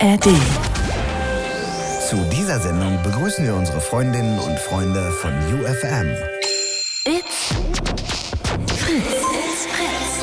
ARD. Zu dieser Sendung begrüßen wir unsere Freundinnen und Freunde von UFM. It's Fritz. It's Fritz.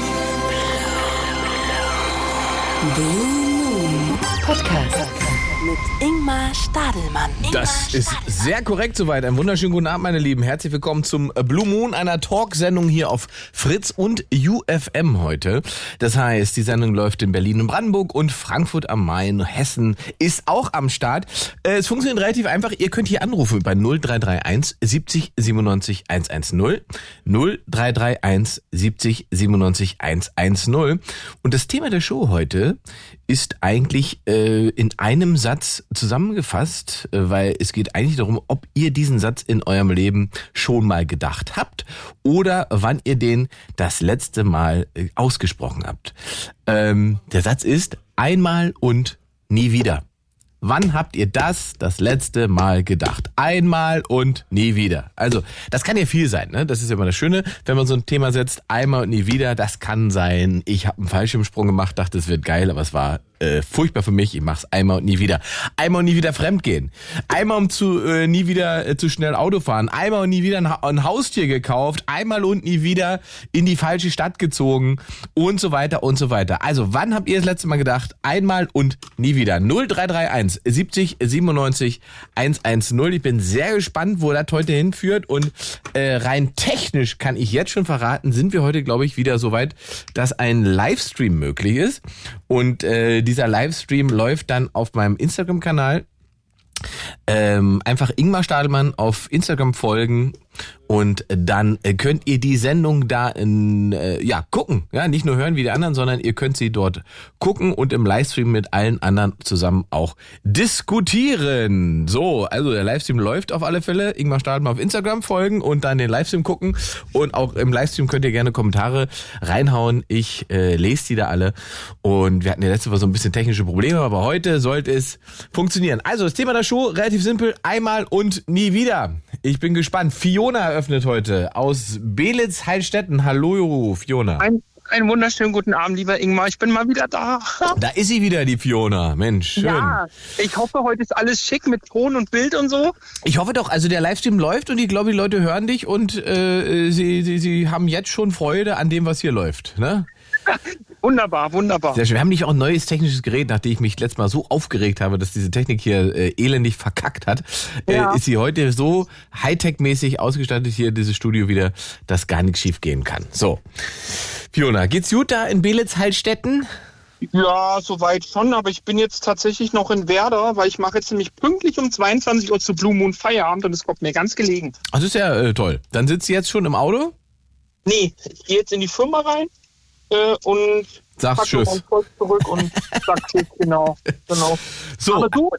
Blue Moon Podcast mit Ingmar Stadelmann. Das ist sehr korrekt soweit. Einen wunderschönen guten Abend, meine Lieben. Herzlich willkommen zum Blue Moon, einer Talksendung hier auf Fritz und UFM heute. Das heißt, die Sendung läuft in Berlin und Brandenburg und Frankfurt am Main. Hessen ist auch am Start. Äh, Es funktioniert relativ einfach. Ihr könnt hier anrufen bei 0331 70 97 110. 0331 70 97 110. Und das Thema der Show heute ist eigentlich äh, in einem Satz zusammengefasst, äh, weil es geht eigentlich darum, ob ihr diesen Satz in eurem Leben schon mal gedacht habt oder wann ihr den das letzte Mal äh, ausgesprochen habt. Ähm, der Satz ist einmal und nie wieder. Wann habt ihr das das letzte Mal gedacht? Einmal und nie wieder. Also, das kann ja viel sein, ne? Das ist ja immer das Schöne, wenn man so ein Thema setzt, einmal und nie wieder. Das kann sein, ich habe einen Fallschirmsprung gemacht, dachte, es wird geil, aber es war äh, furchtbar für mich. Ich mach's einmal und nie wieder. Einmal und nie wieder fremdgehen. Einmal um zu äh, nie wieder äh, zu schnell Auto fahren. Einmal und nie wieder ein, ha ein Haustier gekauft. Einmal und nie wieder in die falsche Stadt gezogen und so weiter und so weiter. Also, wann habt ihr das letzte Mal gedacht? Einmal und nie wieder. 0331 70 97 110. Ich bin sehr gespannt, wo das heute hinführt und äh, rein technisch kann ich jetzt schon verraten, sind wir heute, glaube ich, wieder so weit, dass ein Livestream möglich ist. Und äh, dieser Livestream läuft dann auf meinem Instagram-Kanal. Ähm, einfach Ingmar Stadelmann auf Instagram folgen und dann äh, könnt ihr die Sendung da in, äh, ja gucken, ja nicht nur hören wie die anderen, sondern ihr könnt sie dort gucken und im Livestream mit allen anderen zusammen auch diskutieren. So, also der Livestream läuft auf alle Fälle. Ingmar Stadelmann auf Instagram folgen und dann den Livestream gucken und auch im Livestream könnt ihr gerne Kommentare reinhauen. Ich äh, lese die da alle und wir hatten ja letzte Woche so ein bisschen technische Probleme, aber heute sollte es funktionieren. Also das Thema der Show relativ simpel, einmal und nie wieder. Ich bin gespannt. Fiona eröffnet heute aus Belitz-Heilstätten. Hallo, Fiona. Ein, einen wunderschönen guten Abend, lieber Ingmar. Ich bin mal wieder da. Da ist sie wieder, die Fiona. Mensch, schön. Ja, ich hoffe, heute ist alles schick mit Ton und Bild und so. Ich hoffe doch, also der Livestream läuft und ich glaube, die Leute hören dich und äh, sie, sie, sie haben jetzt schon Freude an dem, was hier läuft. Ne? Wunderbar, wunderbar. Sehr schön. Wir haben nicht auch ein neues technisches Gerät, nachdem ich mich letztes Mal so aufgeregt habe, dass diese Technik hier äh, elendig verkackt hat. Ja. Äh, ist sie heute so Hightech-mäßig ausgestattet hier, dieses Studio wieder, dass gar nichts schief gehen kann. So. Fiona, geht's gut da in Belitz-Heilstätten? Ja, soweit schon, aber ich bin jetzt tatsächlich noch in Werder, weil ich mache jetzt nämlich pünktlich um 22 Uhr zu Blue Moon Feierabend und es kommt mir ganz gelegen. Das ist ja äh, toll. Dann sitzt sie jetzt schon im Auto? Nee, ich gehe jetzt in die Firma rein äh, und Sagst Tschüss. zurück und sag Tschüss, genau, genau. So. Aber du,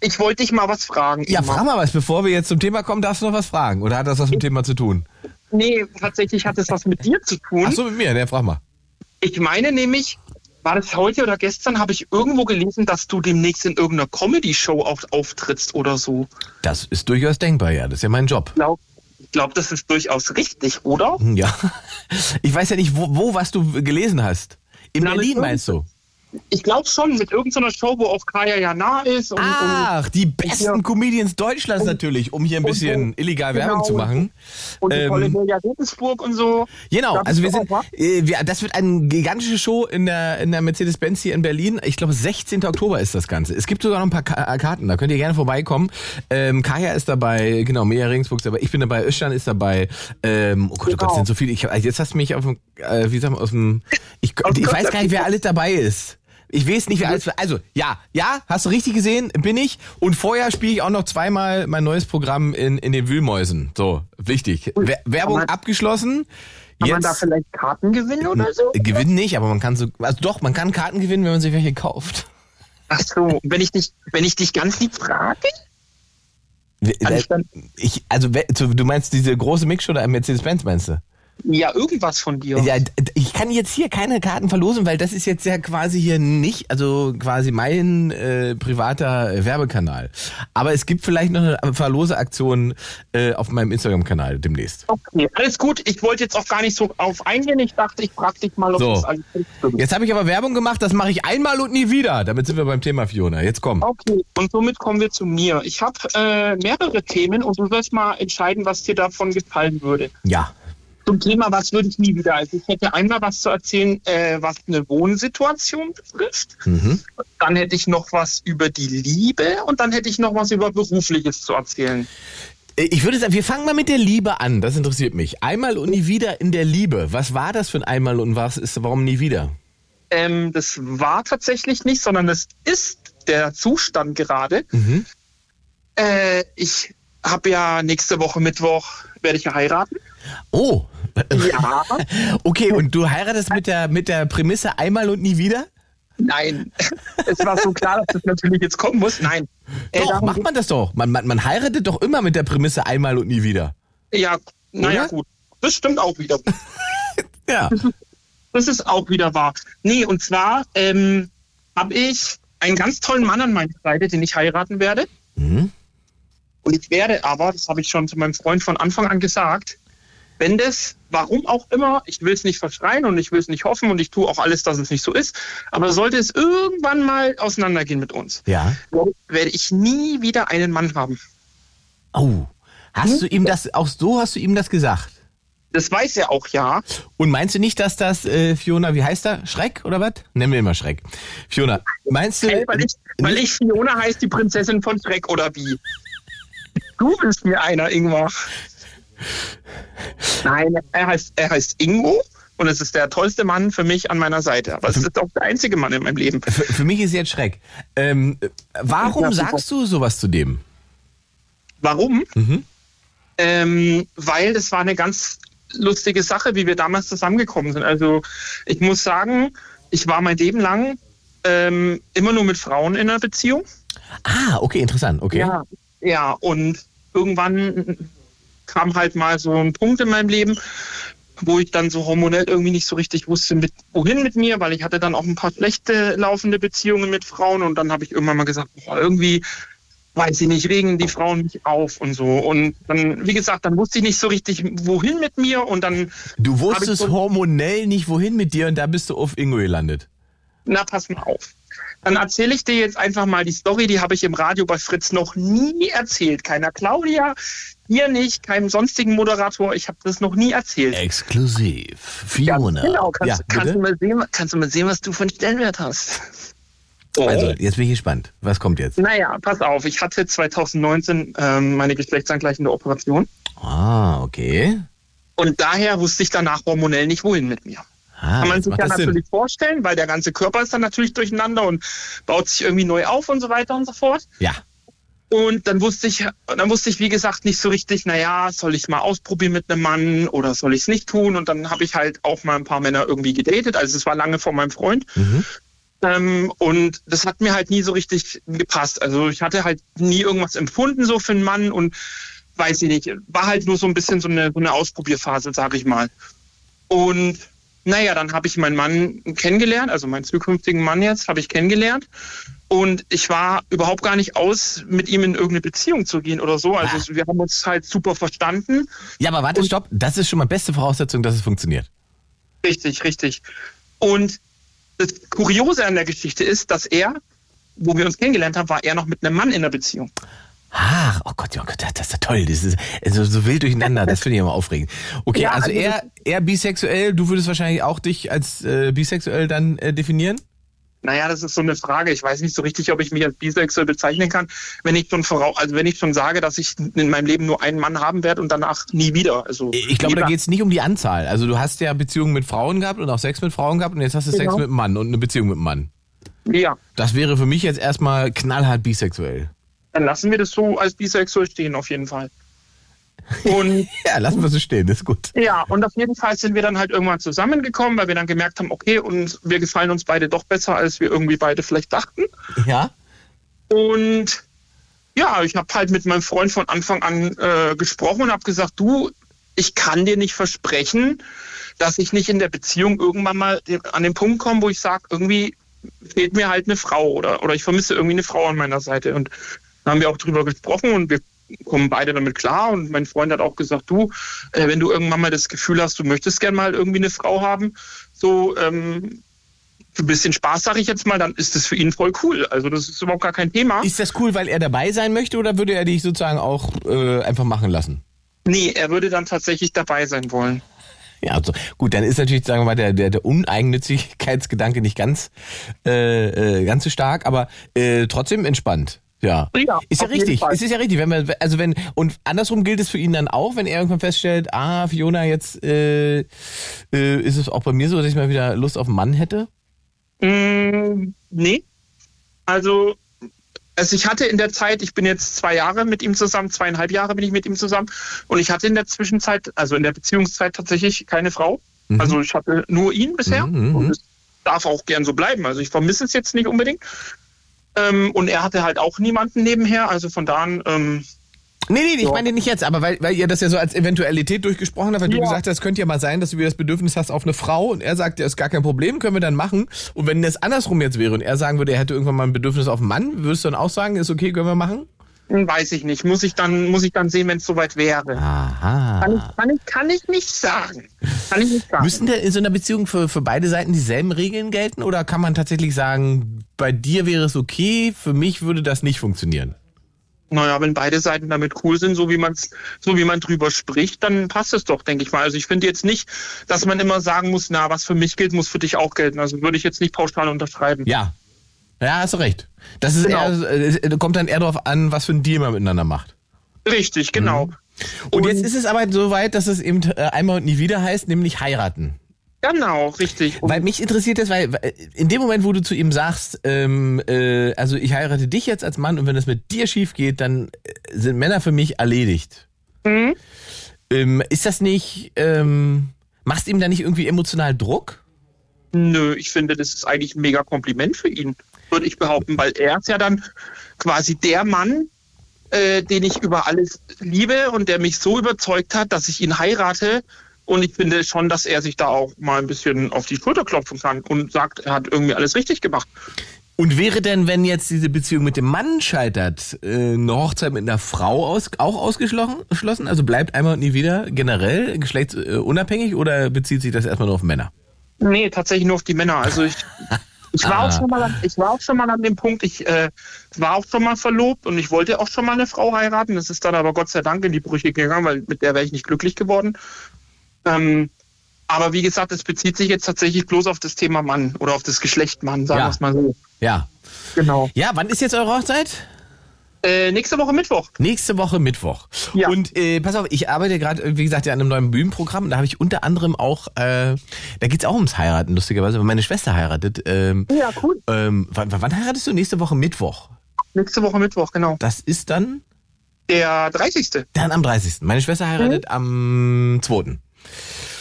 ich wollte dich mal was fragen. Ja, Ingmar. frag mal was. Bevor wir jetzt zum Thema kommen, darfst du noch was fragen. Oder hat das was mit dem Thema zu tun? Nee, tatsächlich hat es was mit dir zu tun. Ach so, mit mir. Ne, frag mal. Ich meine nämlich, war das heute oder gestern, habe ich irgendwo gelesen, dass du demnächst in irgendeiner Comedy-Show auf, auftrittst oder so. Das ist durchaus denkbar, ja. Das ist ja mein Job. Ich glaube, das ist durchaus richtig, oder? Ja. Ich weiß ja nicht, wo, wo was du gelesen hast. In Berlin meinst du? Ich glaube schon, mit irgendeiner Show, wo auch Kaya ja nah ist. Und, Ach, die besten Ja. Comedians Deutschlands natürlich, um hier ein und- bisschen illegal genau. Werbung zu machen. und, und die ähm, Mirja Regensburg und so. Genau, also wir sind, äh, wir, das wird eine gigantische Show in der, in der Mercedes-Benz hier in Berlin. Ich glaube, 16. Oktober ist das Ganze. Es gibt sogar noch ein paar Ka äh, Karten, da könnt ihr gerne vorbeikommen. Ähm, Kaya ist dabei, genau, Mea Regensburg ist dabei, ich bin dabei, Özcan ist dabei. Ähm, oh Gott, oh Gott, Genau. es sind so viele. Ich, hab- jetzt hast du mich auf dem, äh, wie sagen wir, aus dem, ich, ich weiß gar nicht, wer alles dabei ist. Ich weiß nicht, wer alles. Also, ja, ja, hast du richtig gesehen, bin ich. Und vorher spiele ich auch noch zweimal mein neues Programm in, in den Wühlmäusen. So, wichtig. Wer- Werbung man- abgeschlossen. Kann man da Jetzt vielleicht Karten gewinnen oder so? gewinnen nicht, aber man kann so. Also doch, man kann Karten gewinnen, wenn man sich welche kauft. Ach so, wenn ich dich, wenn ich dich ganz lieb frage? Ich also, du meinst diese große Mixshow da im Mercedes-Benz, meinst du? Ja, irgendwas von dir. Ja, ich kann jetzt hier keine Karten verlosen, weil das ist jetzt ja quasi hier nicht, also quasi mein äh, privater Werbekanal. Aber es gibt vielleicht noch eine Verloseaktion äh, auf meinem Instagram-Kanal demnächst. Okay, alles gut. Ich wollte jetzt auch gar nicht so auf eingehen. Ich dachte, ich frage dich mal, ob So. das alles stimmt. Jetzt habe ich aber Werbung gemacht, das mache ich einmal und nie wieder. Damit sind wir beim Thema Fiona. Jetzt komm. Okay, und somit kommen wir zu mir. Ich habe äh, mehrere Themen und du wirst mal entscheiden, was dir davon gefallen würde. Ja. Zum Thema, was würde ich nie wieder? Also ich hätte einmal was zu erzählen, äh, was eine Wohnsituation betrifft. Mhm. Dann hätte ich noch was über die Liebe und dann hätte ich noch was über Berufliches zu erzählen. Äh, Ich würde sagen, wir fangen mal mit der Liebe an. Das interessiert mich. Einmal und nie wieder in der Liebe. Was war das für ein Einmal und was ist, warum nie wieder? Ähm, das war tatsächlich nicht, sondern das ist der Zustand gerade. Mhm. Äh, ich habe ja nächste Woche Mittwoch werde ich ja heiraten. Oh. Ja. Okay, und du heiratest mit der, mit der Prämisse einmal und nie wieder? Nein, es war so klar, dass das natürlich jetzt kommen muss. Nein. Äh, Doch, darum macht man das doch. Man, man, man heiratet doch immer mit der Prämisse einmal und nie wieder. Ja, naja, gut. Das stimmt auch wieder. Ja. Das ist auch wieder wahr. Nee, und zwar ähm, habe ich einen ganz tollen Mann an meiner Seite, den ich heiraten werde. Mhm. Und ich werde aber, das habe ich schon zu meinem Freund von Anfang an gesagt, wenn das, warum auch immer, ich will es nicht verschreien und ich will es nicht hoffen und ich tue auch alles, dass es nicht so ist, aber sollte es irgendwann mal auseinandergehen mit uns, Ja. werde ich nie wieder einen Mann haben. Oh. Hast du ihm das, auch so hast du ihm das gesagt? Das weiß er auch, ja. Und meinst du nicht, dass das, äh, Fiona, wie heißt er? Schreck oder was? Nennen wir immer Schreck. Fiona, meinst du. Hey, weil, ich, weil ich Fiona heißt, die Prinzessin von Schreck oder wie? Du bist mir einer, Ingmar. Nein, er heißt, er heißt Ingo und es ist der tollste Mann für mich an meiner Seite. Aber es ist auch der einzige Mann in meinem Leben. für, für mich ist jetzt Schreck. Ähm, äh, warum sagst du sowas zu dem? Warum? Mhm. Ähm, weil das war eine ganz lustige Sache, wie wir damals zusammengekommen sind. Also ich muss sagen, ich war mein Leben lang ähm, immer nur mit Frauen in einer Beziehung. Ah, okay, interessant. Okay. Ja, ja, und irgendwann kam halt mal so ein Punkt in meinem Leben, wo ich dann so hormonell irgendwie nicht so richtig wusste, mit, wohin mit mir, weil ich hatte dann auch ein paar schlechte laufende Beziehungen mit Frauen und dann habe ich irgendwann mal gesagt, boah, irgendwie weiß ich nicht, regen die Frauen mich auf und so. Und dann, wie gesagt, dann wusste ich nicht so richtig, wohin mit mir und dann, Du wusstest hormonell nicht, wohin mit dir und da bist du auf Ingo gelandet. na, pass mal auf. Dann erzähle ich dir jetzt einfach mal die Story, die habe ich im Radio bei Fritz noch nie erzählt. Keiner Claudia, hier nicht, keinem sonstigen Moderator. Ich habe das noch nie erzählt. Exklusiv. Fiona. Genau, kannst, ja, kannst, du mal sehen, kannst du mal sehen, was du für einen Stellenwert hast. Oh. Also, jetzt bin ich gespannt. Was kommt jetzt? Naja, pass auf, ich hatte 2019 ähm, meine geschlechtsangleichende Operation Ah, okay. und daher wusste ich danach hormonell nicht, wohin mit mir. Ah, Kann man sich ja das Sinn. natürlich vorstellen, weil der ganze Körper ist dann natürlich durcheinander und baut sich irgendwie neu auf und so weiter und so fort. Ja. Und dann wusste ich, dann wusste ich, wie gesagt, nicht so richtig, naja, soll ich es mal ausprobieren mit einem Mann oder soll ich es nicht tun? Und dann habe ich halt auch mal ein paar Männer irgendwie gedatet. Also es war lange vor meinem Freund. Mhm. Ähm, und das hat mir halt nie so richtig gepasst. Also ich hatte halt nie irgendwas empfunden so für einen Mann und weiß ich nicht, war halt nur so ein bisschen so eine, so eine Ausprobierphase, sag ich mal. Und naja, dann habe ich meinen Mann kennengelernt, also meinen zukünftigen Mann jetzt habe ich kennengelernt. Und ich war überhaupt gar nicht aus, mit ihm in irgendeine Beziehung zu gehen oder so. Also wir haben uns halt super verstanden. Ja, aber warte, stopp. Das ist schon mal beste Voraussetzung, dass es funktioniert. Richtig, richtig. Und das Kuriose an der Geschichte ist, dass er, wo wir uns kennengelernt haben, war er noch mit einem Mann in der Beziehung. Ach, oh Gott, oh Gott, das ist ja toll. Das ist also so wild durcheinander. Das finde ich immer aufregend. Okay, Ja, also also er, er bisexuell. Du würdest wahrscheinlich auch dich als äh, bisexuell dann äh, definieren? Naja, das ist so eine Frage. Ich weiß nicht so richtig, ob ich mich als bisexuell bezeichnen kann, wenn ich schon vorau also wenn ich schon sage, dass ich in meinem Leben nur einen Mann haben werde und danach nie wieder. Also Ich glaube, da geht es nicht um die Anzahl. Also du hast ja Beziehungen mit Frauen gehabt und auch Sex mit Frauen gehabt und jetzt hast du Sex Genau. mit einem Mann und eine Beziehung mit einem Mann. Ja, Das wäre für mich jetzt erstmal knallhart bisexuell. Dann lassen wir das so als bisexuell stehen auf jeden Fall. Und Ja, lassen wir so stehen, ist gut. ja, und auf jeden Fall sind wir dann halt irgendwann zusammengekommen, weil wir dann gemerkt haben, okay, und wir gefallen uns beide doch besser, als wir irgendwie beide vielleicht dachten. Ja? Und ja, ich habe halt mit meinem Freund von Anfang an äh, gesprochen und habe gesagt, du, ich kann dir nicht versprechen, dass ich nicht in der Beziehung irgendwann mal an den Punkt komme, wo ich sage, irgendwie fehlt mir halt eine Frau oder, oder ich vermisse irgendwie eine Frau an meiner Seite. Und da haben wir auch drüber gesprochen und wir kommen beide damit klar. Und mein Freund hat auch gesagt, du, äh, wenn du irgendwann mal das Gefühl hast, du möchtest gern mal irgendwie eine Frau haben, so ähm, für ein bisschen Spaß, sage ich jetzt mal, dann ist das für ihn voll cool. Also das ist überhaupt gar kein Thema. Ist das cool, weil er dabei sein möchte oder würde er dich sozusagen auch äh, einfach machen lassen? Nee, er würde dann tatsächlich dabei sein wollen. Ja, also gut, dann ist natürlich, sagen wir mal, der, der, der Uneigennützigkeitsgedanke nicht ganz, äh, äh, ganz so stark, aber äh, trotzdem entspannt. Ja. Ja, ist ja richtig. Es ist ja richtig, wenn wir, also wenn, und andersrum gilt es für ihn dann auch, wenn er irgendwann feststellt, ah, Fiona, jetzt äh, äh, ist es auch bei mir so, dass ich mal wieder Lust auf einen Mann hätte. Mm, nee. Also, also ich hatte in der Zeit, ich bin jetzt zwei Jahre mit ihm zusammen, zweieinhalb Jahre bin ich mit ihm zusammen und ich hatte in der Zwischenzeit, also in der Beziehungszeit tatsächlich keine Frau. Mhm. Also ich hatte nur ihn bisher Mhm, mhm. und es darf auch gern so bleiben. Also ich vermisse es jetzt nicht unbedingt. Ähm, und er hatte halt auch niemanden nebenher, also von da an, ähm, Nee, nee, ich meine nicht jetzt, aber weil, weil ihr das ja so als Eventualität durchgesprochen habt, weil du Ja. gesagt hast, könnte ja mal sein, dass du wieder das Bedürfnis hast auf eine Frau und er sagt, ja, ist gar kein Problem, können wir dann machen. Und wenn das andersrum jetzt wäre und er sagen würde, er hätte irgendwann mal ein Bedürfnis auf einen Mann, würdest du dann auch sagen, ist okay, können wir machen? Weiß ich nicht. Muss ich dann, muss ich dann sehen, wenn es soweit wäre. Kann Aha. ich, kann, ich, kann ich nicht sagen. Kann ich nicht sagen. Müssen denn in so einer Beziehung für, für beide Seiten dieselben Regeln gelten oder kann man tatsächlich sagen, bei dir wäre es okay, für mich würde das nicht funktionieren? Naja, wenn beide Seiten damit cool sind, so wie man's, so wie man drüber spricht, dann passt es doch, denke ich mal. Also ich finde jetzt nicht, dass man immer sagen muss, na, was für mich gilt, muss für dich auch gelten. Also würde ich jetzt nicht pauschal unterschreiben. Ja. Ja, hast du recht. Das ist Genau. eher, äh, kommt dann eher darauf an, was für ein Deal man miteinander macht. Richtig, genau. Und, jetzt ist es aber so weit, dass es eben äh, einmal und nie wieder heißt, nämlich heiraten. Genau, richtig. Und Weil mich interessiert das, weil in dem Moment, wo du zu ihm sagst, ähm, äh, also ich heirate dich jetzt als Mann und wenn das mit dir schief geht, dann äh, sind Männer für mich erledigt. Mhm. Ähm, ist das nicht, ähm, machst du ihm da nicht irgendwie emotional Druck? Nö, ich finde, das ist eigentlich ein mega Kompliment für ihn, würde ich behaupten, weil er ist ja dann quasi der Mann, äh, den ich über alles liebe und der mich so überzeugt hat, dass ich ihn heirate. Und ich finde schon, dass er sich da auch mal ein bisschen auf die Schulter klopfen kann und sagt, er hat irgendwie alles richtig gemacht. Und wäre denn, wenn jetzt diese Beziehung mit dem Mann scheitert, äh, eine Hochzeit mit einer Frau aus, auch ausgeschlossen? geschlossen? Also bleibt einmal und nie wieder generell geschlechtsunabhängig oder bezieht sich das erstmal nur auf Männer? Nee, tatsächlich nur auf die Männer. Also ich, ich, war, Ah. auch schon mal, an- ich war auch schon mal an dem Punkt, ich äh, war auch schon mal verlobt und ich wollte auch schon mal eine Frau heiraten. Das ist dann aber Gott sei Dank in die Brüche gegangen, weil mit der wäre ich nicht glücklich geworden. Ähm, aber wie gesagt, es bezieht sich jetzt tatsächlich bloß auf das Thema Mann oder auf das Geschlecht Mann, sagen Ja. wir es mal so. Ja. Genau. Ja, wann ist jetzt eure Hochzeit? Äh, nächste Woche Mittwoch. Nächste Woche Mittwoch. Ja. Und äh, pass auf, ich arbeite gerade, wie gesagt, ja an einem neuen Bühnenprogramm. Da habe ich unter anderem auch, äh, da geht's auch ums Heiraten, lustigerweise, weil meine Schwester heiratet. Ähm, Ja, cool. ähm, wann, wann heiratest du? Nächste Woche Mittwoch. Nächste Woche Mittwoch, genau. Das ist dann Der 30. dann am 30. Meine Schwester heiratet am 2.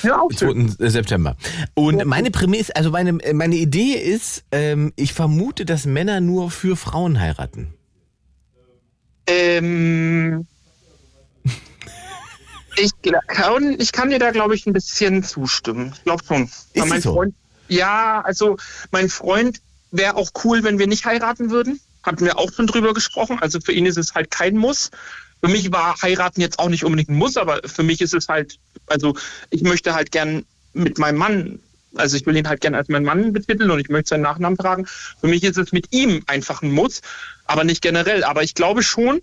Ja, auch schön. 2. September. Und meine Prämisse, also meine, meine Idee ist, ähm, ich vermute, dass Männer nur für Frauen heiraten. Ähm, ich, kann, ich kann dir da, glaube ich, ein bisschen zustimmen. Ich glaube schon. Es mein so? Freund, ja, also mein Freund wäre auch cool, wenn wir nicht heiraten würden. Hatten wir auch schon drüber gesprochen. Also für ihn ist es halt kein Muss. Für mich war heiraten jetzt auch nicht unbedingt ein Muss, aber für mich ist es halt, also ich möchte halt gern mit meinem Mann, also ich will ihn halt gern als meinen Mann betiteln und ich möchte seinen Nachnamen tragen. Für mich ist es mit ihm einfach ein Muss, aber nicht generell. Aber ich glaube schon,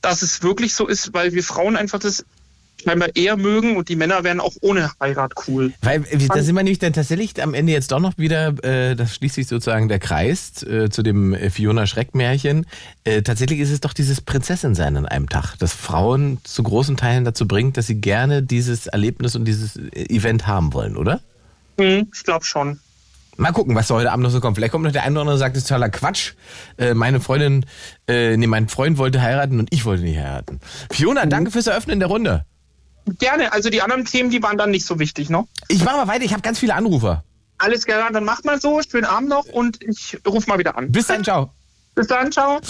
dass es wirklich so ist, weil wir Frauen einfach das scheinbar eher mögen und die Männer wären auch ohne Heirat cool. Weil äh, da sind wir nämlich dann tatsächlich am Ende jetzt doch noch wieder, äh, das schließt sich sozusagen der Kreis äh, zu dem äh, Fiona Schreck-Märchen. Äh, tatsächlich ist es doch dieses Prinzessin-Sein an einem Tag, das Frauen zu großen Teilen dazu bringt, dass sie gerne dieses Erlebnis und dieses äh, Event haben wollen, oder? Hm, ich glaube schon. Mal gucken, was da heute Abend noch so kommt. Vielleicht kommt noch der eine oder andere und sagt, das ist totaler Quatsch. Äh, meine Freundin, äh, nee, mein Freund wollte heiraten und ich wollte nicht heiraten. Fiona, danke fürs Eröffnen der Runde. Gerne, also die anderen Themen, die waren dann nicht so wichtig, ne? Ich mache mal weiter, ich habe ganz viele Anrufer. Alles klar, dann macht mal so, schönen Abend noch und ich rufe mal wieder an. Bis dann, ciao. Bis dann, ciao.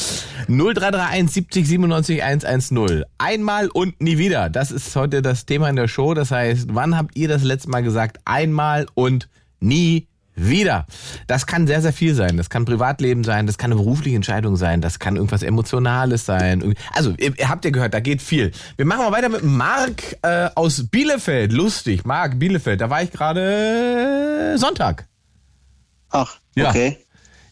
0331 70 97 110. Einmal und nie wieder. Das ist heute das Thema in der Show. Das heißt, wann habt ihr das letzte Mal gesagt? Einmal und nie wieder. Das kann sehr, sehr viel sein. Das kann Privatleben sein, das kann eine berufliche Entscheidung sein, das kann irgendwas Emotionales sein. Also, ihr, ihr habt ja gehört, da geht viel. Wir machen mal weiter mit Marc äh, aus Bielefeld. Lustig, Marc, Bielefeld. Da war ich gerade Sonntag. Ach, Ja. okay.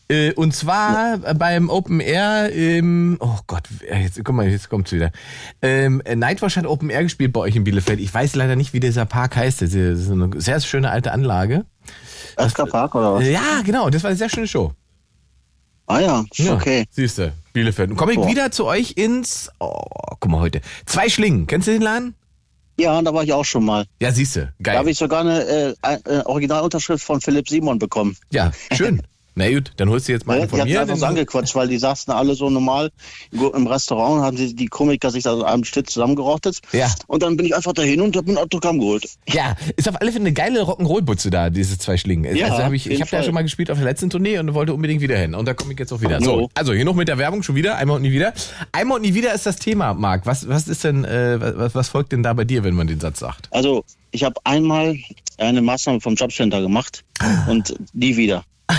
Äh, und zwar beim Open Air im, oh Gott, äh, jetzt, guck mal, jetzt kommt's wieder. Ähm, Nightwatch hat Open Air gespielt bei euch in Bielefeld. Ich weiß leider nicht, wie dieser Park heißt. Das ist eine sehr schöne alte Anlage. Esker Park oder was? Ja, genau, das war eine sehr schöne Show. Ah ja, okay. Siehst du, Bielefeld. Und komme ich Boah. wieder zu euch ins, oh, guck mal heute. Zwei Schlingen. Kennst du den Laden? Ja, da war ich auch schon mal. Ja, siehst du. Da habe Geil. ich sogar eine äh, äh, Originalunterschrift von Philipp Simon bekommen. Ja, schön. Na gut, dann holst du jetzt mal Ne? einen Die von hatten mir. einfach so angequatscht, weil die saßen alle so normal im Restaurant, haben sie die Komiker sich da so am Stück zusammengerottet. Ja. Und dann bin ich einfach dahin und habe mir ein Autogramm geholt. Ja, ist auf alle Fälle eine geile Rock'n'Roll-Butze da, diese zwei Schlingen. Ja, also hab ich ich habe ja Fall. schon mal gespielt auf der letzten Tournee und wollte unbedingt wieder hin. Und da komme ich jetzt auch wieder. So, also hier noch mit der Werbung schon wieder. Einmal und nie wieder. Einmal und nie wieder ist das Thema, Marc. Was, was ist denn, äh, was, was folgt denn da bei dir, wenn man den Satz sagt? Also, ich habe einmal eine Maßnahme vom Jobcenter gemacht und nie wieder.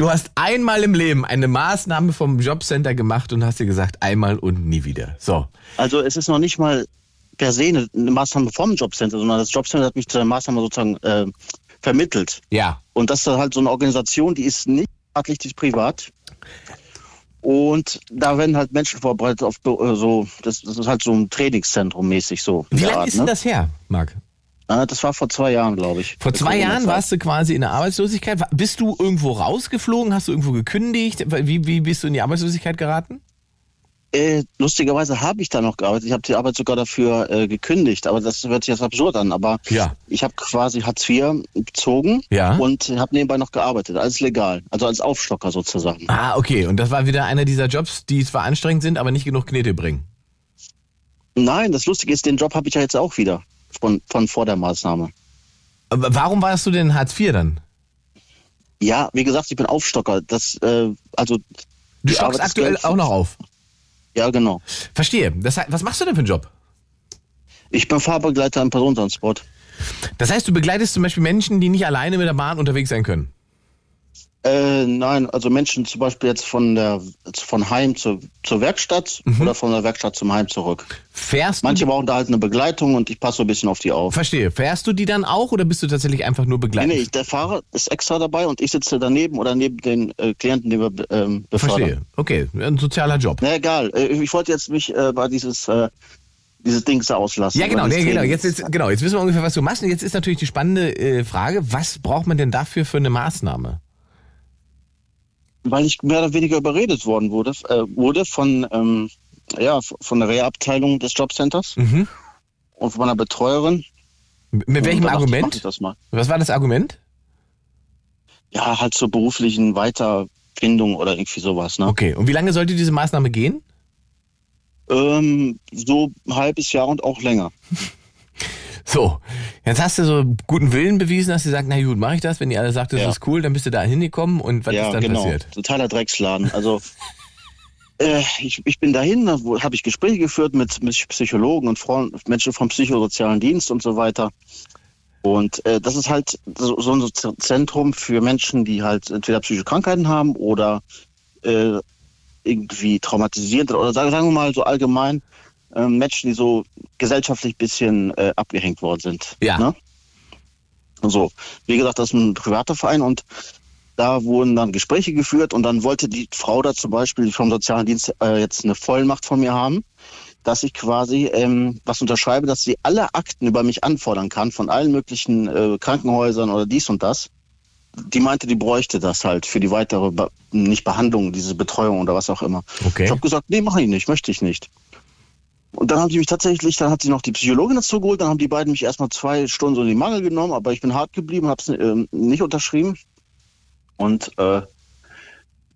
Du hast einmal im Leben eine Maßnahme vom Jobcenter gemacht und hast dir gesagt, einmal und nie wieder. So. Also, es ist noch nicht mal per se eine, eine Maßnahme vom Jobcenter, sondern das Jobcenter hat mich zu der Maßnahme sozusagen äh, vermittelt. Ja. Und das ist halt so eine Organisation, die ist nicht staatlich, die ist privat. Und da werden halt Menschen vorbereitet auf äh, so, das, das ist halt so ein Trainingszentrum mäßig so. Wie lange Art, ist denn ne? das her, Marc? Ah, Das war vor zwei Jahren, glaube ich. Vor zwei Jahren warst du quasi in der Arbeitslosigkeit. Bist du irgendwo rausgeflogen? Hast du irgendwo gekündigt? Wie, wie bist du in die Arbeitslosigkeit geraten? Äh, lustigerweise habe ich da noch gearbeitet. Ich habe die Arbeit sogar dafür äh, gekündigt, aber das hört sich jetzt absurd an. Aber Ja. ich habe quasi Hartz IV bezogen Ja. und habe nebenbei noch gearbeitet. Alles legal. Also als Aufstocker sozusagen. Ah, okay. Und das war wieder einer dieser Jobs, die zwar anstrengend sind, aber nicht genug Knete bringen. Nein, das Lustige ist, den Job habe ich ja jetzt auch wieder von, von vor der Maßnahme. Aber warum warst du denn Hartz IV dann? Ja, wie gesagt, ich bin Aufstocker. Das, äh, also, Du stockst aktuell auch noch auf. ja, genau. Verstehe. Das heißt, was machst du denn für einen Job? Ich bin Fahrbegleiter im Personentransport. Das heißt, du begleitest zum Beispiel Menschen, die nicht alleine mit der Bahn unterwegs sein können. Äh, nein, also Menschen zum Beispiel jetzt von der von Heim zur, zur Werkstatt Mhm. oder von der Werkstatt zum Heim zurück. Fährst Manche brauchen da halt eine Begleitung und ich passe so ein bisschen auf die auf. Verstehe. Fährst du die dann auch oder bist du tatsächlich einfach nur Nee, begleitend? nee, der Fahrer ist extra dabei und ich sitze daneben oder neben den äh, Klienten, die wir ähm, befördern. Verstehe. Okay, ein sozialer Job. Na egal, äh, ich wollte jetzt mich äh, bei dieses äh, dieses Dings da auslassen. Ja, genau, nee, genau. Jetzt, jetzt, genau. Jetzt wissen wir ungefähr, was du machst. Und jetzt ist natürlich die spannende äh, Frage, was braucht man denn dafür für eine Maßnahme? Weil ich mehr oder weniger überredet worden wurde, äh, wurde von ähm, ja von der Reha-Abteilung des Jobcenters Mhm. und von meiner Betreuerin. Mit welchem Argument? Was war das Argument? Ja, halt zur beruflichen Weiterfindung oder irgendwie sowas. Ne? Okay. Und wie lange sollte diese Maßnahme gehen? Ähm, so ein halbes Jahr und auch länger. So, jetzt hast du so guten Willen bewiesen, hast du gesagt, na gut, mache ich das. Wenn ihr alle sagt, das Ja. ist cool, dann bist du da hingekommen und was ja, ist dann genau. passiert? Totaler Drecksladen. Also äh, ich, ich bin dahin, da habe ich Gespräche geführt mit, mit Psychologen und Frauen, Menschen vom psychosozialen Dienst und so weiter. Und äh, das ist halt so, so ein Zentrum für Menschen, die halt entweder psychische Krankheiten haben oder äh, irgendwie traumatisiert oder sagen wir mal so allgemein äh, Menschen, die so gesellschaftlich bisschen äh, abgehängt worden sind. Ja. Ne? So, wie gesagt, das ist ein privater Verein und da wurden dann Gespräche geführt und dann wollte die Frau da zum Beispiel vom sozialen Dienst äh, jetzt eine Vollmacht von mir haben, dass ich quasi ähm, was unterschreibe, dass sie alle Akten über mich anfordern kann von allen möglichen äh, Krankenhäusern oder dies und das. Die meinte, die bräuchte das halt für die weitere Be nicht Behandlung, diese Betreuung oder was auch immer. Okay. Ich habe gesagt, nee, mache ich nicht, möchte ich nicht. Und dann haben die mich tatsächlich, dann hat sie noch die Psychologin dazu geholt, dann haben die beiden mich erstmal zwei Stunden so in die Mangel genommen, aber ich bin hart geblieben, habe es ähm, nicht unterschrieben. Und äh,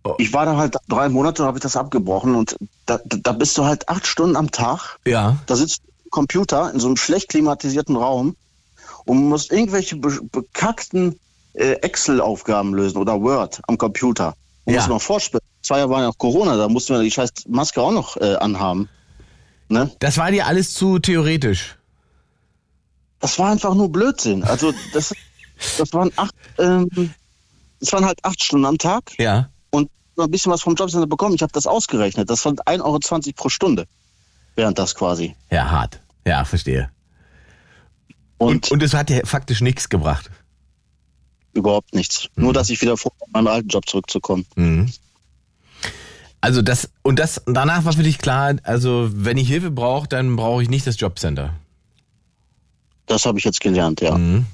Oh. ich war da halt drei Monate, habe ich das abgebrochen und da, da bist du halt acht Stunden am Tag, Ja. da sitzt ein Computer in so einem schlecht klimatisierten Raum und musst irgendwelche be bekackten äh, Excel-Aufgaben lösen oder Word am Computer. Man Ja. muss sich mal vorstellen. Zwei Jahre war ja auch Corona, da mussten wir die scheiß Maske auch noch äh, anhaben. Ne? Das war dir alles zu theoretisch. Das war einfach nur Blödsinn. Also das, das waren acht, ähm, das waren halt acht Stunden am Tag Ja. und ein bisschen was vom Jobcenter bekommen. Ich habe das ausgerechnet. Das waren 1,20 Euro pro Stunde. Während das quasi. Ja, hart. Ja, verstehe. Und, Und, und es hat dir faktisch nichts gebracht. überhaupt nichts. Nur, dass ich wieder vor meinem alten Job zurückzukommen. Mhm. Also das und das danach war für dich klar, also wenn ich Hilfe brauche, dann brauche ich nicht das Jobcenter. Das habe ich jetzt gelernt, ja. Mhm.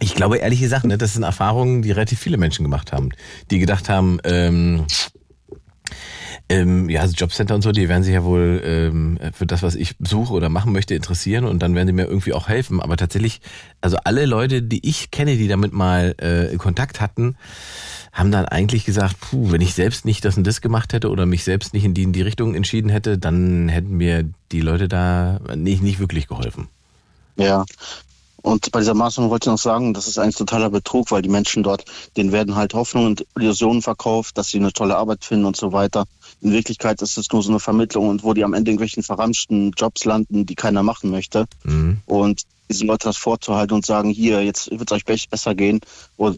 Ich glaube ehrlich gesagt, ne, das sind Erfahrungen, die relativ viele Menschen gemacht haben, die gedacht haben, ähm, ähm, ja, also Jobcenter und so, die werden sich ja wohl ähm, für das, was ich suche oder machen möchte, interessieren und dann werden sie mir irgendwie auch helfen. Aber tatsächlich, also alle Leute, die ich kenne, die damit mal äh, Kontakt hatten, haben dann eigentlich gesagt, puh, wenn ich selbst nicht das und das gemacht hätte oder mich selbst nicht in die, in die Richtung entschieden hätte, dann hätten mir die Leute da nicht, nicht wirklich geholfen. Ja. Und bei dieser Maßnahme wollte ich noch sagen, das ist eigentlich totaler Betrug, weil die Menschen dort, denen werden halt Hoffnungen und Illusionen verkauft, dass sie eine tolle Arbeit finden und so weiter. In Wirklichkeit ist es nur so eine Vermittlung und wo die am Ende irgendwelchen verramschten Jobs landen, die keiner machen möchte. Mhm. Und diesen Leuten das vorzuhalten und sagen, hier, jetzt wird es euch be- besser gehen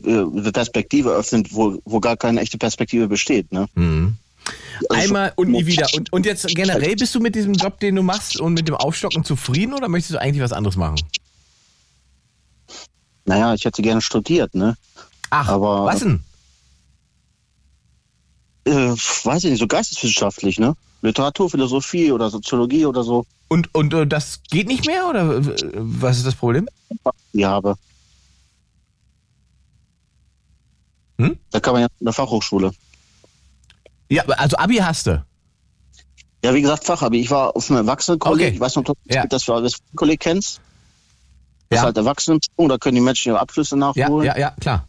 äh, eine Perspektive öffnen, wo, wo gar keine echte Perspektive besteht. Ne? Mhm. Also Einmal und nie wieder. Und, und jetzt generell bist du mit diesem Job, den du machst und mit dem Aufstocken zufrieden oder möchtest du eigentlich was anderes machen? Naja, ich hätte gerne studiert, ne? Ach, Aber- was denn? Äh, weiß ich nicht, so geisteswissenschaftlich, ne? Literatur, Philosophie oder Soziologie oder so. Und, und äh, das geht nicht mehr oder was ist das Problem? Die habe. Hm? Da kann man ja in der Fachhochschule. Ja, also Abi hast du. Ja, wie gesagt, Fachabi. Ich war auf dem Erwachsenenkolleg. Okay. Ich weiß nicht, ob du Ja. das für das Kolleg kennst. Das Ja. ist halt Erwachsenensprung, da können die Menschen ihre Abschlüsse Ja, nachholen. ja, ja, klar.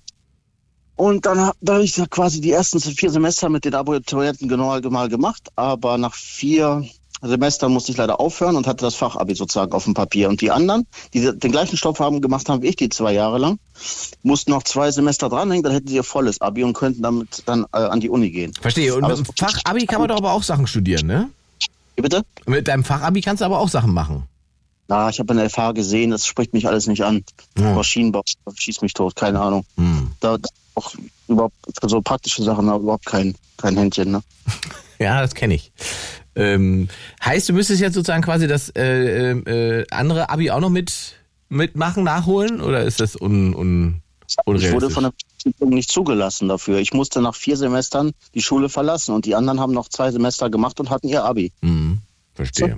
Und dann hab- da habe ich quasi die ersten vier Semester mit den Abiturienten genau mal gemacht, aber nach vier Semestern musste ich leider aufhören und hatte das Fachabi sozusagen auf dem Papier. Und die anderen, die den gleichen Stoff haben gemacht haben wie ich, die zwei Jahre lang, mussten noch zwei Semester dranhängen, dann hätten sie ihr volles Abi und könnten damit dann äh, an die Uni gehen. Verstehe. Und Aber mit dem Fachabi kann man doch aber auch Sachen studieren, ne? Wie bitte? Mit deinem Fachabi kannst du aber auch Sachen machen. Na, ich habe eine FH gesehen, das spricht mich alles nicht an. Ja. Maschinenbau, schießt mich tot, keine Ahnung. Hm. Da da auch überhaupt für so praktische Sachen habe überhaupt kein, kein Händchen, ne? Ja, das kenne ich. Ähm, heißt, du müsstest jetzt sozusagen quasi das äh, äh, andere Abi auch noch mit mitmachen, nachholen oder ist das un, un, Ich wurde unrealistisch? von der Prüfung nicht zugelassen dafür. Ich musste nach vier Semestern die Schule verlassen und die anderen haben noch zwei Semester gemacht und hatten ihr Abi. Hm, verstehe.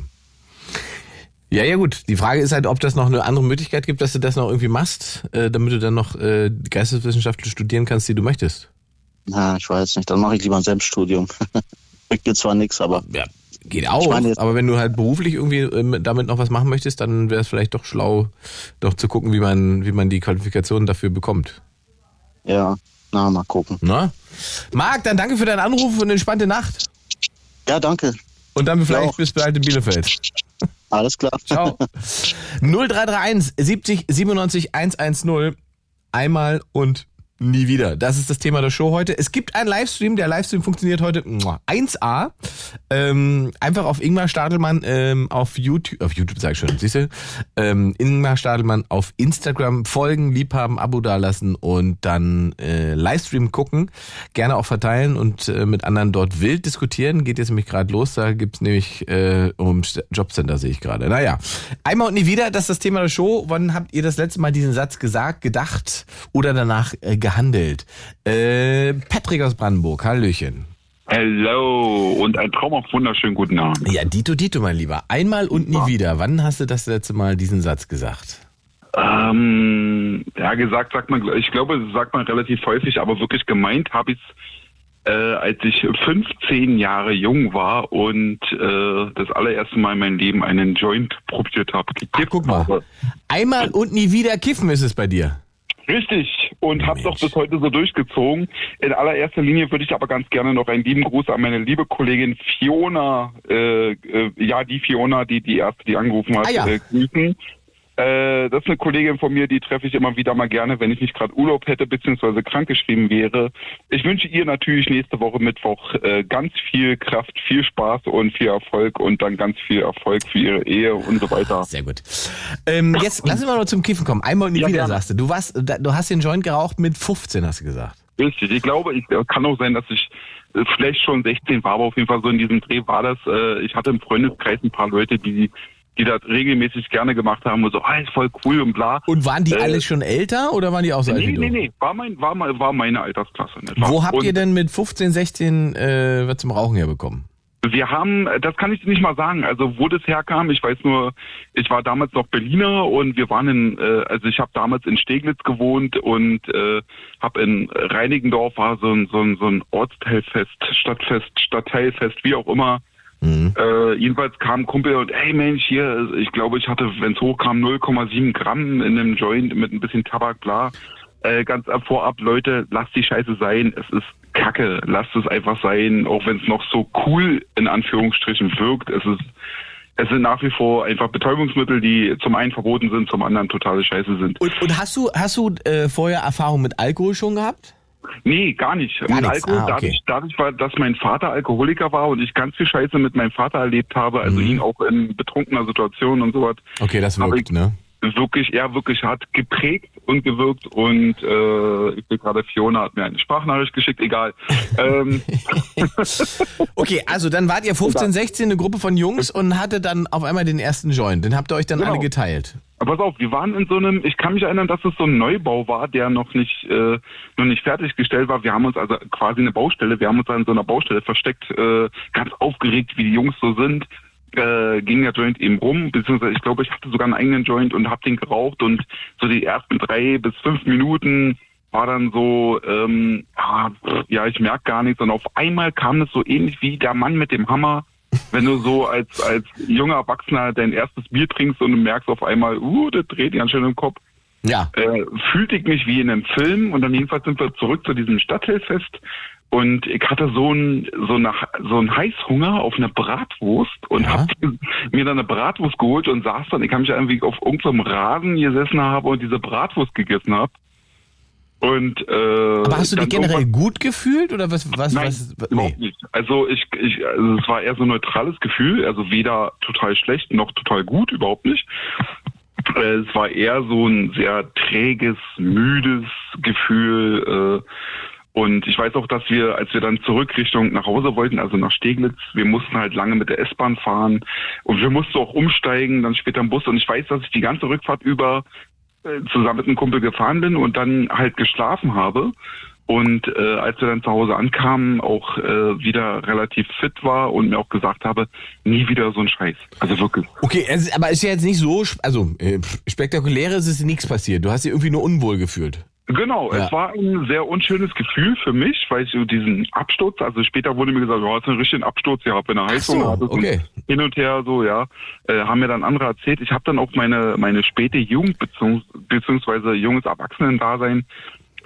Ja, ja gut. Die Frage ist halt, ob das noch eine andere Möglichkeit gibt, dass du das noch irgendwie machst, äh, damit du dann noch äh, Geisteswissenschaften studieren kannst, die du möchtest. Na, ich weiß nicht, dann mache ich lieber ein Selbststudium. Bringt mir zwar nichts, aber Ja, geht auch. meine aber wenn du halt beruflich irgendwie ähm, damit noch was machen möchtest, dann wäre es vielleicht doch schlau, doch zu gucken, wie man, wie man die Qualifikationen dafür bekommt. ja, na, mal gucken. Na? Marc, dann danke für deinen Anruf und eine entspannte Nacht. Ja, danke. Und dann vielleicht bis bald in Bielefeld. Alles klar. Ciao. 0331 70 97 110. Einmal und nie wieder. Das ist das Thema der Show heute. Es gibt einen Livestream. Der Livestream funktioniert heute muah, 1A. Ähm, einfach auf Ingmar Stadelmann ähm, auf YouTube, auf YouTube sag ich schon, siehst du? Ähm, Ingmar Stadelmann auf Instagram folgen, liebhaben, Abo dalassen und dann äh, Livestream gucken. Gerne auch verteilen und äh, mit anderen dort wild diskutieren. Geht jetzt nämlich gerade los. Da gibt's nämlich äh, um Jobcenter, sehe ich gerade. Naja, einmal und nie wieder, das ist das Thema der Show. Wann habt ihr das letzte Mal diesen Satz gesagt, gedacht oder danach äh, gehandelt? Äh, Patrick aus Brandenburg, Hallöchen. Hello und ein traumhaft wunderschönen guten Abend. Ja, Dito, Dito, mein Lieber. Einmal und nie wieder. Wann hast du das letzte Mal diesen Satz gesagt? Ähm, ja, gesagt sagt man, ich glaube, das sagt man relativ häufig, aber wirklich gemeint habe ich es, äh, als ich 15 Jahre jung war und äh, das allererste Mal in meinem Leben einen Joint probiert habe. Guck mal. habe. Einmal und nie wieder kiffen ist es bei dir. Richtig. Und habe doch bis heute so durchgezogen. In allererster Linie würde ich aber ganz gerne noch einen lieben Gruß an meine liebe Kollegin Fiona, äh, äh, ja, die Fiona, die die erste, die angerufen hat, Ah, ja. äh, grüßen. Äh, das ist eine Kollegin von mir, die treffe ich immer wieder mal gerne, wenn ich nicht gerade Urlaub hätte beziehungsweise krankgeschrieben wäre. Ich wünsche ihr natürlich nächste Woche Mittwoch äh, ganz viel Kraft, viel Spaß und viel Erfolg und dann ganz viel Erfolg für ihre Ehe und so weiter. Sehr gut. Ähm, jetzt lass uns mal noch zum Kiffen kommen. Einmal und nie Ja, wieder, gerne. sagst du. Du, warst, du hast den Joint geraucht mit 15, hast du gesagt. Richtig. Ich glaube, ich äh, kann auch sein, dass ich äh, vielleicht schon 16 war, aber auf jeden Fall so in diesem Dreh war das. Äh, ich hatte im Freundeskreis ein paar Leute, die die das regelmäßig gerne gemacht haben und so, ah, ist voll cool und bla. Und waren die Äh, alle schon älter oder waren die auch so alt Nee, wie du? nee, nee, war mein, war war meine Altersklasse. in etwa. Wo habt und ihr denn mit 15, 16 äh, was zum Rauchen herbekommen? Wir haben, das kann ich nicht mal sagen, also wo das herkam, ich weiß nur, ich war damals noch Berliner und wir waren in, äh, also ich habe damals in Steglitz gewohnt und äh, habe in Reinigendorf war so ein, so ein, so ein Ortsteilfest, Stadtfest, Stadtteilfest, wie auch immer. Mhm. Äh, jedenfalls kam ein Kumpel und ey Mensch, hier, ich glaube, ich hatte, wenn es hochkam, 0,7 Gramm in einem Joint mit ein bisschen Tabak, bla. Äh, ganz ab- vorab, Leute, lasst die Scheiße sein. Es ist Kacke. Lasst es einfach sein, auch wenn es noch so cool in Anführungsstrichen wirkt. Es ist es sind nach wie vor einfach Betäubungsmittel, die zum einen verboten sind, zum anderen totale Scheiße sind. Und, und hast du, hast du äh, vorher Erfahrung mit Alkohol schon gehabt? Nee, gar nicht. Gar mit nichts. Alkohol, Ah, okay. dadurch, dadurch war, dass mein Vater Alkoholiker war und ich ganz viel Scheiße mit meinem Vater erlebt habe, also Mhm. ihn auch in betrunkener Situation und sowas, Okay, das wirkt, ich- ne? Wirklich, er wirklich hat geprägt und gewirkt und äh, ich sehe gerade, Fiona hat mir eine Sprachnachricht geschickt, egal. ähm, Okay, also dann wart ihr 15, 16, eine Gruppe von Jungs und hatte dann auf einmal den ersten Joint. Den habt ihr euch dann Genau. alle geteilt. Aber pass auf, wir waren in so einem, ich kann mich erinnern, dass es so ein Neubau war, der noch nicht, äh, noch nicht fertiggestellt war. Wir haben uns also quasi eine Baustelle, wir haben uns an so einer Baustelle versteckt, äh, ganz aufgeregt, wie die Jungs so sind. Äh, ging der Joint eben rum, beziehungsweise ich glaube, ich hatte sogar einen eigenen Joint und hab den geraucht und so die ersten drei bis fünf Minuten war dann so, ähm, ja, ich merk gar nichts. Und auf einmal kam es so ähnlich wie der Mann mit dem Hammer, wenn du so als, als junger Erwachsener dein erstes Bier trinkst und du merkst auf einmal, uh, das dreht ganz schön im Kopf, Ja. äh, fühlte ich mich wie in einem Film. Und dann jedenfalls sind wir zurück zu diesem Stadtteilfest und ich hatte so ein so eine, so ein Heißhunger auf eine Bratwurst und Ja. hab mir dann eine Bratwurst geholt und saß dann, ich kann mich irgendwie auf irgendeinem Rasen gesessen habe und diese Bratwurst gegessen habe. Und äh, Aber hast du dich generell gut gefühlt oder was? was, Nein, was überhaupt nicht. Also ich, ich, also es war eher so ein neutrales Gefühl, also weder total schlecht noch total gut, überhaupt nicht. Äh, Es war eher so ein sehr träges, müdes Gefühl. Äh, und ich weiß auch, dass wir, als wir dann zurück Richtung nach Hause wollten, also nach Steglitz, wir mussten halt lange mit der S-Bahn fahren und wir mussten auch umsteigen, dann später im Bus. Und ich weiß, dass ich die ganze Rückfahrt über äh, zusammen mit einem Kumpel gefahren bin und dann halt geschlafen habe. Und äh, als wir dann zu Hause ankamen, auch äh, wieder relativ fit war und mir auch gesagt habe, nie wieder so ein Scheiß. Also wirklich. Okay, aber ist ja jetzt nicht so, also äh, spektakulär ist es nichts passiert. Du hast dich irgendwie nur unwohl gefühlt. Genau, Ja. es war ein sehr unschönes Gefühl für mich, weil ich so diesen Absturz, also später wurde mir gesagt, du hast einen richtigen Absturz gehabt in der Heizung. so, okay. Hin und her so, ja, äh, haben mir dann andere erzählt. Ich habe dann auch meine meine späte Jugend beziehungs beziehungsweise junges Erwachsenendasein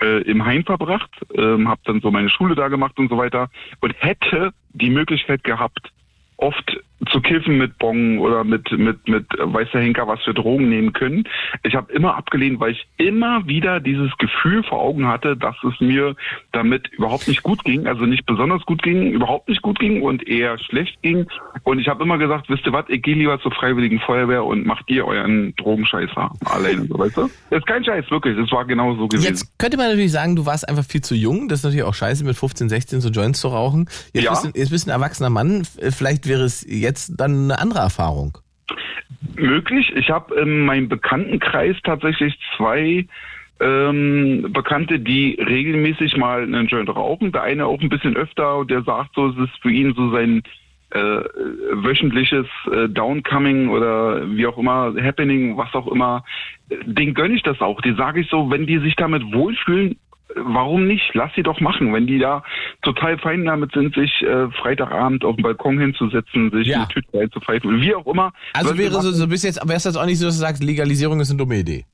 äh, im Heim verbracht, ähm, habe dann so meine Schule da gemacht und so weiter und hätte die Möglichkeit gehabt, oft zu kiffen mit Bong oder mit mit mit äh, weiß der Henker was für Drogen nehmen können. Ich habe immer abgelehnt, weil ich immer wieder dieses Gefühl vor Augen hatte, dass es mir damit überhaupt nicht gut ging, also nicht besonders gut ging, überhaupt nicht gut ging und eher schlecht ging. Und ich habe immer gesagt, wisst ihr was, ich gehe lieber zur Freiwilligen Feuerwehr und macht ihr euren Drogenscheißer alleine, so weißt du? Das ist kein Scheiß, wirklich. Das war genau so gewesen. Jetzt könnte man natürlich sagen, du warst einfach viel zu jung. Das ist natürlich auch scheiße, mit 15, 16 so Joints zu rauchen. Jetzt, Ja. bist, du, jetzt bist du ein erwachsener Mann. F- Vielleicht wäre es jetzt dann eine andere Erfahrung. Möglich. Ich habe in meinem Bekanntenkreis tatsächlich zwei ähm, Bekannte, die regelmäßig mal einen Joint rauchen. Der eine auch ein bisschen öfter und der sagt so, es ist für ihn so sein äh, wöchentliches äh, Downcoming oder wie auch immer, Happening, was auch immer. Den gönne ich das auch. Die sage ich so, wenn die sich damit wohlfühlen, warum nicht? Lass sie doch machen. Wenn die da total fein damit sind, sich äh, Freitagabend auf dem Balkon hinzusetzen, sich Ja. eine Tüte einzupfeifen, wie auch immer. Also wäre so, so bis jetzt, aber ist das auch nicht so, dass du sagst, Legalisierung ist eine dumme Idee.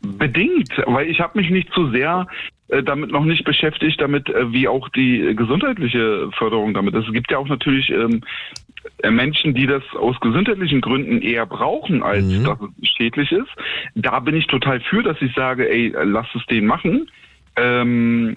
Bedingt, weil ich habe mich nicht zu sehr äh, damit noch nicht beschäftigt, damit äh, wie auch die gesundheitliche Förderung damit ist. Es gibt ja auch natürlich ähm, äh, Menschen, die das aus gesundheitlichen Gründen eher brauchen, als Mhm. dass es schädlich ist, da bin ich total für, dass ich sage, ey, lass es den machen. Ähm,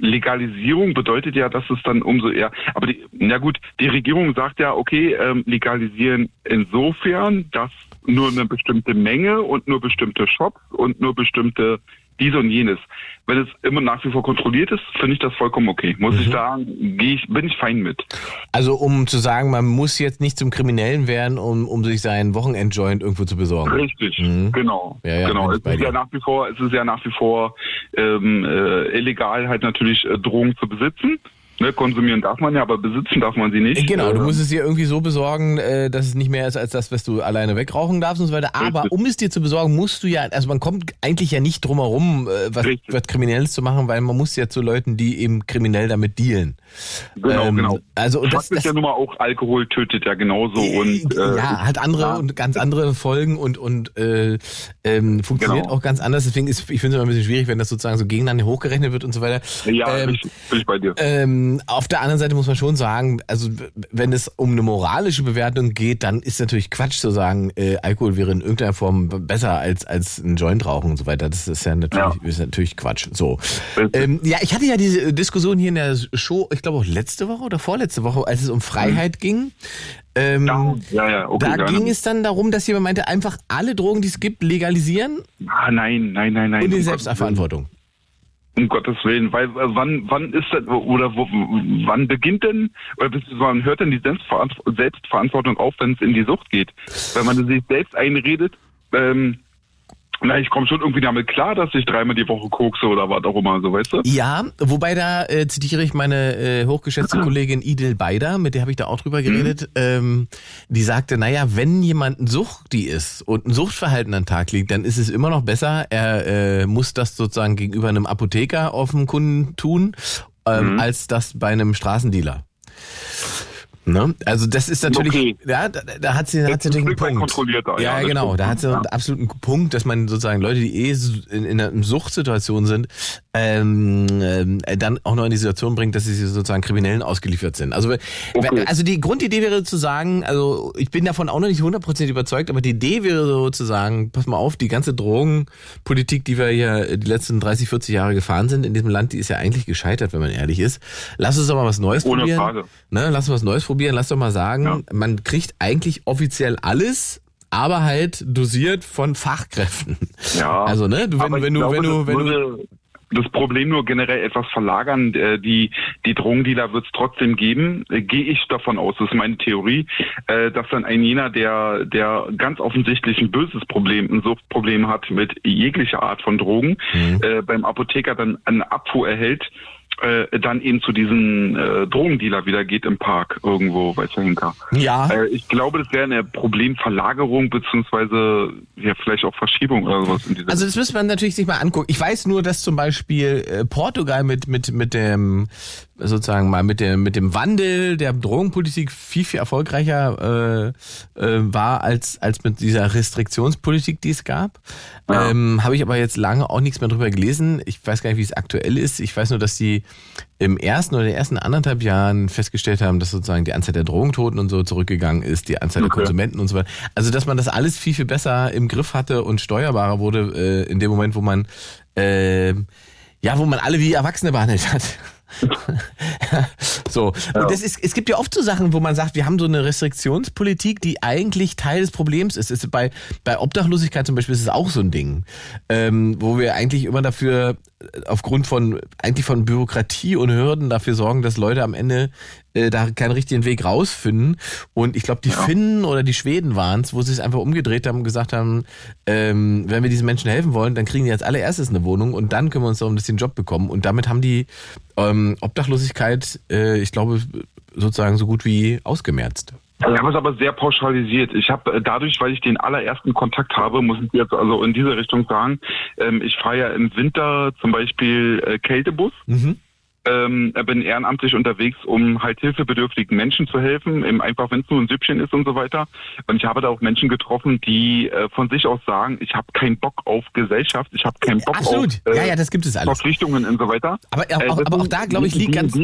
Legalisierung bedeutet ja, dass es dann umso eher, aber die, na gut, die Regierung sagt ja, okay, ähm, legalisieren insofern, dass nur eine bestimmte Menge und nur bestimmte Shops und nur bestimmte dies und jenes. Wenn es immer nach wie vor kontrolliert ist, finde ich das vollkommen okay. Muss Mhm. ich sagen, gehe ich, bin ich fein mit. Also um zu sagen, man muss jetzt nicht zum Kriminellen werden, um, um sich seinen Wochenendjoint irgendwo zu besorgen. Richtig, Mhm. genau. Ja, ja, genau. Es ist ja nach wie vor, es ist ja nach wie vor ähm, äh, illegal, halt natürlich äh, Drogen zu besitzen. Ne, konsumieren darf man ja, aber besitzen darf man sie nicht. Genau, du Äh, musst es dir irgendwie so besorgen, äh, dass es nicht mehr ist als das, was du alleine wegrauchen darfst und so weiter. Aber Richtig. um es dir zu besorgen, musst du ja, also man kommt eigentlich ja nicht drum herum, äh, was, was Kriminelles zu machen, weil man muss ja zu Leuten, die eben kriminell damit dealen. Genau, Ähm, genau. Also und das, Fakt ist das ja nun mal auch, Alkohol tötet ja genauso und äh, ja, hat andere ja. und ganz andere Folgen und und äh, ähm, funktioniert Genau. auch ganz anders. Deswegen ist, ich finde es immer ein bisschen schwierig, wenn das sozusagen so gegeneinander hochgerechnet wird und so weiter. ja, ähm, bin ich bei dir. Ähm, auf der anderen Seite muss man schon sagen, also wenn es um eine moralische Bewertung geht, dann ist natürlich Quatsch zu sagen, äh, Alkohol wäre in irgendeiner Form besser als als ein Joint rauchen und so weiter. Das ist ja natürlich Ja. ist natürlich Quatsch. So, ähm, ja, ich hatte ja diese Diskussion hier in der Show, ich glaube auch letzte Woche oder vorletzte Woche, als es um Freiheit ging. Ähm, ja, ja, ja, okay. da gerne. ging es dann darum, dass jemand meinte, einfach alle Drogen, die es gibt, legalisieren Ah, nein, nein, nein, nein. und in um Selbstverantwortung. Um Gottes Willen, weil äh, wann wann ist das oder wo, wann beginnt denn oder wann hört denn die Selbstverantw- Selbstverantwortung auf, wenn es in die Sucht geht? Wenn man sich selbst einredet, ähm, na, ich komme schon irgendwie damit klar, dass ich dreimal die Woche kokse oder was auch immer, so weißt du? Ja, wobei da äh, zitiere ich meine äh, hochgeschätzte Kollegin Idil Beider, mit der habe ich da auch drüber geredet, ähm, die sagte, naja, wenn jemand ein Suchti ist und ein Suchtverhalten an den Tag liegt, dann ist es immer noch besser, er äh, muss das sozusagen gegenüber einem Apotheker auf dem Kunden tun, ähm, als das bei einem Straßendealer. Ne? Also das ist natürlich, Okay. ja, da, da hat sie, hat sie natürlich einen Punkt. ja, ja, genau, da hat sie Ja. einen absoluten Punkt, dass man sozusagen Leute, die eh in, in einer Suchtsituation sind, ähm, ähm, dann auch noch in die Situation bringt, dass sie sozusagen Kriminellen ausgeliefert sind. Also, Okay. also die Grundidee wäre zu sagen, also ich bin davon auch noch nicht hundertprozentig überzeugt, aber die Idee wäre so zu sagen, pass mal auf, die ganze Drogenpolitik, die wir hier die letzten 30, 40 Jahre gefahren sind in diesem Land, die ist ja eigentlich gescheitert, wenn man ehrlich ist. Lass uns doch mal was Neues Ohne probieren. Frage. Ne, lass uns was Neues probieren. Lass doch mal sagen, Ja. man kriegt eigentlich offiziell alles, aber halt dosiert von Fachkräften. Ja. Also, ne, du, wenn, wenn du, glaube, wenn du, wenn du, das Problem nur generell etwas verlagern. Äh, Die, die Drogendealer wird es trotzdem geben, äh, gehe ich davon aus, das ist meine Theorie, äh, dass dann ein jener, der, der ganz offensichtlich ein böses Problem, ein Suchtproblem hat mit jeglicher Art von Drogen, Mhm. äh, beim Apotheker dann eine Abfuhr erhält, äh, dann eben zu diesen äh, Drogendealer wieder geht im Park irgendwo bei Henker. ja, Äh, ich glaube, das wäre eine Problemverlagerung beziehungsweise ja vielleicht auch Verschiebung oder sowas in Also das müsste man natürlich sich mal angucken. Ich weiß nur, dass zum Beispiel äh, Portugal mit mit mit dem sozusagen mal mit dem mit dem Wandel der Drogenpolitik viel viel erfolgreicher äh, äh, war als als mit dieser Restriktionspolitik, die es gab. Ja. Ähm, Habe ich aber jetzt lange auch nichts mehr drüber gelesen. Ich weiß gar nicht, wie es aktuell ist. Ich weiß nur, dass die im ersten oder den ersten anderthalb Jahren festgestellt haben, dass sozusagen die Anzahl der Drogentoten und so zurückgegangen ist, die Anzahl der Okay. Konsumenten und so weiter. Also dass man das alles viel viel besser im Griff hatte und steuerbarer wurde äh, in dem Moment, wo man äh, ja, wo man alle wie Erwachsene behandelt hat. so. Und das ist, es gibt ja oft so Sachen, wo man sagt, wir haben so eine Restriktionspolitik, die eigentlich Teil des Problems ist. ist bei, bei Obdachlosigkeit zum Beispiel ist es auch so ein Ding, ähm, wo wir eigentlich immer dafür, äh, aufgrund von, eigentlich von Bürokratie und Hürden dafür sorgen, dass Leute am Ende äh, da keinen richtigen Weg rausfinden. Und ich glaube, die Finnen oder die Schweden waren es, wo sie es einfach umgedreht haben und gesagt haben, ähm, wenn wir diesen Menschen helfen wollen, dann kriegen die als allererstes eine Wohnung und dann können wir uns darum, dass sie einen Job bekommen. Und damit haben die ähm, Obdachlosigkeit, äh, ich glaube, sozusagen so gut wie ausgemerzt. Ich habe es aber sehr pauschalisiert. Ich habe äh, dadurch, weil ich den allerersten Kontakt habe, muss ich jetzt also in diese Richtung sagen, ähm, ich fahre ja im Winter zum Beispiel äh, Kältebus. Mhm. Ähm, bin ehrenamtlich unterwegs, um halt hilfebedürftigen Menschen zu helfen, eben einfach wenn es nur ein Süppchen ist und so weiter. Und ich habe da auch Menschen getroffen, die äh, von sich aus sagen, ich habe keinen Bock auf Gesellschaft, ich habe keinen Bock Absolut. auf äh, ja, ja, das gibt es alles. Verpflichtungen und so weiter. Aber, Äh, auch, das aber auch da, glaube ich, liegt ganz,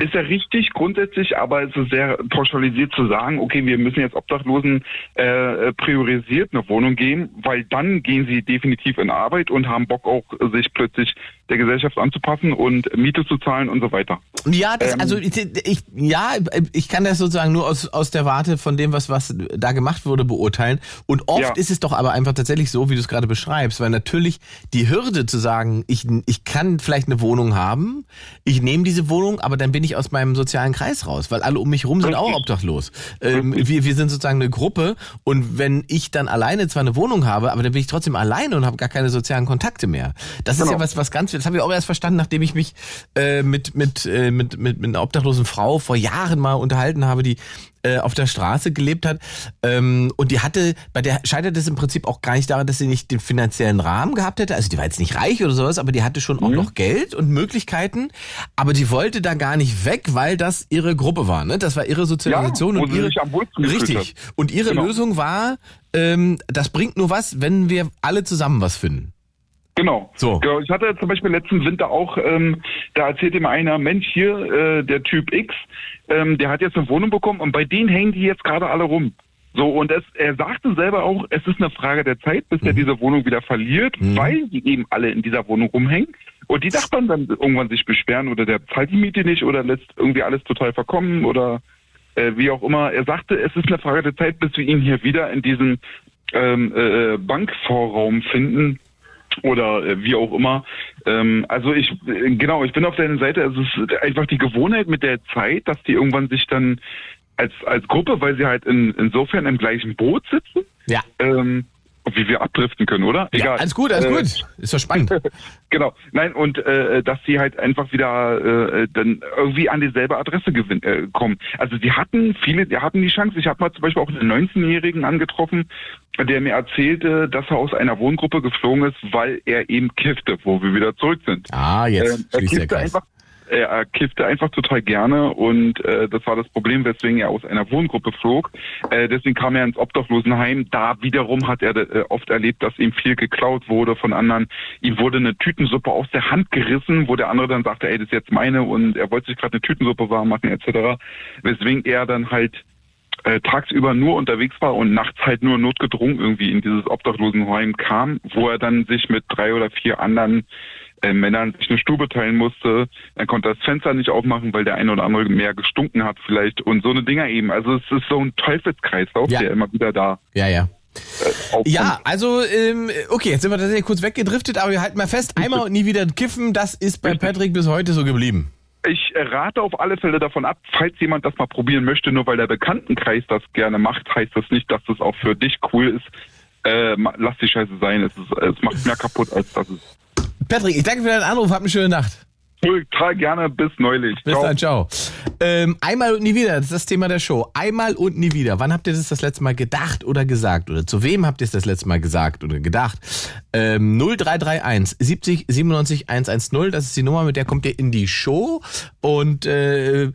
ist ja richtig grundsätzlich, aber es ist sehr pauschalisiert zu sagen, okay, wir müssen jetzt Obdachlosen äh, priorisiert eine Wohnung geben, weil dann gehen sie definitiv in Arbeit und haben Bock auch, sich plötzlich der Gesellschaft anzupassen und Miete zu zahlen und so weiter. Ja, das, Ähm, also ich, ich, ja, ich kann das sozusagen nur aus, aus der Warte von dem, was, was da gemacht wurde, beurteilen. Und oft Ja. ist es doch aber einfach tatsächlich so, wie du es gerade beschreibst, weil natürlich die Hürde zu sagen, ich, ich kann vielleicht eine Wohnung haben, ich nehme diese Wohnung, aber dann bin ich aus meinem sozialen Kreis raus, weil alle um mich rum sind auch obdachlos. Ähm, wir, wir sind sozusagen eine Gruppe und wenn ich dann alleine zwar eine Wohnung habe, aber dann bin ich trotzdem alleine und habe gar keine sozialen Kontakte mehr. Das ist Genau. ja was, was ganz, das habe ich auch erst verstanden, nachdem ich mich äh, mit, mit, äh, mit, mit, mit einer obdachlosen Frau vor Jahren mal unterhalten habe, die äh, auf der Straße gelebt hat. Ähm, und die hatte, bei der scheitert es im Prinzip auch gar nicht daran, dass sie nicht den finanziellen Rahmen gehabt hätte. Also die war jetzt nicht reich oder sowas, aber die hatte schon auch noch Geld und Möglichkeiten. Aber die wollte da gar nicht weg, weil das ihre Gruppe war. Ne? Das war ihre Sozialisation Ja, und ihre richtig. Und ihre Genau. Lösung war, ähm, das bringt nur was, wenn wir alle zusammen was finden. Genau. So. Genau. Ich hatte zum Beispiel letzten Winter auch, ähm, da erzählte mir einer, Mensch, hier, äh, der Typ X, ähm, der hat jetzt eine Wohnung bekommen und bei denen hängen die jetzt gerade alle rum. So, und es, er sagte selber auch, es ist eine Frage der Zeit, bis er diese Wohnung wieder verliert, weil die eben alle in dieser Wohnung rumhängen. Und die Nachbarn dann irgendwann sich beschweren oder der zahlt die Miete nicht oder lässt irgendwie alles total verkommen oder äh, wie auch immer. Er sagte, es ist eine Frage der Zeit, bis wir ihn hier wieder in diesem ähm, äh, Bankvorraum finden oder äh, wie auch immer. Ähm, also ich, äh, genau, ich bin auf deiner Seite. Es ist einfach die Gewohnheit mit der Zeit, dass die irgendwann sich dann als, als Gruppe, weil sie halt in, insofern im gleichen Boot sitzen, Ja. ähm, wie wir abdriften können, oder? Ja, alles gut, alles Äh, gut. Ist doch spannend. Genau, nein, und äh, dass sie halt einfach wieder äh, dann irgendwie an dieselbe Adresse gewin äh, kommen. Also die hatten viele, die hatten die Chance. Ich habe mal zum Beispiel auch einen 19-Jährigen angetroffen, der mir erzählte, dass er aus einer Wohngruppe geflogen ist, weil er eben kiffte, wo wir wieder zurück sind. Ah, Ähm, jetzt er schließt kiffte einfach er er kiffte einfach total gerne und äh, das war das Problem, weswegen er aus einer Wohngruppe flog. Äh, deswegen kam er ins Obdachlosenheim. Da wiederum hat er äh, oft erlebt, dass ihm viel geklaut wurde von anderen. Ihm wurde eine Tütensuppe aus der Hand gerissen, wo der andere dann sagte, ey, das ist jetzt meine und er wollte sich gerade eine Tütensuppe warm machen etc. Weswegen er dann halt äh, tagsüber nur unterwegs war und nachts halt nur notgedrungen irgendwie in dieses Obdachlosenheim kam, wo er dann sich mit drei oder vier anderen äh, Männern sich eine Stube teilen musste. Er konnte das Fenster nicht aufmachen, weil der eine oder andere mehr gestunken hat vielleicht und so eine Dinger eben. Also es ist so ein Teufelskreislauf, Ja. der immer wieder da Ja, ja. äh. Ja, also, ähm, okay, jetzt sind wir tatsächlich kurz weggedriftet, aber wir halten mal fest, einmal und nie wieder kiffen, das ist bei Patrick bis heute so geblieben. Ich rate auf alle Fälle davon ab, falls jemand das mal probieren möchte, nur weil der Bekanntenkreis das gerne macht, heißt das nicht, dass das auch für dich cool ist. Äh, lass die Scheiße sein, es, ist, es macht mehr kaputt, als das ist. Patrick, ich danke für deinen Anruf, hab eine schöne Nacht. Total gerne, bis neulich. Bis Ciao. dann, ciao. Ähm, einmal und nie wieder, das ist das Thema der Show. Einmal und nie wieder. Wann habt ihr das das letzte Mal gedacht oder gesagt? Oder zu wem habt ihr es das letzte Mal gesagt oder gedacht? Ähm, 0331 70 97 110, das ist die Nummer, mit der kommt ihr in die Show. Und äh,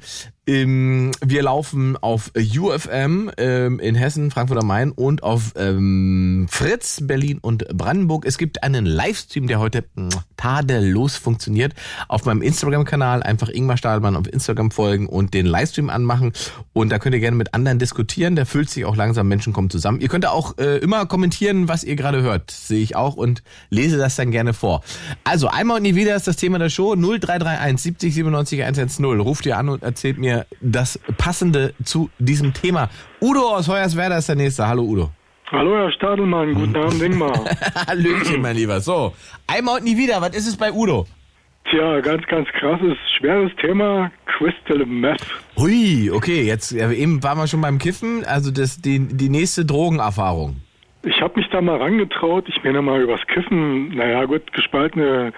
ähm, wir laufen auf UFM ähm, in Hessen, Frankfurt am Main und auf ähm, Fritz, Berlin und Brandenburg. Es gibt einen Livestream, der heute mh, tadellos funktioniert. Auf meinem Instagram-Kanal einfach Ingmar Stahlmann auf Instagram folgen und den Livestream anmachen. Und da könnt ihr gerne mit anderen diskutieren. Der füllt sich auch langsam, Menschen kommen zusammen. Ihr könnt auch äh, immer kommentieren, was ihr gerade hört. Sehe ich auch und lese das dann gerne vor. Also einmal und nie wieder ist das Thema der Show. 0331 70 97 110. Ruft ihr an und erzählt mir das Passende zu diesem Thema. Udo aus Hoyerswerda ist der Nächste. Hallo Udo. Hallo Herr Stadelmann, guten Abend Ingmar. Hallöchen, mein Lieber. So, einmal und nie wieder. Was ist es bei Udo? Tja, ganz, ganz krasses, schweres Thema, Crystal Meth. Hui, okay, jetzt eben waren wir schon beim Kiffen, also das die die nächste Drogenerfahrung. Ich habe mich da mal rangetraut, ich bin ja mal übers Kiffen, naja gut, gespaltene,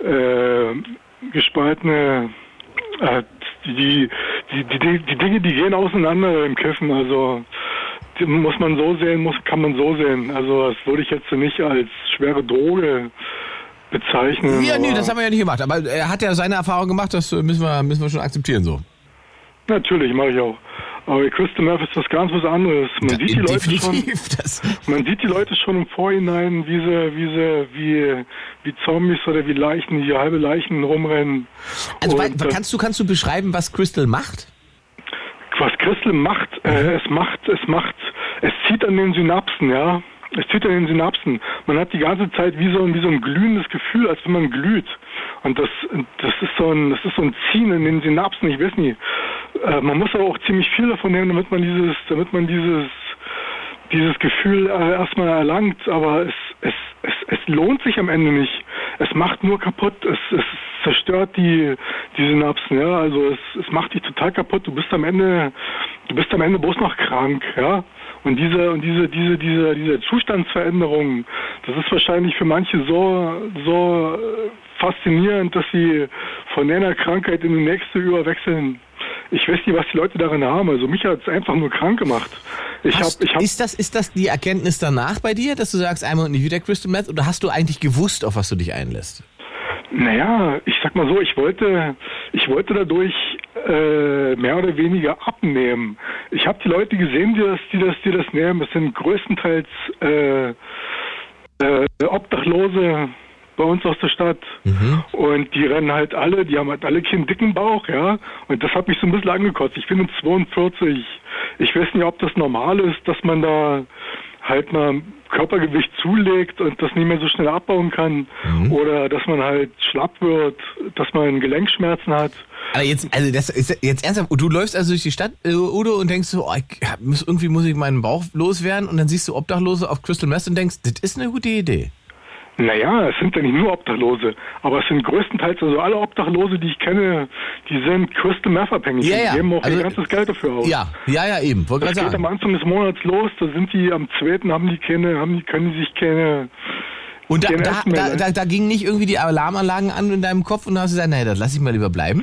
äh, gespaltene, äh, die, die, die, die, Dinge, die gehen auseinander im Kiffen, also muss man so sehen, muss, kann man so sehen. Also das würde ich jetzt nicht als schwere Droge bezeichnen. Ja, nee, das haben wir ja nicht gemacht, aber er hat ja seine Erfahrung gemacht, das müssen wir müssen wir schon akzeptieren so. Natürlich, mache ich auch. Aber Crystal Meth ist was ganz was anderes. Man sieht die Leute schon, man sieht die Leute schon im Vorhinein, wie sie, wie sie, wie, wie Zombies oder wie Leichen, wie halbe Leichen rumrennen. also Und, äh, kannst du kannst du beschreiben, was Crystal macht? was Crystal macht, äh, es macht, es macht, es zieht an den Synapsen, ja. Es zieht an den Synapsen. Man hat die ganze Zeit wie so, ein- wie so ein glühendes Gefühl, als wenn man glüht. Und das, das ist so ein, das ist so ein Ziehen in den Synapsen. Ich weiß nicht. Äh, man muss aber auch ziemlich viel davon nehmen, damit man dieses, damit man dieses, dieses Gefühl äh, erstmal erlangt, aber es, es, es, es lohnt sich am Ende nicht. Es macht nur kaputt, es, es zerstört die, die Synapsen, ja, also es, es macht dich total kaputt. Du bist am Ende, du bist am Ende bloß noch krank, ja. Und diese, und diese, diese, diese, diese Zustandsveränderung, das ist wahrscheinlich für manche so, so äh, faszinierend, dass sie von einer Krankheit in die nächste überwechseln. Ich weiß nicht, was die Leute darin haben. Also mich hat es einfach nur krank gemacht. Ich Hast, ich habe ist, das, ist das die Erkenntnis danach bei dir, dass du sagst, einmal und nicht wieder Crystal Meth? Oder hast du eigentlich gewusst, auf was du dich einlässt? Naja, ich sag mal so, ich wollte, ich wollte dadurch äh, mehr oder weniger abnehmen. Ich habe die Leute gesehen, die das, die das, die das nehmen. Es sind größtenteils äh, äh, Obdachlose bei uns aus der Stadt. Und die rennen halt alle, die haben halt alle keinen dicken Bauch, ja. Und das hat mich so ein bisschen angekotzt. Ich bin jetzt 42. Ich weiß nicht, ob das normal ist, dass man da halt mal Körpergewicht zulegt und das nicht mehr so schnell abbauen kann. Oder dass man halt schlapp wird, dass man Gelenkschmerzen hat. Aber jetzt, also das ist jetzt ernsthaft, du läufst also durch die Stadt, äh, Udo, und denkst so, oh, muss, irgendwie muss ich meinen Bauch loswerden und dann siehst du Obdachlose auf Crystal Meth und denkst, das ist eine gute Idee. Naja, es sind ja nicht nur Obdachlose, aber es sind größtenteils, also alle Obdachlose, die ich kenne, die sind Crystal Meth abhängig. Ja, ja. Die geben auch Also- ihr ganzes Geld dafür aus. Ja, ja, ja, eben. Wollte Das geht am sagen. Anfang des Monats los, da sind die am zweiten, haben die keine, haben die, können die sich keine, Und da, keine da, da, da, da gingen nicht irgendwie die Alarmanlagen an in deinem Kopf und da hast du gesagt, naja, das lass ich mal lieber bleiben.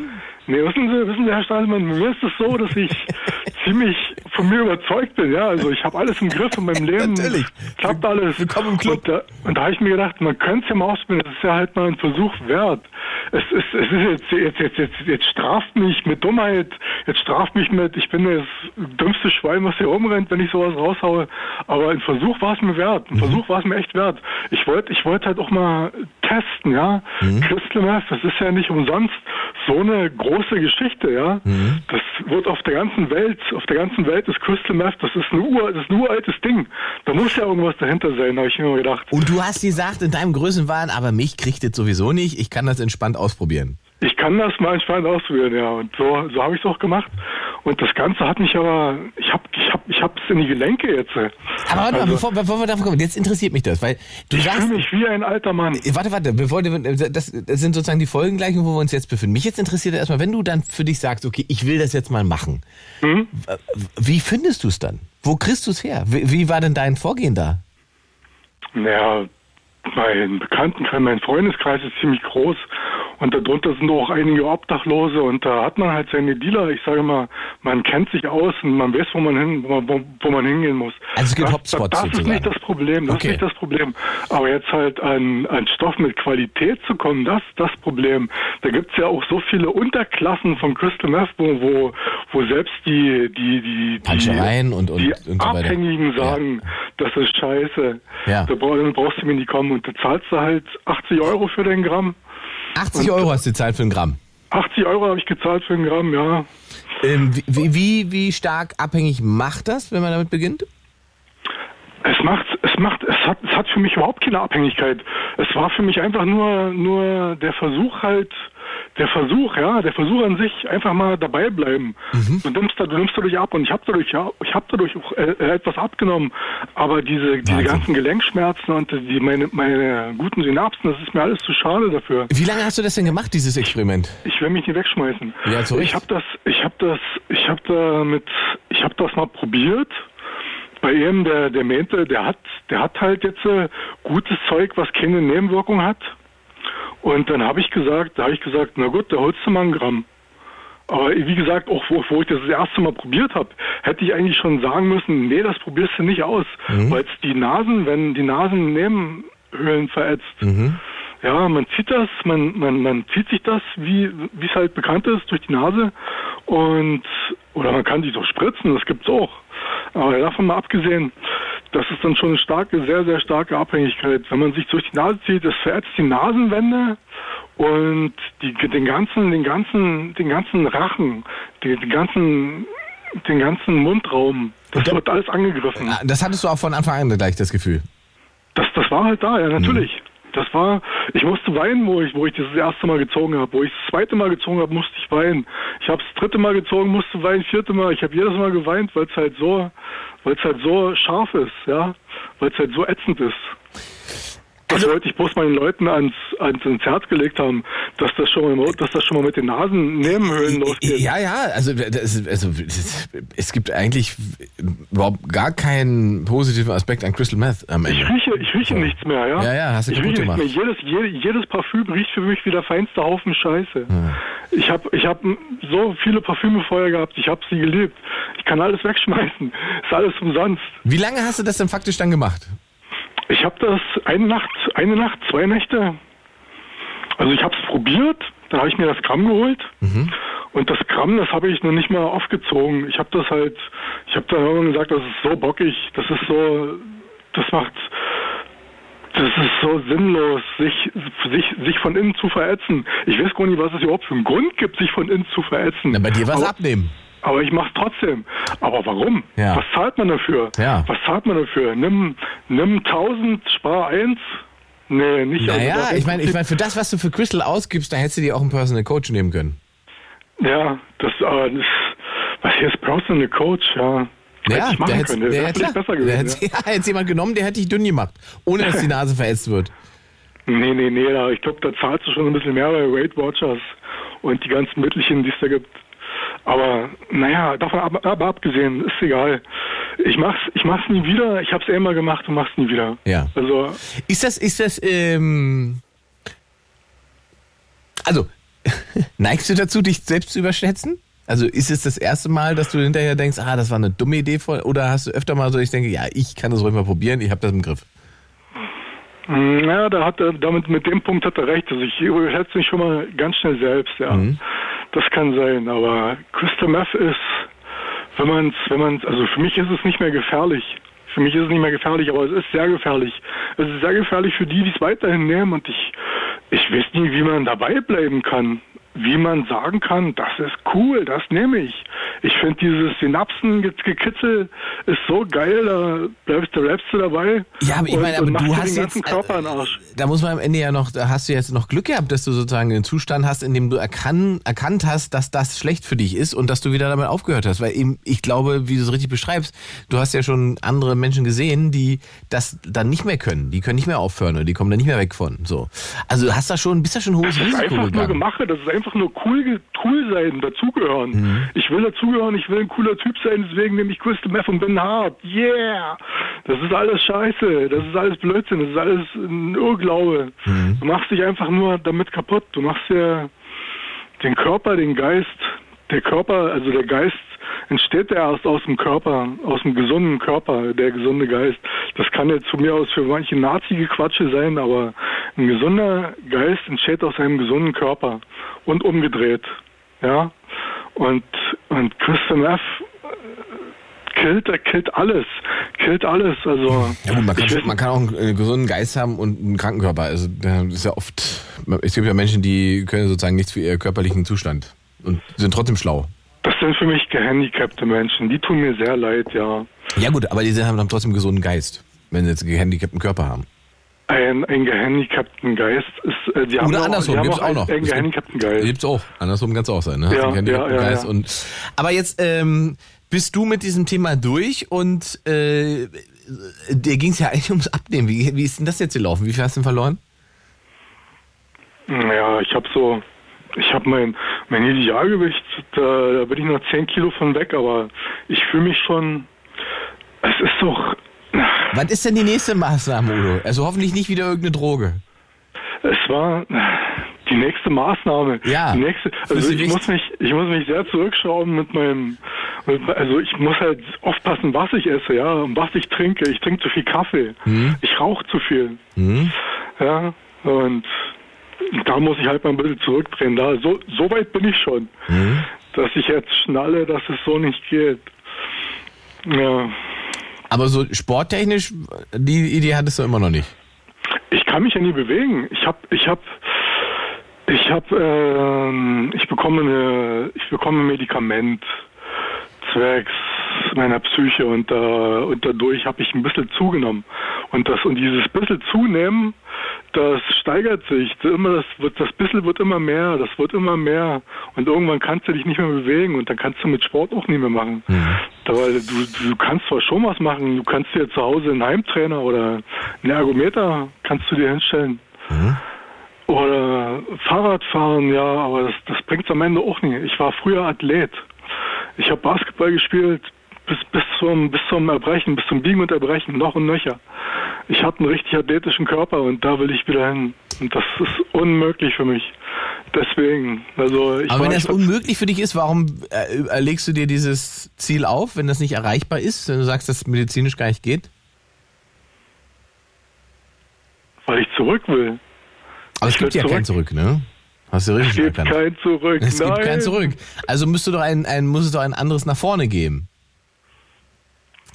Nee, wissen Sie, wissen Sie, Herr Stahlmann, mir ist es so, dass ich ziemlich von mir überzeugt bin, ja. Also ich habe alles im Griff in meinem Leben. Natürlich. Klappt alles. Willkommen im Club. Und da, und da habe ich mir gedacht, man könnte es ja mal ausprobieren, das ist ja halt mal ein Versuch wert. Es ist, es ist jetzt, jetzt, jetzt, jetzt, jetzt straft mich mit Dummheit, jetzt straft mich mit, ich bin das dümmste Schwein, was hier rumrennt, wenn ich sowas raushaue. Aber ein Versuch war es mir wert. Ein Versuch war es mir echt wert. Ich wollte, ich wollte halt auch mal testen, ja. Crystal Meth, das ist ja nicht umsonst so eine große Geschichte, ja. Das wird auf der ganzen Welt, auf der ganzen Welt ist Crystal Meth, das ist ein, Ur, das ist ein uraltes Ding. Da muss ja irgendwas dahinter sein, habe ich mir gedacht. Und du hast gesagt in deinem Größenwahn, aber mich kriegt das sowieso nicht, ich kann das entspannt ausprobieren. Ich kann das mal entspannt ausprobieren, ja. Und so, so habe ich es auch gemacht. Und das Ganze hat mich aber, ich habe, ich habe, ich in die Gelenke jetzt. Aber warte mal, Also- bevor, bevor wir davon kommen, jetzt interessiert mich das, weil du Ich sagst, fühle mich wie ein alter Mann. Warte, warte, bevor du, das, das sind sozusagen die Folgengleichen, wo wir uns jetzt befinden. Mich jetzt interessiert erstmal, wenn du dann für dich sagst, okay, ich will das jetzt mal machen. Hm? w- Wie findest du es dann? Wo kriegst du es her? Wie, wie war denn dein Vorgehen da? Naja, mein Bekanntenkreis, mein Freundeskreis ist ziemlich groß und darunter sind auch einige Obdachlose und da hat man halt seine Dealer. Ich sage mal, man kennt sich aus und man weiß, wo man hin, wo man, wo, wo man hingehen muss. Also es gibt das, Hotspots Das, das ist nicht das Problem. Das Okay. ist nicht das Problem. Aber jetzt halt an, an Stoff mit Qualität zu kommen, das ist das Problem. Da gibt's ja auch so viele Unterklassen von Crystal Meth, wo, wo, wo selbst die, die, die, die, und- und- die und so weiter. Abhängigen Ja. sagen, das ist scheiße. Ja. Da brauchst du mir nicht kommen und da zahlst du halt 80 Euro für den Gramm. 80 Euro hast du gezahlt für ein Gramm. 80 Euro habe ich gezahlt für ein Gramm, ja. Ähm, wie, wie, wie stark abhängig macht das, wenn man damit beginnt? Es macht, es macht, es hat, es hat für mich überhaupt keine Abhängigkeit. Es war für mich einfach nur, nur der Versuch halt, der Versuch, ja, der Versuch an sich, einfach mal dabei bleiben. Du nimmst da, du nimmst dadurch ab und ich habe dadurch, ja, ich habe dadurch auch äh, äh, etwas abgenommen. Aber diese, diese Wahnsinn. ganzen Gelenkschmerzen und die, meine, meine guten Synapsen, das ist mir alles zu schade dafür. Wie lange hast du das denn gemacht, dieses Experiment? Ich will mich nicht wegschmeißen. Ja, Recht. ich habe das, ich habe das, ich habe damit, ich habe das mal probiert. Bei ihm, der, der meinte, der hat, der hat halt jetzt äh, gutes Zeug, was keine Nebenwirkung hat. Und dann habe ich gesagt, da habe ich gesagt, na gut, da holst du mal ein Gramm. Aber wie gesagt, auch wo, wo ich das das erste Mal probiert habe, hätte ich eigentlich schon sagen müssen, nee, das probierst du nicht aus, weil es die Nasen, wenn die Nasennebenhöhlen verätzt. Ja, man zieht das, man, man, man zieht sich das, wie wie es halt bekannt ist, durch die Nase. Und Oder man kann sich doch spritzen, das gibt's auch. Aber davon mal abgesehen, das ist dann schon eine starke, sehr, sehr starke Abhängigkeit. Wenn man sich durch die Nase zieht, das verätzt die Nasenwände und die, den ganzen, den ganzen, den ganzen Rachen, den, den ganzen, den ganzen Mundraum. Das wird alles angegriffen. Ah, Das hattest du auch von Anfang an gleich das Gefühl. Das, das war halt da, ja, natürlich. Das war, ich musste weinen, wo ich, wo ich das erste Mal gezogen habe. Wo ich das zweite Mal gezogen habe, musste ich weinen. Ich habe das dritte Mal gezogen, musste weinen, vierte Mal. Ich habe jedes Mal geweint, weil es halt so, weil es halt so scharf ist, ja, weil es halt so ätzend ist. Das wollte ich bloß meinen Leuten ans, ans, ins Herz gelegt haben, dass das schon mal, dass das schon mal mit den Nasennebenhöhlen losgeht. Ja, ja, also, das, also das, es gibt eigentlich überhaupt gar keinen positiven Aspekt an Crystal Meth am Ich Ende. rieche, ich rieche nichts mehr, ja. Ja, ja, hast du ich kaputt rieche gemacht. Jedes, je, jedes Parfüm riecht für mich wie der feinste Haufen Scheiße. Ich habe ich hab so viele Parfüme vorher gehabt, ich habe sie geliebt. Ich kann alles wegschmeißen. Ist alles umsonst. Wie lange hast du das denn faktisch dann gemacht? Ich habe das eine Nacht, eine Nacht, zwei Nächte. Also ich habe es probiert, da habe ich mir das Gramm geholt. Und das Gramm, das habe ich noch nicht mal aufgezogen. Ich habe das halt, ich habe dann irgendwann gesagt, das ist so bockig, das ist so, das macht, das ist so sinnlos, sich, sich, sich von innen zu verätzen. Ich weiß gar nicht, was es überhaupt für einen Grund gibt, sich von innen zu verätzen. Na, bei dir Aber- abnehmen. Aber ich mach's trotzdem. Aber warum? Ja. Was zahlt man dafür? Ja. Was zahlt man dafür? Nimm, nimm 1000, spar 1. Nee, nicht. also Naja, das- ich meine, ich mein, für das, was du für Crystal ausgibst, da hättest du dir auch einen Personal Coach nehmen können. Ja, das, aber das, was hier ist Personal Coach, ja. Hätte Ja, der hätte, vielleicht besser gewesen. hätte, ja, hätte jemand genommen, der hätte dich dünn gemacht, ohne dass die Nase verätzt wird. ja. Nee, nee, nee, ich glaube, da zahlst du schon ein bisschen mehr bei Weight Watchers und die ganzen Mittelchen, die es da gibt. Aber naja, davon ab, aber abgesehen, ist egal. Ich mach's, ich mach's nie wieder. Ich hab's einmal gemacht und mach's nie wieder. Ja. Also Ist das, ist das, ähm, also, neigst du dazu, dich selbst zu überschätzen? Also ist es das erste Mal, dass du hinterher denkst, ah, das war eine dumme Idee, voll, oder hast du öfter mal so, ich denke, ja, ich kann das ruhig mal probieren, ich habe das im Griff. Ja, da hat er, damit mit dem Punkt hat er recht. Also ich überschätze mich schon mal ganz schnell selbst, ja. Das kann sein, aber Crystal Meth ist, wenn man's, wenn man's, also für mich ist es nicht mehr gefährlich. Für mich ist es nicht mehr gefährlich, aber es ist sehr gefährlich. Es ist sehr gefährlich für die, die es weiterhin nehmen und ich, ich weiß nie, wie man dabei bleiben kann. Wie man sagen kann, das ist cool, das nehme ich. Ich finde dieses Synapsengekitzel ist so geil, da bleibst du, bleibst du dabei. Ja, aber ich meine, aber du hast jetzt, Arsch. da muss man am Ende ja noch, da hast du jetzt noch Glück gehabt, dass du sozusagen den Zustand hast, in dem du erkann, erkannt hast, dass das schlecht für dich ist und dass du wieder damit aufgehört hast. Weil eben, ich glaube, wie du es richtig beschreibst, du hast ja schon andere Menschen gesehen, die das dann nicht mehr können. Die können nicht mehr aufhören oder die kommen da nicht mehr weg von. So. Also du hast da schon, bist da schon ein hohes Das ist Risiko einfach nur gegangen. Gemache, das ist einfach nur cool, cool sein, dazugehören. Mhm. Ich will dazugehören, ich will ein cooler Typ sein, deswegen nehme ich Crystal Meth und bin hart. Yeah! Das ist alles scheiße, das ist alles Blödsinn, das ist alles ein Irrglaube. Mhm. Du machst dich einfach nur damit kaputt. Du machst dir den Körper, den Geist, der Körper, also der Geist entsteht ja erst aus dem Körper, aus dem gesunden Körper, der gesunde Geist. Das kann jetzt von mir aus für manche Nazi-Gequatsche sein, aber ein gesunder Geist entsteht aus einem gesunden Körper und umgedreht. Ja? Und, und Crystal Meth äh, killt, er killt alles, killt alles. Also, Ja gut, man kann, man kann auch einen äh, gesunden Geist haben und einen kranken Körper. Also das ist ja oft, es gibt ja Menschen, die können sozusagen nichts für ihren körperlichen Zustand und sind trotzdem schlau. das sind für mich gehandicapte Menschen, die tun mir sehr leid, ja. Ja gut, aber die haben trotzdem einen gesunden Geist, wenn sie jetzt einen gehandicapten Körper haben. Ein, ein gehandicapten Geist ist, äh, die haben Oder auch, andersrum, die haben gibt's auch noch. einen Es gibt- gehandicapten Geist. Gibt's auch. Andersrum kann es auch sein, ne? Ja, Einen ja, ja, Geist ja. Und, aber jetzt ähm, bist du mit diesem Thema durch und äh, dir ging es ja eigentlich ums Abnehmen. Wie, wie ist denn das jetzt gelaufen? Wie viel hast du denn verloren? Ja, ich habe so, ich habe mein, mein Idealgewicht, da, da bin ich noch 10 Kilo von weg, aber ich fühle mich schon, es ist doch, Was ist denn die nächste Maßnahme, Udo? Also hoffentlich nicht wieder irgendeine Droge. es war die nächste Maßnahme. Ja, Die nächste, also ich muss mich, ich muss mich sehr zurückschrauben mit meinem, mit, also ich muss halt aufpassen, was ich esse, ja, und was ich trinke. Ich trinke zu viel Kaffee. Mhm. Ich rauche zu viel. Ja, und da muss ich halt mal ein bisschen zurückdrehen. Da, so, so weit bin ich schon. dass ich jetzt schnalle, dass es so nicht geht. Ja. Aber so sporttechnisch, die Idee hattest du immer noch nicht. Ich kann mich ja nie bewegen. Ich habe, ich habe, ich habe, ähm, ich bekomme eine, ich bekomme ein Medikament zwecks meiner Psyche und, äh, und dadurch habe ich ein bisschen zugenommen. Und das und dieses bisschen zunehmen, das steigert sich. Immer das wird das bisschen wird immer mehr, das wird immer mehr und irgendwann kannst du dich nicht mehr bewegen und dann kannst du mit Sport auch nicht mehr machen. Da, weil du, du kannst zwar schon was machen, du kannst dir zu Hause einen Heimtrainer oder einen Ergometer kannst du dir hinstellen. Oder Fahrrad fahren, ja, aber das, das bringt's am Ende auch nicht. Ich war früher Athlet. Ich habe Basketball gespielt bis, bis, zum, bis zum Erbrechen, bis zum Biegen und Erbrechen, noch und nöcher. Ich habe einen richtig athletischen Körper und da will ich wieder hin. Und das ist unmöglich für mich. Deswegen, also ich Aber wenn das unmöglich für dich ist, warum äh, legst du dir dieses Ziel auf, wenn das nicht erreichbar ist, wenn du sagst, dass es medizinisch gar nicht geht? weil ich zurück will. Aber es Ich gibt ja kein Zurück, ne? Hast du Es richtig gibt erkannt. kein Zurück. es Nein. gibt kein Zurück. Also müsste doch ein, ein, muss es doch ein anderes nach vorne geben.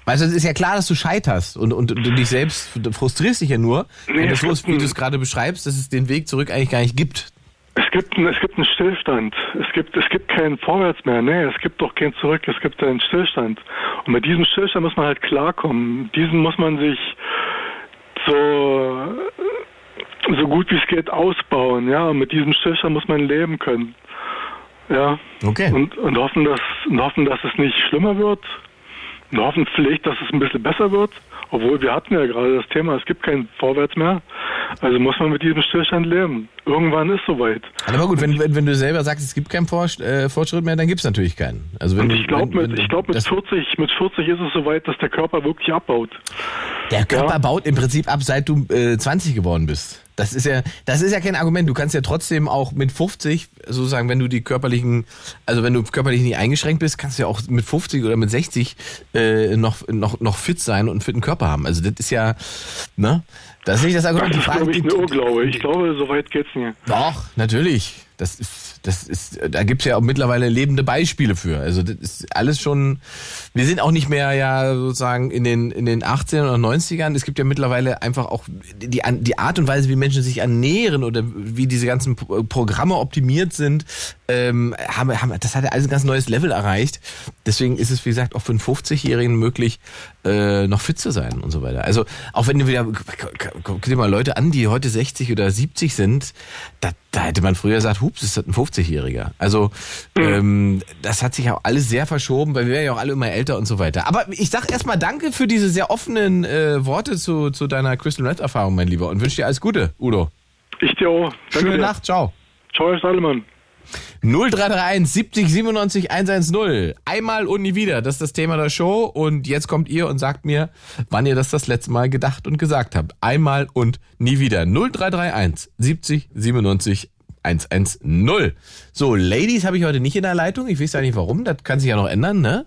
Weißt du, es ist ja klar, dass du scheiterst und, und, du dich selbst frustrierst dich ja nur, wenn Nee, das so es ist, wie du es gerade beschreibst, dass es den Weg zurück eigentlich gar nicht gibt. Es gibt, einen- es gibt einen Stillstand. Es gibt, es gibt keinen Vorwärts mehr. Nee, es gibt doch kein Zurück. Es gibt einen Stillstand. Und mit diesem Stillstand muss man halt klarkommen. Diesen muss man sich so, so gut wie es geht ausbauen. Ja, und mit diesem Stillstand muss man leben können. Ja. Okay. Und, und hoffen, dass, und hoffen, dass es nicht schlimmer wird. Und hoffen vielleicht, dass es ein bisschen besser wird. Obwohl wir hatten ja gerade das Thema, es gibt kein Vorwärts mehr. Also muss man mit diesem Stillstand leben. Irgendwann ist soweit. Aber gut, wenn, wenn, wenn du selber sagst, es gibt keinen äh, Fortschritt mehr, dann gibt es natürlich keinen. Also wenn Und ich glaube, mit, ich glaub, mit, das- 40, mit 40 ist es soweit, dass der Körper wirklich abbaut. Der Körper Ja. baut im Prinzip ab, seit du äh, 20 geworden bist. Das ist ja, das ist ja kein Argument. Du kannst ja trotzdem auch mit 50, sozusagen, wenn du die körperlichen, also wenn du körperlich nicht eingeschränkt bist, kannst du ja auch mit 50 oder mit 60 äh, noch, noch, noch fit sein und einen fitten Körper haben. Also das ist ja, ne? Das ist nicht das Argument. Das ist, glaube ich, ein Irrglaube. Ich glaube, so weit geht's nicht. Doch, natürlich. Das ist, das ist, da gibt's ja auch mittlerweile lebende Beispiele für. Also das ist alles schon. Wir sind auch nicht mehr ja sozusagen in den in den 18 oder 90ern. Es gibt ja mittlerweile einfach auch die die Art und Weise, wie Menschen sich ernähren oder wie diese ganzen Pro- Programme optimiert sind, ähm, haben, haben das hat ja alles ein ganz neues Level erreicht. Deswegen ist es wie gesagt auch für einen 50-Jährigen möglich, äh, noch fit zu sein und so weiter. Also auch wenn du wieder guck dir mal Leute an, die heute 60 oder 70 sind, da, da hätte man früher gesagt, hups, ist das ein 50-Jähriger. Also ähm, das hat sich auch alles sehr verschoben, weil wir werden ja auch alle immer älter und so weiter. Aber ich sag erstmal danke für diese sehr offenen äh, Worte zu, zu deiner Crystal Red Erfahrung, mein Lieber, und wünsche dir alles Gute, Udo. Ich dir auch. Danke Schöne dir. Nacht, ciao. Ciao, Herr Salman. 0331 70 97 110. Einmal und nie wieder. Das ist das Thema der Show. Und jetzt kommt ihr und sagt mir, wann ihr das das letzte Mal gedacht und gesagt habt. Einmal und nie wieder. 0331 70 97 110. So, Ladies habe ich heute nicht in der Leitung. Ich weiß ja nicht warum. Das kann sich ja noch ändern, ne?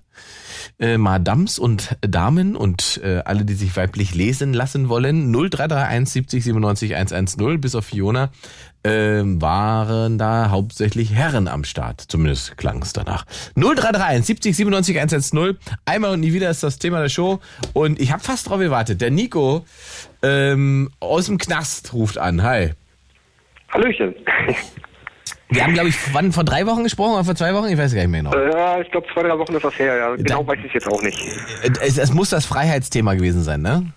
Äh, Madams und Damen und äh, alle, die sich weiblich lesen lassen wollen. 0331 70 97 110 bis auf Fiona ähm, waren da hauptsächlich Herren am Start. Zumindest klang es danach. 0331 70 97 110. Einmal und nie wieder ist das Thema der Show. Und ich habe fast drauf gewartet. Der Nico ähm, aus dem Knast ruft an. Hi. Hallöchen. Wir haben, glaube ich, wann, vor drei Wochen gesprochen oder vor zwei Wochen? Ich weiß gar nicht mehr genau. Ja, ich glaube, zwei, drei Wochen ist das her, ja. Genau Da- weiß ich jetzt auch nicht. Es, es muss das Freiheitsthema gewesen sein, ne?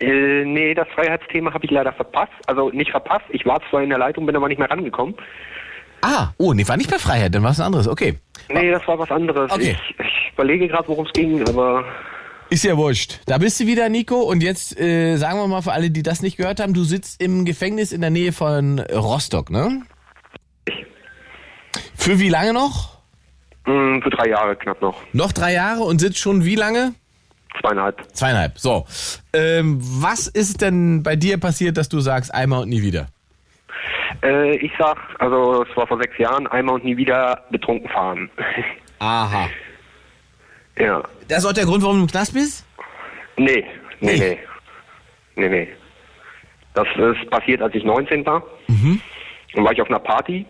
Äh, nee, das Freiheitsthema habe ich leider verpasst. Also nicht verpasst. Ich war zwar in der Leitung, bin aber nicht mehr rangekommen. Ah, oh, nee, war nicht bei Freiheit, dann war es ein anderes. Okay. Nee, das war was anderes. Okay. Ich, ich überlege gerade, worum es ging, aber Ist ja wurscht. Da bist du wieder, Nico. Und jetzt äh, sagen wir mal für alle, die das nicht gehört haben, du sitzt im Gefängnis in der Nähe von Rostock, ne? Für wie lange noch? mh, für drei Jahre knapp noch. Noch drei Jahre und sitzt schon wie lange? Zweieinhalb. Zweieinhalb. So. Ähm, was ist denn bei dir passiert, dass du sagst, einmal und nie wieder? Äh, ich sag, also es war vor sechs Jahren, einmal und nie wieder betrunken fahren. Aha. ja. Das ist auch der Grund, warum du im Knast bist? Nee, nee, nee. Nee, nee. Das ist passiert, als ich 19 war. Mhm. Dann war ich auf einer Party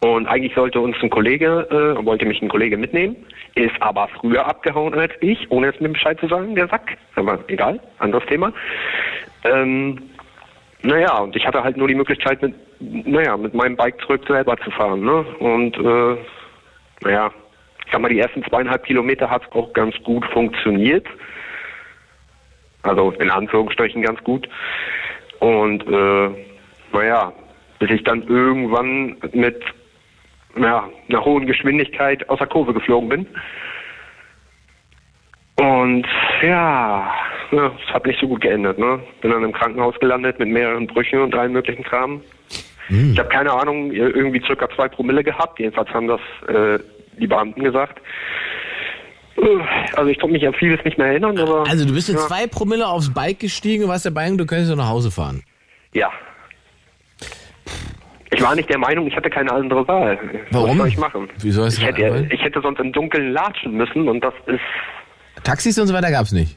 Und eigentlich sollte uns ein Kollege, äh, wollte mich ein Kollege mitnehmen, ist aber früher abgehauen als ich, ohne es mir Bescheid zu sagen, der Sack. Aber egal, anderes Thema. Ähm, naja, und ich hatte halt nur die Möglichkeit, mit, naja, mit meinem Bike zurück selber zu fahren. Ne? Und äh, naja, ich sag mal, die ersten zweieinhalb Kilometer hat es auch ganz gut funktioniert. Also in Anführungsstrichen ganz gut. Und äh, naja, bis ich dann irgendwann mit ja, einer hohen Geschwindigkeit aus der Kurve geflogen bin. Und ja, ja, es hat nicht so gut geendet. Ne? Bin dann im Krankenhaus gelandet mit mehreren Brüchen und allen möglichen Kram. Ich habe keine Ahnung, irgendwie circa zwei Promille gehabt. Jedenfalls haben das äh, die Beamten gesagt. Äh, Also ich konnte mich an vieles nicht mehr erinnern, aber Also du bist mit ja. zwei Promille aufs Bike gestiegen, warst der Meinung, du könntest ja nach Hause fahren. Ja. Ich war nicht der Meinung, ich hatte keine andere Wahl. Warum? Was soll ich machen? Wie soll es Ich hätte, ich hätte sonst im Dunkeln latschen müssen und das ist, Taxis und so weiter gab's nicht.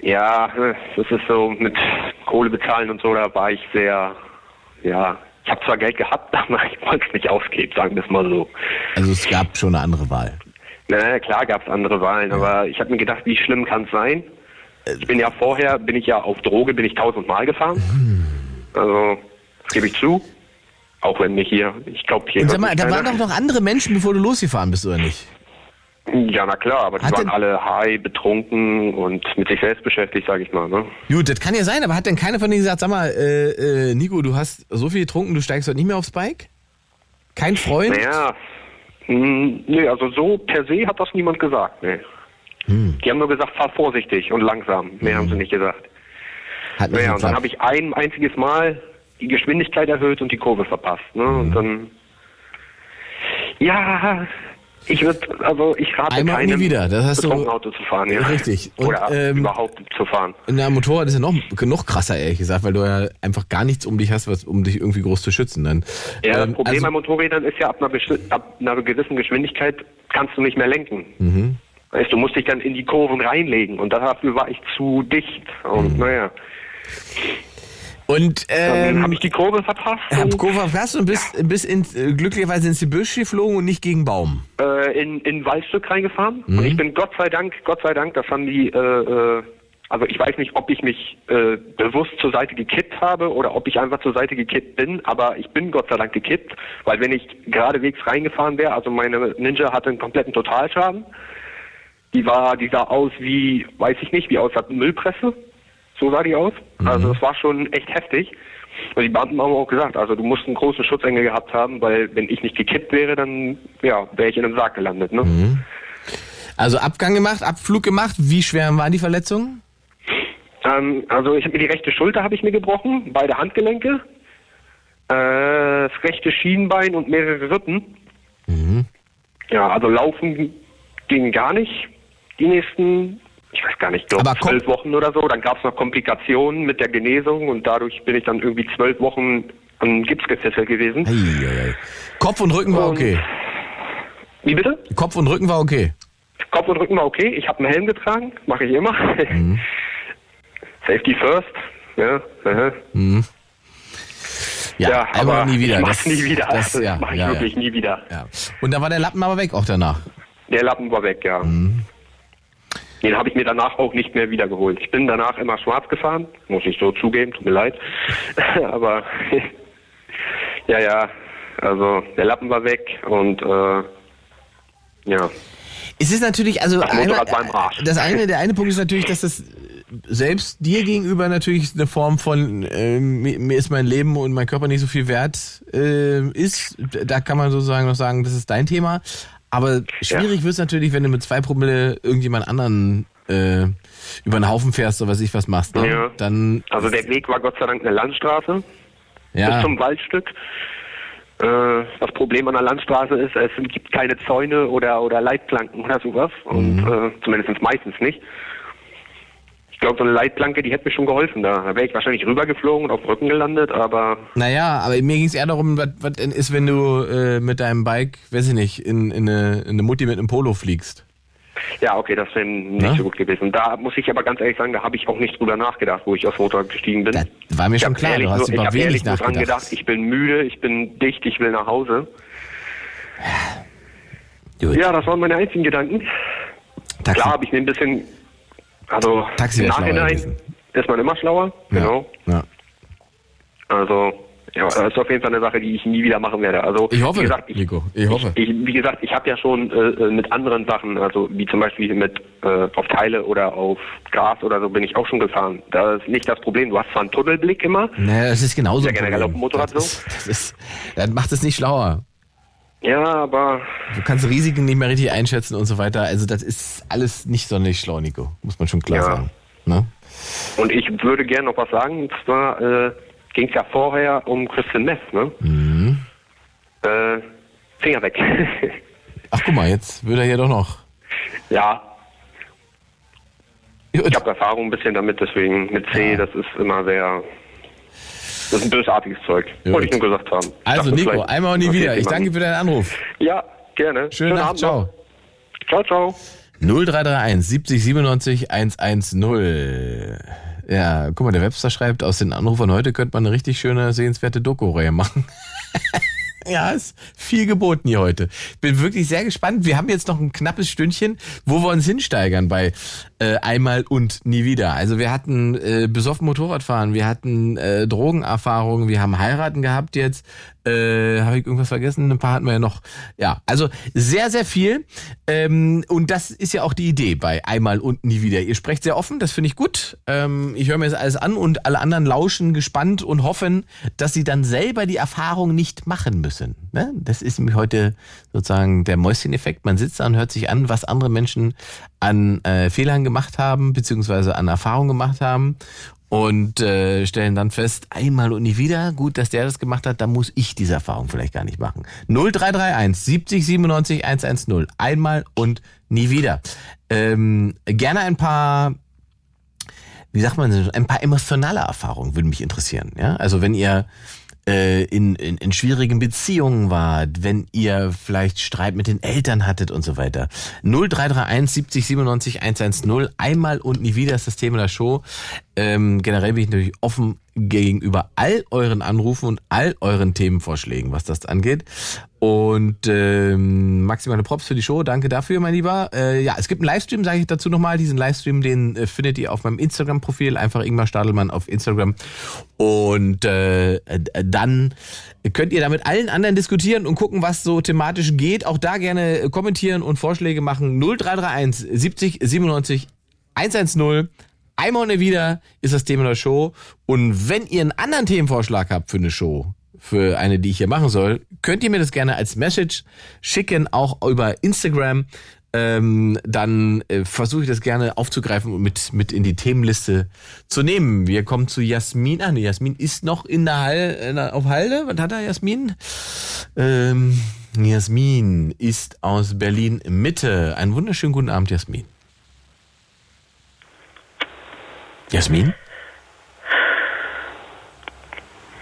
ja, das ist so mit Kohle bezahlen und so, da war ich sehr, ja, ich habe zwar Geld gehabt, aber ich wollte es nicht ausgeben, sagen wir es mal so. Also es gab schon eine andere Wahl. Na klar gab es andere Wahlen, aber ich habe mir gedacht, wie schlimm kann es sein? Ich bin ja vorher, bin ich ja auf Droge, bin ich tausendmal gefahren. Also, das gebe ich zu. Auch wenn mich hier, ich glaube hier. Und sag mal, da waren doch noch andere Menschen, bevor du losgefahren bist, oder nicht? Ja, na klar, aber die Hat waren alle high, betrunken und mit sich selbst beschäftigt, sage ich mal. Ne? Gut, das kann ja sein, aber hat denn keiner von denen gesagt, sag mal, äh, äh, Nico, du hast so viel getrunken, du steigst heute nicht mehr aufs Bike? Kein Freund? Naja, mh, nee, also so per se hat das niemand gesagt. Nee. Hm. Die haben nur gesagt, fahr vorsichtig und langsam. Mehr haben sie nicht gesagt. Hat Naja, und dann habe ich ein einziges Mal die Geschwindigkeit erhöht und die Kurve verpasst. Ne? Mhm. Und dann, ja, ich würde, also ich rate Einmal und nie keinem, wieder, das hast du- Auto zu fahren. Ja. Richtig. Und, Oder ähm, überhaupt zu fahren. Na, Motorrad ist ja noch, noch krasser, ehrlich gesagt, weil du ja einfach gar nichts um dich hast, was um dich irgendwie groß zu schützen. Dann. Ja, das Ähm, Problem also- bei Motorrädern ist ja, ab einer, ab einer gewissen Geschwindigkeit kannst du nicht mehr lenken. Mhm. Weißt, du musst dich dann in die Kurven reinlegen und dafür war ich zu dicht. Und Mhm. naja, Und dann ähm, habe ich die Kurve verpasst. hab Kurve verpasst und bist, bis in, äh, glücklicherweise ins Gebüsch geflogen und nicht gegen Baum. äh, in, in ein Waldstück reingefahren. Mhm. Und ich bin Gott sei Dank, Gott sei Dank, das haben die, äh, äh, also ich weiß nicht, ob ich mich äh, bewusst zur Seite gekippt habe oder ob ich einfach zur Seite gekippt bin, aber ich bin Gott sei Dank gekippt, weil wenn ich geradewegs reingefahren wäre, also meine Ninja hatte einen kompletten Totalschaden. Die war, die sah aus wie, weiß ich nicht, wie aus der Müllpresse. So sah die aus. Also das war schon echt heftig. Und die Beamten haben auch gesagt, also du musst einen großen Schutzengel gehabt haben, weil wenn ich nicht gekippt wäre, dann ja, wäre ich in einem Sarg gelandet. Ne? Also Abgang gemacht, Abflug gemacht. Wie schwer waren die Verletzungen? Ähm, also ich habe mir die rechte Schulter habe ich mir gebrochen, beide Handgelenke, äh, das rechte Schienbein und mehrere Rippen. Ja, also laufen ging gar nicht. Die nächsten, ich weiß gar nicht, glaube zwölf Wochen oder so. Dann gab es noch Komplikationen mit der Genesung und dadurch bin ich dann irgendwie zwölf Wochen an Gips gefesselt gewesen. Eieiei. Kopf und Rücken war Und- okay. Wie bitte? Kopf und Rücken war okay. Kopf und Rücken war okay. Ich habe einen Helm getragen, mache ich immer. Mhm. Safety first. Ja, aha. Ja, ja aber nie wieder. Ich mach's nie wieder. Das, Das, ja, mache ich ja, wirklich nie wieder. Und da war der Lappen aber weg auch danach. Der Lappen war weg, ja. Mhm. Den habe ich mir danach auch nicht mehr wiedergeholt. Ich bin danach immer schwarz gefahren, muss ich so zugeben, tut mir leid. Aber ja, ja, also der Lappen war weg und äh, ja. Es ist natürlich, also Das Arsch. das eine, der eine Punkt ist natürlich, dass das selbst dir gegenüber natürlich eine Form von äh, mir, mir ist mein Leben und mein Körper nicht so viel wert äh, ist. Da kann man sozusagen noch sagen, das ist dein Thema. Aber schwierig wird's natürlich, wenn du mit zwei Promille irgendjemand anderen äh, über den Haufen fährst oder was ich was machst. Ne? Ja. Dann Also der Weg war Gott sei Dank eine Landstraße. ja. bis zum Waldstück. Äh, das Problem an der Landstraße ist, es gibt keine Zäune oder, oder Leitplanken oder sowas. Und Mhm. äh, zumindest meistens nicht. Ich glaube, so eine Leitplanke, die hätte mir schon geholfen. Da, da wäre ich wahrscheinlich rübergeflogen und auf dem Rücken gelandet, aber Naja, aber mir ging es eher darum, was, was ist, wenn du äh, mit deinem Bike, weiß ich nicht, in, in, eine, in eine Mutti mit einem Polo fliegst. Ja, okay, das wäre nicht Ja? so gut gewesen. Da muss ich aber ganz ehrlich sagen, da habe ich auch nicht drüber nachgedacht, wo ich aufs Motorrad gestiegen bin. Das war mir Ich schon klar, ehrlich du hast nur, ich über hab wenig dran nachgedacht. gedacht, ich bin müde, ich bin dicht, ich will nach Hause. Gut. Ja, das waren meine einzigen Gedanken. Taxi. Klar habe ich mir ein bisschen, also Taxi im Nachhinein ist man immer schlauer. Ja. Genau. Ja. Also, ja, das ist auf jeden Fall eine Sache, die ich nie wieder machen werde. Also, Ich hoffe, wie gesagt, ich, Nico, ich hoffe. Ich, wie gesagt, ich habe ja schon äh, mit anderen Sachen, also wie zum Beispiel mit äh, auf Teile oder auf Gras oder so, bin ich auch schon gefahren. Das ist nicht das Problem. Du hast zwar einen Tunnelblick immer. Naja, das ist genauso. Ja, generell auf dem Motorrad das ist, das ist, das macht es nicht schlauer. Ja, aber Du kannst Risiken nicht mehr richtig einschätzen und so weiter. Also das ist alles nicht sonderlich schlau, Nico. Muss man schon klar Ja. sagen. Ne? und ich würde gerne noch was sagen. Und zwar äh, ging es ja vorher um Christian Mess, ne? Mhm. Äh, Finger weg. Ach guck mal, jetzt wird er ja doch noch. ja, ich habe Erfahrung ein bisschen damit, deswegen mit C, das ist immer sehr. Das ist ein bösartiges Zeug. Gut. Wollte ich nur gesagt haben. Also Dachte Nico, einmal und nie wieder. Ich danke für deinen Anruf. Ja, gerne. Schöne Nacht, Abend ciao. Ciao, ciao. 0331 70 97 110. Ja, guck mal, der Webster schreibt, aus den Anrufern heute könnte man eine richtig schöne, sehenswerte Doku-Reihe machen. Ja, ist viel geboten hier heute. Bin wirklich sehr gespannt. Wir haben jetzt noch ein knappes Stündchen, wo wir uns hinsteigern bei äh, einmal und nie wieder. Also wir hatten äh, besoffen Motorradfahren, wir hatten äh, Drogenerfahrungen, wir haben heiraten gehabt jetzt. Äh, Habe ich irgendwas vergessen? Ein paar hatten wir ja noch. Ja, also sehr, sehr viel. Ähm, und das ist ja auch die Idee bei einmal und nie wieder. Ihr sprecht sehr offen, das finde ich gut. Ähm, ich höre mir das alles an und alle anderen lauschen gespannt und hoffen, dass sie dann selber die Erfahrung nicht machen müssen. Ne? Das ist nämlich heute sozusagen der Mäuscheneffekt. Man sitzt da und hört sich an, was andere Menschen an äh, Fehlern gemacht haben, beziehungsweise an Erfahrungen gemacht haben und äh, stellen dann fest, einmal und nie wieder, gut, dass der das gemacht hat, dann muss ich diese Erfahrung vielleicht gar nicht machen. 0331 70 97 110, einmal und nie wieder. Ähm, gerne ein paar wie sagt man, ein paar emotionale Erfahrungen würden mich interessieren. Ja? Also wenn ihr in, in, in schwierigen Beziehungen wart, wenn ihr vielleicht Streit mit den Eltern hattet und so weiter. 0331 70 97 110, einmal und nie wieder ist das Thema der Show. Ähm, generell bin ich natürlich offen gegenüber all euren Anrufen und all euren Themenvorschlägen, was das angeht. Und ähm, maximale Props für die Show. Danke dafür, mein Lieber. Äh, ja, es gibt einen Livestream, sage ich dazu nochmal. Diesen Livestream, den äh, findet ihr auf meinem Instagram-Profil. Einfach Ingmar Stadelmann auf Instagram. Und äh, äh, dann könnt ihr da mit allen anderen diskutieren und gucken, was so thematisch geht. Auch da gerne kommentieren und Vorschläge machen. 0331 70 97 110. Einmal und wieder ist das Thema der Show. Und wenn ihr einen anderen Themenvorschlag habt für eine Show, für eine, die ich hier machen soll, könnt ihr mir das gerne als Message schicken, auch über Instagram. Ähm, dann äh, versuche ich das gerne aufzugreifen und mit, mit in die Themenliste zu nehmen. Wir kommen zu Jasmin. Ah, nee, Jasmin ist noch in der Hall, der, auf Halde. Was hat er, Jasmin? Ähm, Jasmin ist aus Berlin Mitte. Einen wunderschönen guten Abend, Jasmin. Jasmin?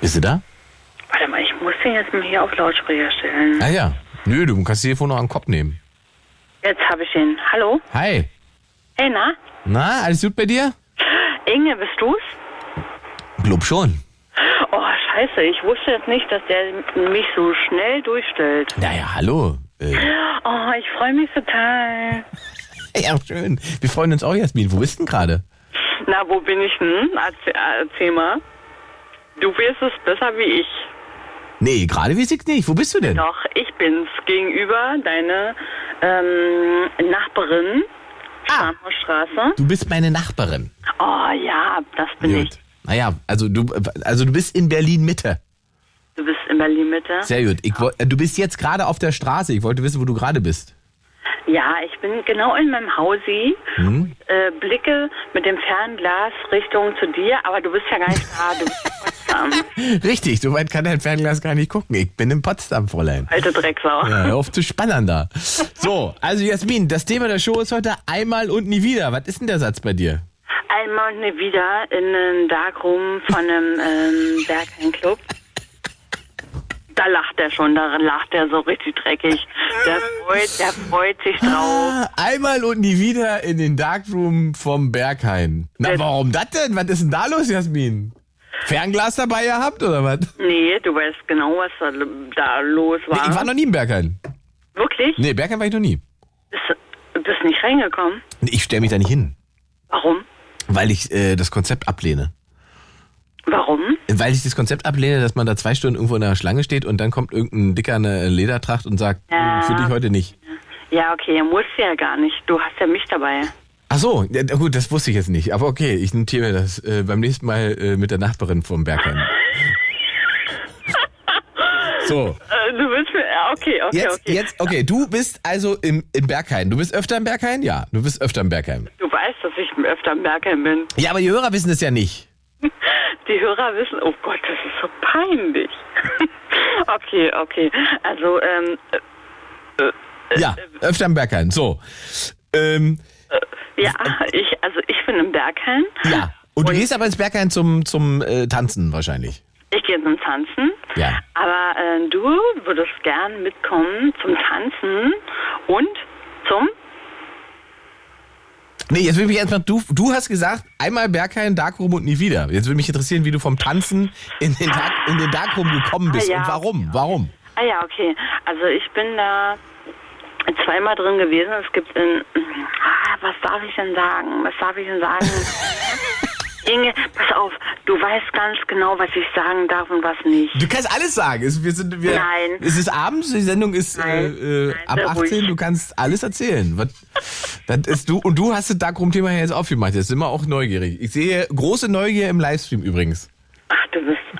Bist du da? Warte mal, ich muss den jetzt mal hier auf Lautsprecher stellen. Ah ja. Nö, du kannst das Telefon noch an den Kopf nehmen. Jetzt habe ich ihn. Hallo? Hi. Hey, na? Na, alles gut bei dir? Inge, bist du's? Glaub schon. Oh, scheiße, ich wusste jetzt nicht, dass der mich so schnell durchstellt. Naja, hallo. Äh, Oh, ich freue mich total. ja, schön. Wir freuen uns auch, Jasmin. Wo bist du denn gerade? Na, wo bin ich denn? Erzähl, erzähl mal. Du wirst es besser wie ich. Nee, gerade weiß ich nicht. Wo bist du denn? Doch, ich bin's. Gegenüber deine ähm, Nachbarin. Ah. Straße. Du bist meine Nachbarin. Oh ja, das bin ich. Gut. Naja, also du, also du bist in Berlin Mitte. Du bist in Berlin Mitte. Sehr gut. Ich, du bist jetzt gerade auf der Straße. Ich wollte wissen, wo du gerade bist. Ja, ich bin genau in meinem Hausi, Hm? äh, blicke mit dem Fernglas Richtung zu dir, aber du bist ja gar nicht da, Potsdam. Richtig, so weit kann dein Fernglas gar nicht gucken. Ich bin in Potsdam, Fräulein. Alte Drecksau. Ja, hör auf zu spannen da. So, also Jasmin, das Thema der Show ist heute einmal und nie wieder. Was ist denn der Satz bei dir? Einmal und nie wieder in einem Darkroom von einem ähm, Berghain-Club. Da lacht er schon, da lacht er so richtig dreckig. Der freut, der freut sich drauf. Ah, Einmal und nie wieder in den Darkroom vom Berghain. Na, warum das denn? Was ist denn da los, Jasmin? Fernglas dabei gehabt oder was? Nee, du weißt genau, was da, da los Nee, war. ich war noch nie im Berghain. Wirklich? Nee, Berghain war ich noch nie. Bist, bist nicht reingekommen? Ich stelle mich da nicht hin, Warum? weil ich äh, das Konzept ablehne. Warum? Weil ich das Konzept ablehne, dass man da zwei Stunden irgendwo in der Schlange steht und dann kommt irgendein Dicker eine Ledertracht und sagt, Ja. "Hm, für dich heute nicht. Ja, okay, musst ja gar nicht. Du hast ja mich dabei. Ach so, ja, gut, das wusste ich jetzt nicht. Aber okay, ich notiere mir das äh, beim nächsten Mal äh, mit der Nachbarin vom Berghain. So, Äh, du ja, Okay, okay, jetzt, okay. jetzt, okay, du bist also im, im Berghain. Du bist öfter im Berghain? Ja, du bist öfter im Berghain. Du weißt, dass ich öfter im Bergheim bin. Ja, aber die Hörer wissen es ja nicht. Die Hörer wissen, oh Gott, das ist so peinlich. okay, okay. Also, ähm, Ja, öfter im Berghain. So, ähm, ja, ich, also ich bin im Bergheim. ja. Und du gehst aber ins Berghain zum, zum äh, Tanzen wahrscheinlich. Ich gehe zum Tanzen. Ja. Aber äh, du würdest gern mitkommen zum Tanzen und zum. Nee, jetzt will mich erstmal, du, du hast gesagt, einmal Berghain, Darkroom und nie wieder. Jetzt würde mich interessieren, wie du vom Tanzen in den, Dark, in den Darkroom gekommen bist Ah, ja, und warum. Warum? Ah ja, okay. Also ich bin da zweimal drin gewesen. Es gibt in. Ah, was darf ich denn sagen? Was darf ich denn sagen? Inge, pass auf, du weißt ganz genau, was ich sagen darf und was nicht. Du kannst alles sagen. Es, wir sind, wir, Nein. Es ist abends, die Sendung ist äh, äh, Nein, ab sehr 18, ruhig. du kannst alles erzählen. Was, das ist du, und du hast das Darkroom-Thema jetzt aufgemacht. Jetzt sind wir auch neugierig. Ich sehe große Neugier im Livestream übrigens.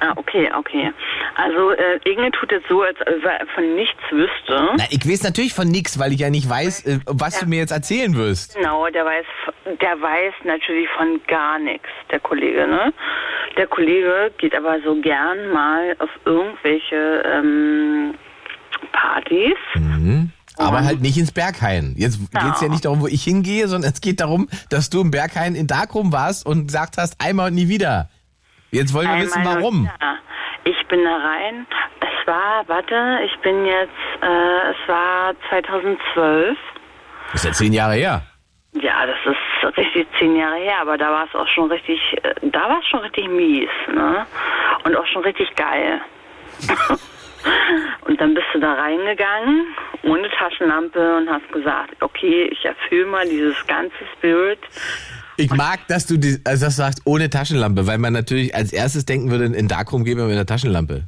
Ah, okay, okay. Also äh, Inge tut jetzt so, als ob er von nichts wüsste. Na, ich weiß natürlich von nix, weil ich ja nicht weiß, äh, was du mir jetzt erzählen wirst. Genau, der weiß, der weiß natürlich von gar nichts, der Kollege, ne? Der Kollege geht aber so gern mal auf irgendwelche ähm, Partys. Aber halt nicht ins Berghain. Jetzt Ja. geht's ja nicht darum, wo ich hingehe, sondern es geht darum, dass du im Berghain in Darkroom warst und gesagt hast, einmal und nie wieder. Jetzt wollen wir wissen, Einmal nur- warum. Ja, ich bin da rein. Es war, warte, ich bin jetzt, äh, es war 2012. Das ist ja zehn Jahre her. Ja, das ist richtig zehn Jahre her, aber da war es auch schon richtig, äh, da war es schon richtig mies, ne? Und auch schon richtig geil. und dann bist du da reingegangen, ohne Taschenlampe und hast gesagt, okay, ich erfülle mal dieses ganze Spirit. Ich mag, dass du die, also das sagst, ohne Taschenlampe, weil man natürlich als erstes denken würde, in Darkroom gehen wir mit einer Taschenlampe.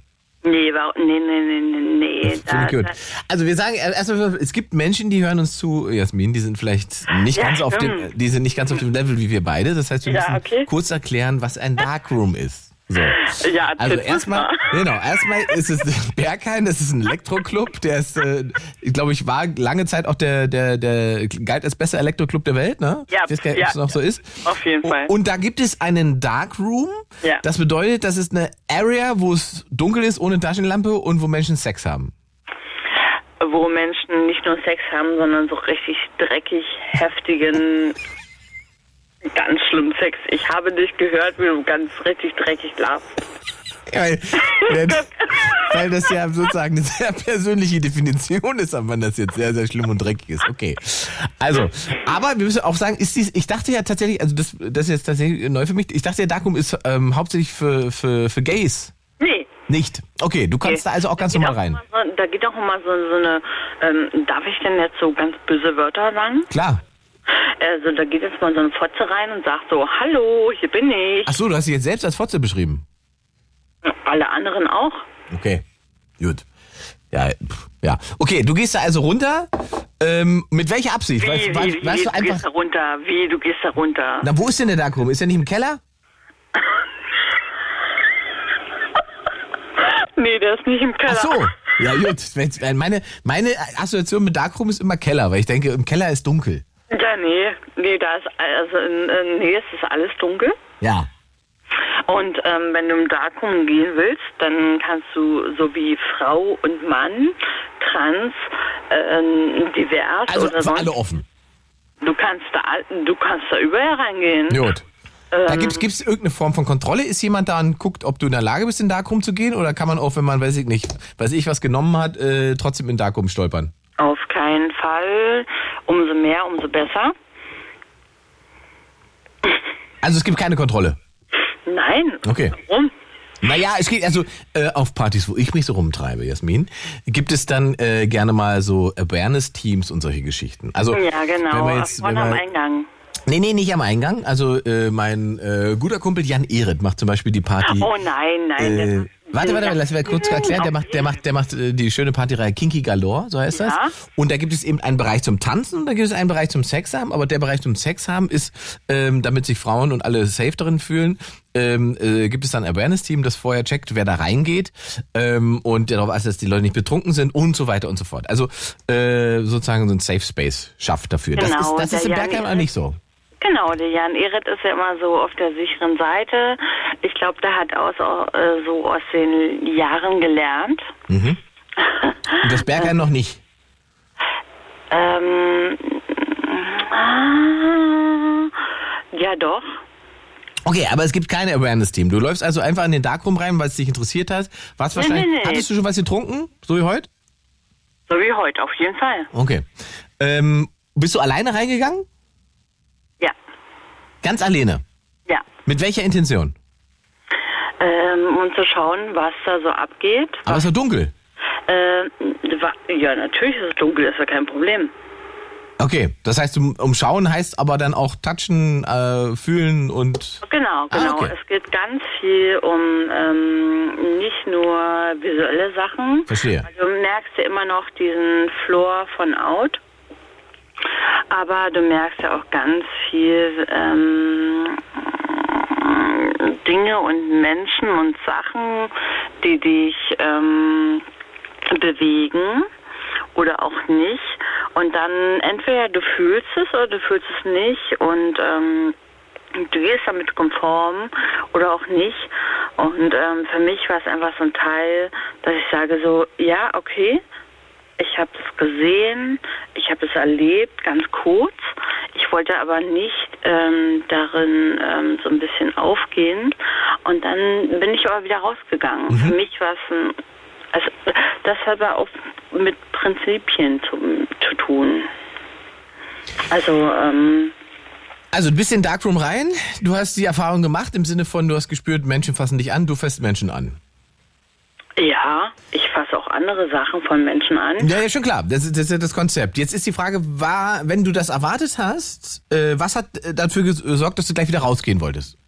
Nee, war, nee, nee, nee, nee, nee. Ich gut. Also wir sagen erstmal, es gibt Menschen, die hören uns zu, Jasmin, die sind vielleicht nicht Ja, ganz auf dem, stimmt. die sind nicht ganz auf dem Level wie wir beide. Das heißt, wir Ja, müssen okay. kurz erklären, was ein Darkroom ist. So. Ja, Also erstmal, mal. genau, erstmal ist es Berghain, das ist ein Elektroclub, der ist, äh, ich glaube ich, war lange Zeit auch der, der, der galt als bester Elektroclub der Welt, ne? Ja, ich weiß gar nicht, ob es ja, noch so ist. Auf jeden Fall. Und da gibt es einen Darkroom. Ja. Das bedeutet, das ist eine Area, wo es dunkel ist, ohne Taschenlampe und wo Menschen Sex haben. Wo Menschen nicht nur Sex haben, sondern so richtig dreckig, heftigen, ganz schlimmen Sex. Ich habe dich gehört, wie du ganz richtig dreckig lachst. Ja, weil, weil, das ja sozusagen eine sehr persönliche Definition ist, ab wann das jetzt sehr, sehr schlimm und dreckig ist. Okay. Also, aber wir müssen auch sagen, ist dies, ich dachte ja tatsächlich, also das, das ist jetzt tatsächlich neu für mich, ich dachte, der Darkroom ist ähm, hauptsächlich für, für, für Gays. Nee. Nicht. Okay, du kannst Nee. da also auch ganz Da normal rein. So, da geht auch immer so, so eine, ähm, darf ich denn jetzt so ganz böse Wörter sagen? Klar. Also da geht jetzt mal so eine Fotze rein und sagt so, hallo, hier bin ich. Ach so, du hast dich jetzt selbst als Fotze beschrieben. Alle anderen auch. Okay. Gut. Ja, pff, ja. Okay, du gehst da also runter. Ähm, mit welcher Absicht? Wie, weißt, wie, weißt, wie, weißt du du gehst da runter, wie, du gehst da runter. Na, wo ist denn der Darkroom? Ist der nicht im Keller? Nee, der ist nicht im Keller. Ach so. Ja, gut. Meine, meine Assoziation mit Darkroom ist immer Keller, weil ich denke, im Keller ist dunkel. Ja, nee, nee, da ist, also, nee, es ist alles dunkel. Ja. Und ähm, wenn du im Darkroom gehen willst, dann kannst du so wie Frau und Mann, trans, ähm, divers Also oder für alle offen. du kannst da, du kannst da überall reingehen. Gut. Da Ähm, gibt's gibt's irgendeine Form von Kontrolle? Ist jemand da und guckt, ob du in der Lage bist, in Darkroom zu gehen? Oder kann man auch, wenn man, weiß ich nicht, weiß ich was genommen hat, äh, trotzdem in Darkroom stolpern? Auf keinen Fall. Umso mehr, umso besser. Also es gibt keine Kontrolle. Nein. Okay. Warum? Naja, es geht also äh, auf Partys, wo ich mich so rumtreibe, Jasmin, gibt es dann äh, gerne mal so Awareness-Teams und solche Geschichten. Also ja, wenn genau. wir jetzt, wenn am wir, Eingang. Nee, nee, nicht am Eingang. Also äh, mein äh, guter Kumpel Jan Ehret macht zum Beispiel die Party. Oh nein, nein. Äh, das- warte, warte, lass mir kurz erklären. Der macht, der macht, der macht äh, die schöne Partyreihe Kinky Galore, so heißt Ja. das. Und da gibt es eben einen Bereich zum Tanzen und da gibt es einen Bereich zum Sex haben. Aber der Bereich zum Sex haben ist, ähm, damit sich Frauen und alle safe darin fühlen, ähm, äh, gibt es dann ein Awareness-Team, das vorher checkt, wer da reingeht ähm, und darauf achtet, dass die Leute nicht betrunken sind und so weiter und so fort. Also äh, sozusagen so ein Safe Space schafft dafür. das Genau, ist, das ist im Jan Bergheim aber nicht so. Genau, der Jan Ehret ist ja immer so auf der sicheren Seite. Ich glaube, der hat aus, äh, so aus den Jahren gelernt. Mhm. Und das Bergheim noch nicht. Ähm, ah, ja, doch. Okay, aber es gibt keine Awareness-Team. Du läufst also einfach in den Darkroom rein, weil es dich interessiert hat. Was Nee, wahrscheinlich. nee, nee. Hattest du schon was getrunken? So wie heute? So wie heute, auf jeden Fall. Okay. Ähm, bist du alleine reingegangen? Ganz alleine. ja. Mit welcher Intention? Ähm, um zu schauen, was da so abgeht. Aber es war dunkel. Ähm, ja, natürlich ist es dunkel, ist ja kein Problem. Okay, das heißt, um- umschauen heißt aber dann auch touchen, äh, fühlen und. Genau, Ah, genau. okay. Es geht ganz viel um ähm, nicht nur visuelle Sachen. Verstehe. Also du merkst ja immer noch diesen Floor von Out. Aber du merkst ja auch ganz viel ähm, Dinge und Menschen und Sachen, die dich ähm, bewegen oder auch nicht. Und dann entweder du fühlst es oder du fühlst es nicht und ähm, du gehst damit konform oder auch nicht. Und ähm, für mich war es einfach so ein Teil, dass ich sage so, ja, okay, ich habe es gesehen, ich habe es erlebt, ganz kurz. Ich wollte aber nicht ähm, darin ähm, so ein bisschen aufgehen. Und dann bin ich aber wieder rausgegangen. Für mich war es ein, also das hat aber auch mit Prinzipien zu, zu tun. Also, ähm, Also du bist in den Darkroom rein, du hast die Erfahrung gemacht im Sinne von, du hast gespürt, Menschen fassen dich an, du fasst Menschen an. Ja, ich fasse auch andere Sachen von Menschen an. Ja, ja, schon klar. Das ist, das ist ja das Konzept. Jetzt ist die Frage, war, wenn du das erwartet hast, äh, was hat äh, dafür gesorgt, dass du gleich wieder rausgehen wolltest?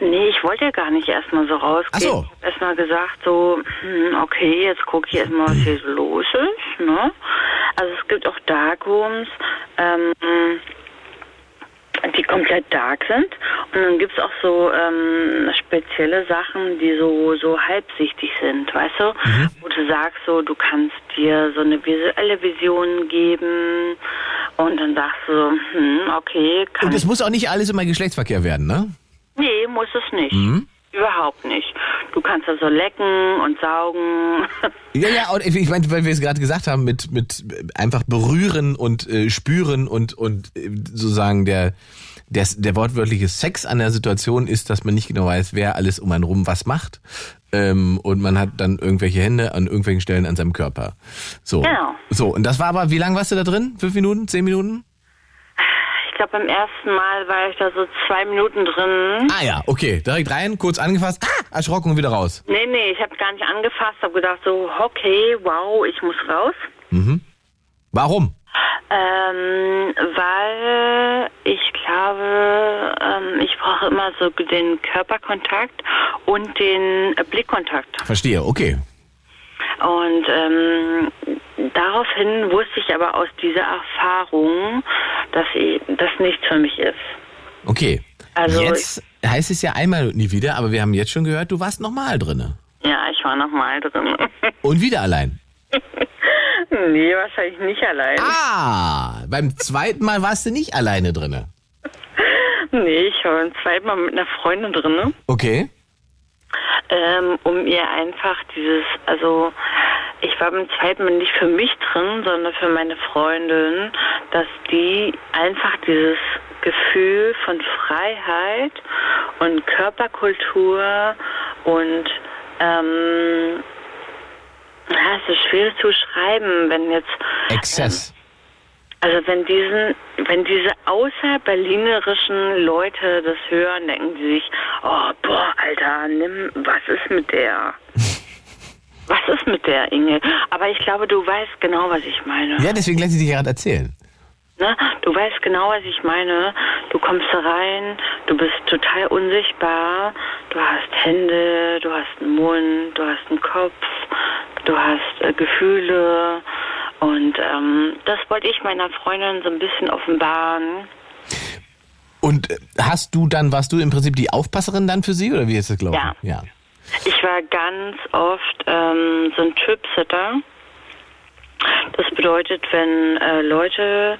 Nee, ich wollte ja gar nicht erstmal so rausgehen. Ach so. Ich habe erstmal gesagt, so, hm, okay, jetzt gucke ich erstmal, was hier so los ist. Ne? Also es gibt auch Darkrooms, ähm, die komplett dark sind. Und dann gibt es auch so ähm, spezielle Sachen, die so, so halbsichtig sind, weißt du? Wo du sagst, so, du kannst dir so eine visuelle Vision geben und dann sagst du so, hm, okay, kann Und es muss auch nicht alles immer Geschlechtsverkehr werden, ne? Nee, muss es nicht. Mhm. Überhaupt nicht. Du kannst also lecken und saugen. Ja, ja, und ich ich meine, weil wir es gerade gesagt haben, mit, mit einfach berühren und äh, spüren und, und äh, sozusagen der, der, der wortwörtliche Sex an der Situation ist, dass man nicht genau weiß, wer alles um einen rum was macht. Ähm, und man hat dann irgendwelche Hände an irgendwelchen Stellen an seinem Körper. So. Genau. So, und das war aber, wie lange warst du da drin? Fünf Minuten? Zehn Minuten? Ich glaube, beim ersten Mal war ich da so zwei Minuten drin. Ah ja, okay. Direkt rein, kurz angefasst, ah, erschrocken und wieder raus. Nee, nee, ich habe gar nicht angefasst, habe gedacht so, okay, wow, ich muss raus. Mhm. Warum? Ähm, weil ich glaube, ähm, ich brauche immer so den Körperkontakt und den Blickkontakt. Verstehe, okay. Und ähm, daraufhin wusste ich aber aus dieser Erfahrung, dass ich, das nichts für mich ist. Okay. Also jetzt heißt es ja einmal und nie wieder, aber wir haben jetzt schon gehört, du warst nochmal drinne. Ja, ich war noch mal drin. Und wieder allein. nee, wahrscheinlich nicht allein. Ah, beim zweiten Mal warst du nicht alleine drinne. Nee, ich war beim zweiten Mal mit einer Freundin drin, Okay. Ähm, um ihr einfach dieses, also ich war beim zweiten Mal nicht für mich drin, sondern für meine Freundin, dass die einfach dieses Gefühl von Freiheit und Körperkultur und ähm, Ja, es ist schwierig zu schreiben, wenn jetzt, Exzess. Also wenn diesen, wenn diese außerberlinerischen Leute das hören, denken sie sich, oh, boah, Alter, nimm, was ist mit der? was ist mit der, Inge? Aber ich glaube, du weißt genau, was ich meine. Ja, deswegen lasse ich dich gerade erzählen. Ne? Du weißt genau, was ich meine. Du kommst rein, du bist total unsichtbar. Du hast Hände, du hast einen Mund, du hast einen Kopf, du hast äh, Gefühle. Und ähm, das wollte ich meiner Freundin so ein bisschen offenbaren. Und äh, hast du dann, warst du im Prinzip die Aufpasserin dann für sie oder wie ist das gelaufen? Ja. ja. Ich war ganz oft ähm, so ein Tripsitter. Das bedeutet, wenn äh, Leute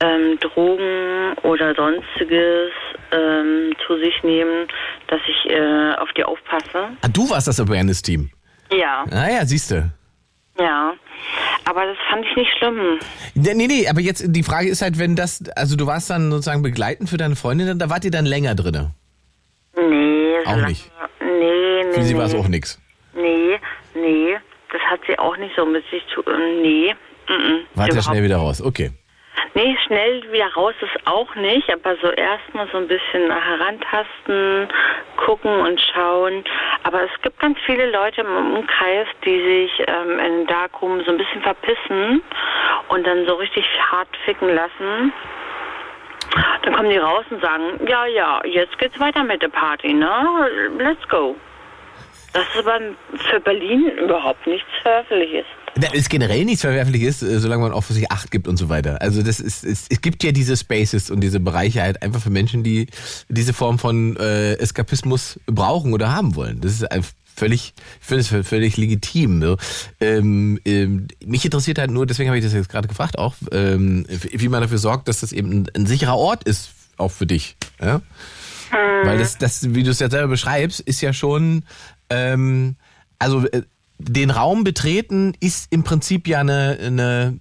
ähm, Drogen oder sonstiges ähm, zu sich nehmen, dass ich äh, auf die aufpasse. Ah, du warst das Awareness-Team. Ja, Naja, siehst du. ja. Aber das fand ich nicht schlimm. Nee, nee, nee, aber jetzt die Frage ist halt, wenn das, also du warst dann sozusagen begleitend für deine Freundin, da wart ihr dann länger drinne. Nee, Auch lange- nicht. Nee, nee. Für sie nee. war es auch nix. Nee, nee. Das hat sie auch nicht so mit sich zu. äh, Nee. Mm -mm, Wart ja schnell wieder raus. Okay. Nee, schnell wieder raus ist auch nicht, aber so erstmal so ein bisschen herantasten, gucken und schauen. Aber es gibt ganz viele Leute im Umkreis, die sich ähm, in Darkroom so ein bisschen verpissen und dann so richtig hart ficken lassen. Dann kommen die raus und sagen, ja, ja, jetzt geht's weiter mit der Party, ne? Let's go. Das ist aber für Berlin überhaupt nichts Verwerfliches. Da ist generell nichts Verwerfliches, äh, solange man auch für sich Acht gibt und so weiter. Also das ist, es, es gibt ja diese Spaces und diese Bereiche halt einfach für Menschen, die diese Form von äh, Eskapismus brauchen oder haben wollen. Das ist einfach völlig, ich finde es völlig legitim. So. Ähm, ähm, mich interessiert halt nur, deswegen habe ich das jetzt gerade gefragt auch, ähm, wie man dafür sorgt, dass das eben ein, ein sicherer Ort ist, auch für dich. Ja? Weil das, das, wie du es ja selber beschreibst, ist ja schon, ähm, also äh, den Raum betreten ist im Prinzip ja eine, eine,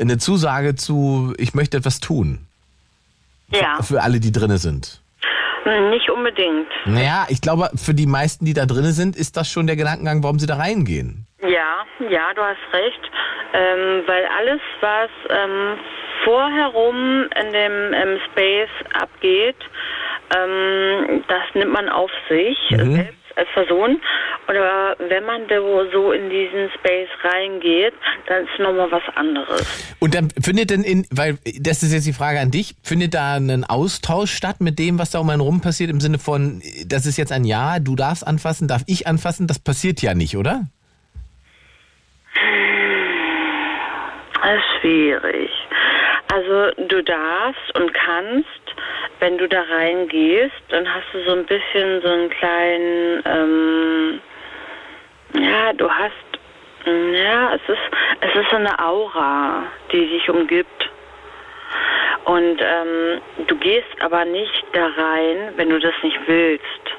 eine Zusage zu, ich möchte etwas tun. Ja, Für alle, die drinne sind. nicht unbedingt. Naja, ich glaube, für die meisten, die da drinne sind, ist das schon der Gedankengang, warum sie da reingehen. Ja, ja, du hast recht. Ähm, weil alles, was ähm, vorherum in dem ähm, Space abgeht, ähm, das nimmt man auf sich selbst als Person. Oder wenn man da so in diesen Space reingeht, dann ist nochmal was anderes. Und dann findet denn in, weil das ist jetzt die Frage an dich, findet da ein Austausch statt mit dem, was da um einen rum passiert, im Sinne von, das ist jetzt ein Ja, du darfst anfassen, darf ich anfassen, das passiert ja nicht, oder? Das ist schwierig. Also du darfst und kannst, wenn du da reingehst, dann hast du so ein bisschen so einen kleinen, ähm, ja, du hast, ja, es ist, es ist so eine Aura, die dich umgibt. Und ähm, du gehst aber nicht da rein, wenn du das nicht willst.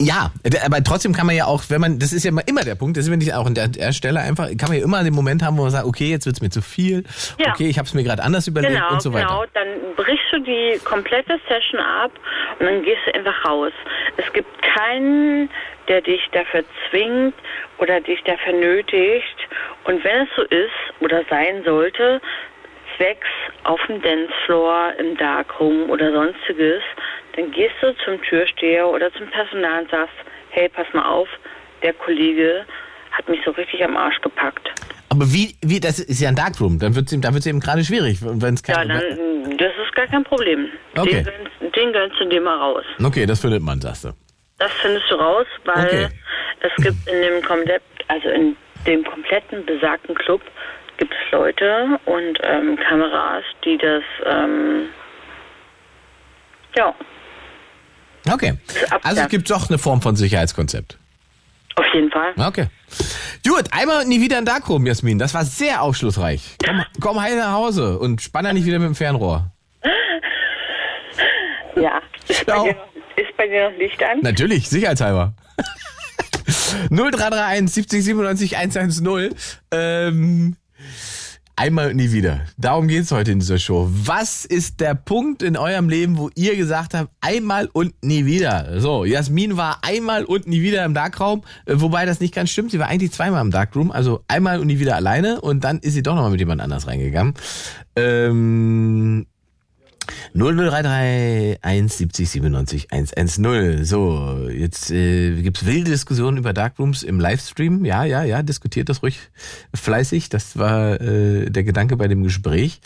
Ja, aber trotzdem kann man ja auch, wenn man, das ist ja immer- der Punkt, das ist wenn ich auch an der, der Stelle einfach, kann man ja immer den Moment haben, wo man sagt, okay, jetzt wird's mir zu viel, Ja. okay, ich habe es mir gerade anders überlegt Genau, und so weiter. genau. Dann brichst du die komplette Session ab und dann gehst du einfach raus. Es gibt keinen, der dich dafür zwingt oder dich dafür nötigt. Und wenn es so ist oder sein sollte, zwecks auf dem Dancefloor, im Darkroom oder sonstiges, dann gehst du zum Türsteher oder zum Personal und sagst, hey, pass mal auf, der Kollege hat mich so richtig am Arsch gepackt. Aber wie, wie, das ist ja ein Darkroom, dann wird's ihm, dann wird's eben gerade schwierig, wenn es Ja, kein, dann, das ist gar kein Problem. Okay. Den, gönnst, den gönnst du dir mal raus. okay, das findet man, sagst du. Das findest du raus, weil Okay. es gibt in dem komplett, also in dem kompletten besagten Club gibt es Leute und ähm, Kameras, die das, ähm, ja, Okay. Also es gibt doch eine Form von Sicherheitskonzept. auf jeden Fall. Okay. Gut, einmal und nie wieder ein Darkroom, Jasmin. Das war sehr aufschlussreich. Komm, komm heil nach Hause und spann da nicht wieder mit dem Fernrohr. Ja. Ist bei, dir noch, ist bei dir noch Licht an? Natürlich, sicherheitshalber. 0331 70 97 110. Ähm, Einmal und nie wieder. Darum geht's heute in dieser Show. Was ist der Punkt in eurem Leben, wo ihr gesagt habt, einmal und nie wieder? So, Jasmin war einmal und nie wieder im Darkraum, äh, wobei das nicht ganz stimmt. Sie war eigentlich zweimal im Darkroom, also einmal und nie wieder alleine und dann ist sie doch nochmal mit jemand anders reingegangen. Ähm, 0033 170 97 110. So, jetzt äh, gibt's wilde Diskussionen über Darkrooms im Livestream. Ja, ja, ja, diskutiert das ruhig fleißig. Das war äh, der Gedanke bei dem Gespräch.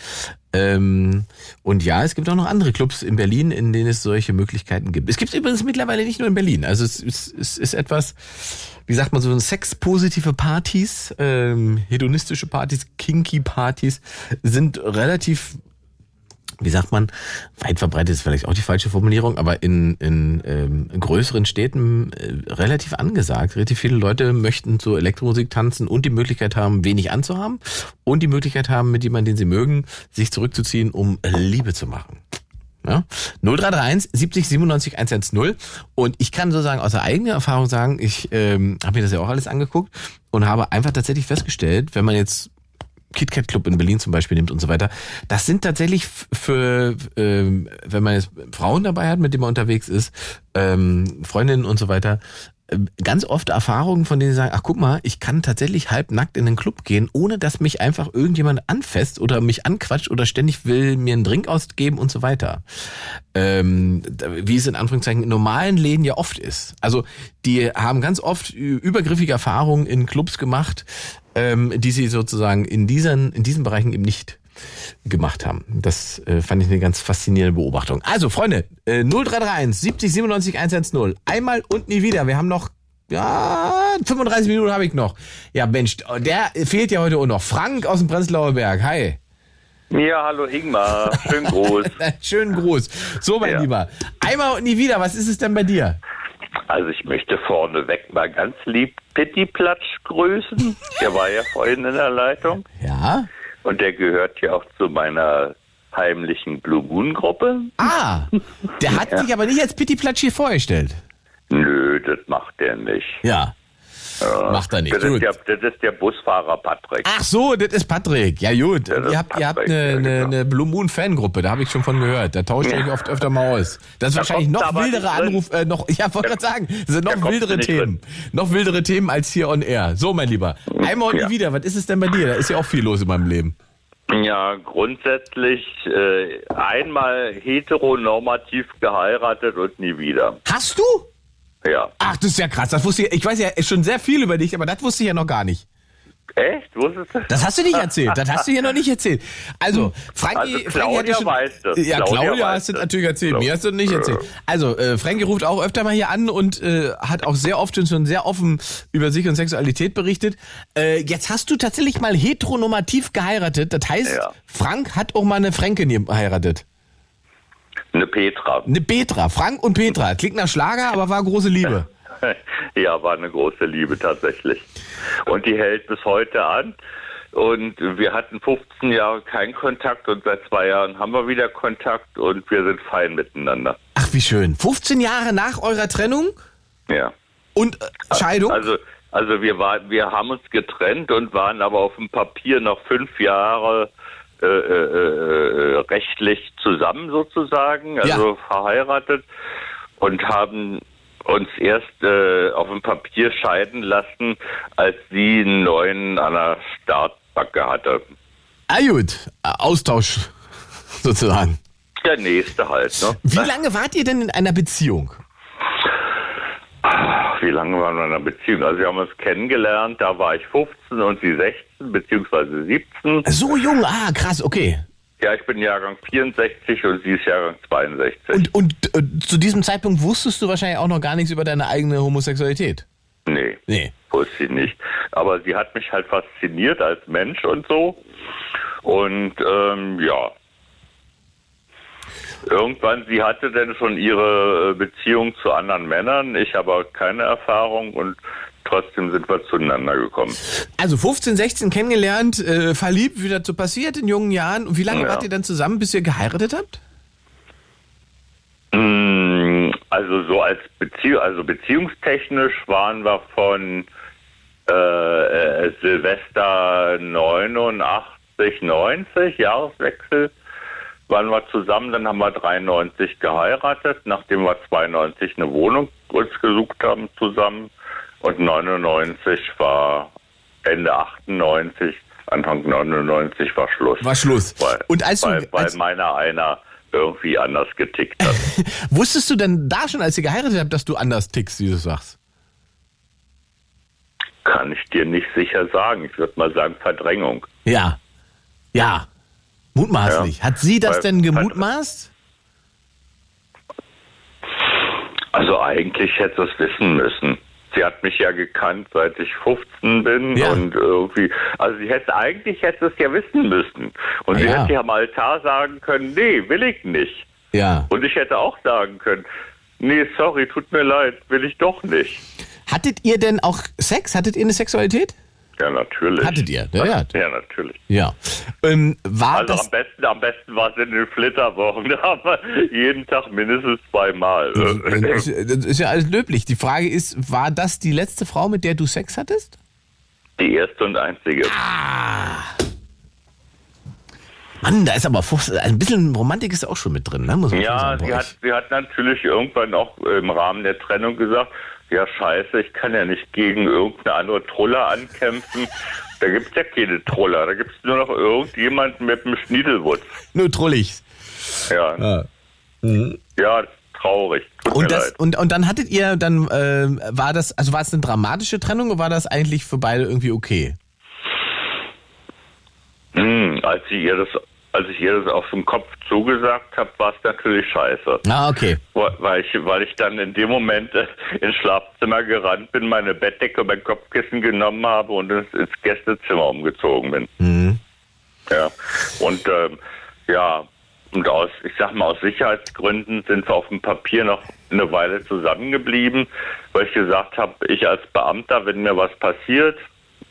Ähm, und ja, es gibt auch noch andere Clubs in Berlin, in denen es solche Möglichkeiten gibt. Es gibt übrigens mittlerweile nicht nur in Berlin. Also es, es, es ist etwas, wie sagt man so, sexpositive Partys, ähm, hedonistische Partys, kinky Partys sind relativ wie sagt man, weit verbreitet ist vielleicht auch die falsche Formulierung, aber in, in ähm, größeren Städten äh, relativ angesagt. Relativ viele Leute möchten zur Elektromusik tanzen und die Möglichkeit haben, wenig anzuhaben und die Möglichkeit haben, mit jemandem, den sie mögen, sich zurückzuziehen, um Liebe zu machen. Ja? 0331 70 97 110 und ich kann sozusagen aus der eigenen Erfahrung sagen, ich ähm, habe mir das ja auch alles angeguckt und habe einfach tatsächlich festgestellt, wenn man jetzt KitKat Club in Berlin zum Beispiel nimmt und so weiter. Das sind tatsächlich für, ähm, wenn man jetzt Frauen dabei hat, mit denen man unterwegs ist, ähm, Freundinnen und so weiter, ähm, ganz oft Erfahrungen, von denen sie sagen, ach guck mal, ich kann tatsächlich halbnackt in den Club gehen, ohne dass mich einfach irgendjemand anfasst oder mich anquatscht oder ständig will mir einen Drink ausgeben und so weiter. Ähm, wie es in Anführungszeichen in normalen Läden ja oft ist. Also die haben ganz oft übergriffige Erfahrungen in Clubs gemacht, ähm, die sie sozusagen in diesen, in diesen Bereichen eben nicht gemacht haben. Das äh, fand ich eine ganz faszinierende Beobachtung. Also, Freunde, äh, 0331 70 97 110. Einmal und nie wieder. Wir haben noch ja, 35 Minuten habe ich noch. Ja, Mensch, der fehlt ja heute auch noch. Frank aus dem Prenzlauer Berg. Hi. Ja, hallo Ingmar. Schönen Gruß. Schönen Gruß. So, mein Ja. Lieber. Einmal und nie wieder. Was ist es denn bei dir? Also ich möchte vorneweg mal ganz lieb Pitti Platsch grüßen. Der war ja vorhin in der Leitung. Ja. Und der gehört ja auch zu meiner heimlichen Blue Moon Gruppe. Ah, der hat sich aber nicht als Pitti Platsch hier vorgestellt. Nö, das macht der nicht. Ja. Macht er nicht. Das ist, der, das ist der Busfahrer Patrick. Ach so, das ist Patrick. Ja gut, Ja, das ihr habt, ihr habt Patrick, eine, ja, genau. eine Blue Moon Fangruppe, da habe ich schon von gehört. Da tauscht ihr euch oft öfter mal aus. Das ist Da wahrscheinlich noch wildere nicht drin. Anruf, äh, noch, ja, wollte gerade sagen, das sind noch wildere Themen. Noch wildere Themen als hier on air. So, mein Lieber. Einmal und Ja. nie wieder, was ist es denn bei dir? Da ist ja auch viel los in meinem Leben. Ja, grundsätzlich äh, einmal heteronormativ geheiratet und nie wieder. Hast du? Ja. Ach, das ist ja krass. Das wusste ich, ich weiß ja schon sehr viel über dich, aber das wusste ich ja noch gar nicht. Echt? Wusstest du? Das hast du nicht erzählt. Das hast du hier noch nicht erzählt. Also, Frankie, Also Frankie Claudia hat schon, weiß das. Ja, Claudia Claudia hast du natürlich erzählt. Claudia. Mir hast du nicht erzählt. Also, äh, Frankie ruft auch öfter mal hier an und äh, hat auch sehr oft schon, schon sehr offen über sich und Sexualität berichtet. Äh, jetzt hast du tatsächlich mal heteronormativ geheiratet. Das heißt, Ja. Frank hat auch mal eine Fränkin geheiratet. Eine Petra. Eine Petra. Frank und Petra. Klingt nach Schlager, aber war große Liebe. Ja, war eine große Liebe tatsächlich. Und die hält bis heute an. Und wir hatten 15 Jahre keinen Kontakt und seit zwei Jahren haben wir wieder Kontakt und wir sind fein miteinander. Ach, wie schön. 15 Jahre nach eurer Trennung Ja. und äh, Scheidung? Also, also wir, war, wir haben uns getrennt und waren aber auf dem Papier noch fünf Jahre äh, äh, äh, rechtlich zusammen sozusagen, also verheiratet und haben uns erst äh, auf dem Papier scheiden lassen, als sie einen neuen an der Startbacke hatte. Ah gut, Austausch sozusagen. Der nächste halt, ne? Wie lange wart ihr denn in einer Beziehung? Wie lange waren wir in einer Beziehung? Also wir haben uns kennengelernt, da war ich 15 und sie 16, beziehungsweise 17. So jung, ah krass, okay. Ja, ich bin Jahrgang 64 und sie ist Jahrgang 62. Und, und äh, zu diesem Zeitpunkt wusstest du wahrscheinlich auch noch gar nichts über deine eigene Homosexualität. nee, Nee. wusste sie nicht. Aber sie hat mich halt fasziniert als Mensch und so. Und ähm, ja. Irgendwann, sie hatte dann schon ihre äh, Beziehung zu anderen Männern. Ich habe keine Erfahrung und trotzdem sind wir zueinander gekommen. Also 15, 16 kennengelernt, äh, verliebt, wie das so passiert in jungen Jahren. Und wie lange Ja. wart ihr dann zusammen, bis ihr geheiratet habt? Mm, Also so als Beziehung, also beziehungstechnisch waren wir von äh, äh, Silvester 89 88, 90, Jahreswechsel, waren wir zusammen. Dann haben wir 93 geheiratet, nachdem wir 92 eine Wohnung uns gesucht haben zusammen. Und 99 war Ende 98, Anfang 99 war Schluss. War Schluss. Weil, Und als du- weil, weil als- meiner einer irgendwie anders getickt hat. Wusstest du denn da schon, als ihr geheiratet habt, dass du anders tickst, wie du sagst? Kann ich dir nicht sicher sagen. Ich würde mal sagen Verdrängung. Ja. Ja. Mutmaßlich. Ja. Hat sie das Weil- denn gemutmaßt? Also eigentlich hätte es wissen müssen. Sie hat mich ja gekannt, seit ich 15 bin Ja. und irgendwie, also sie hätte eigentlich hätte es ja wissen müssen. Und sie Ja. hätte ja am Altar sagen können, nee, will ich nicht. Ja. Und ich hätte auch sagen können, nee, sorry, tut mir leid, will ich doch nicht. Hattet ihr denn auch Sex? Hattet ihr eine Sexualität? Ja, natürlich. Hattet ihr? Ja, ja. Ja, natürlich. Ja. Ähm, war Also das. am besten, am besten war es in den Flitterwochen. Da haben wir jeden Tag mindestens zweimal. Das ist ja alles löblich. Die Frage ist, war das die letzte Frau, mit der du Sex hattest? Die erste und einzige. Mann, da ist aber ein bisschen Romantik ist auch schon mit drin, ne? Muss man Ja, sagen, sie hat, sie hat natürlich irgendwann auch im Rahmen der Trennung gesagt, ja scheiße, ich kann ja nicht gegen irgendeine andere Truller ankämpfen. Da gibt's ja keine Truller, da gibt's nur noch irgendjemanden mit einem Schniedelwutz. Nur trullig. Ja, Ja. ja traurig. Tut Und, das, leid. und, und dann hattet ihr, dann äh, war das, also war es eine dramatische Trennung oder war das eigentlich für beide irgendwie okay? Hm, als, sie ihr das, als ich ihr das auf den Kopf zugesagt habe, war es natürlich scheiße. Ah, okay. Weil weil ich, weil ich dann in dem Moment äh, ins Schlafzimmer gerannt bin, meine Bettdecke, mein Kopfkissen genommen habe und ins, ins Gästezimmer umgezogen bin. Mhm. Ja. Und ähm, ja, und aus, ich sag mal, aus Sicherheitsgründen sind wir auf dem Papier noch eine Weile zusammengeblieben, weil ich gesagt habe, ich als Beamter, wenn mir was passiert,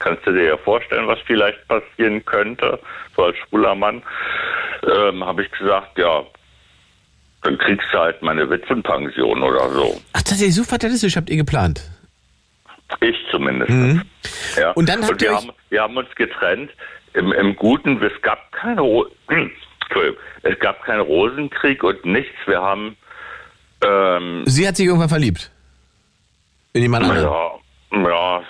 kannst du dir ja vorstellen, was vielleicht passieren könnte, so als schwuler Mann, ähm, habe ich gesagt, ja, dann kriegst du halt meine Witwenpension oder so. Ach, tatsächlich, so fatalistisch habt ihr geplant. Ich zumindest. Ja. Und dann habt wir, ihr haben, wir haben uns getrennt. Im, im Guten, es gab keine Ro es gab keinen Rosenkrieg und nichts. Wir haben ähm, Sie hat sich irgendwann verliebt. In jemand anderen. ja, ja,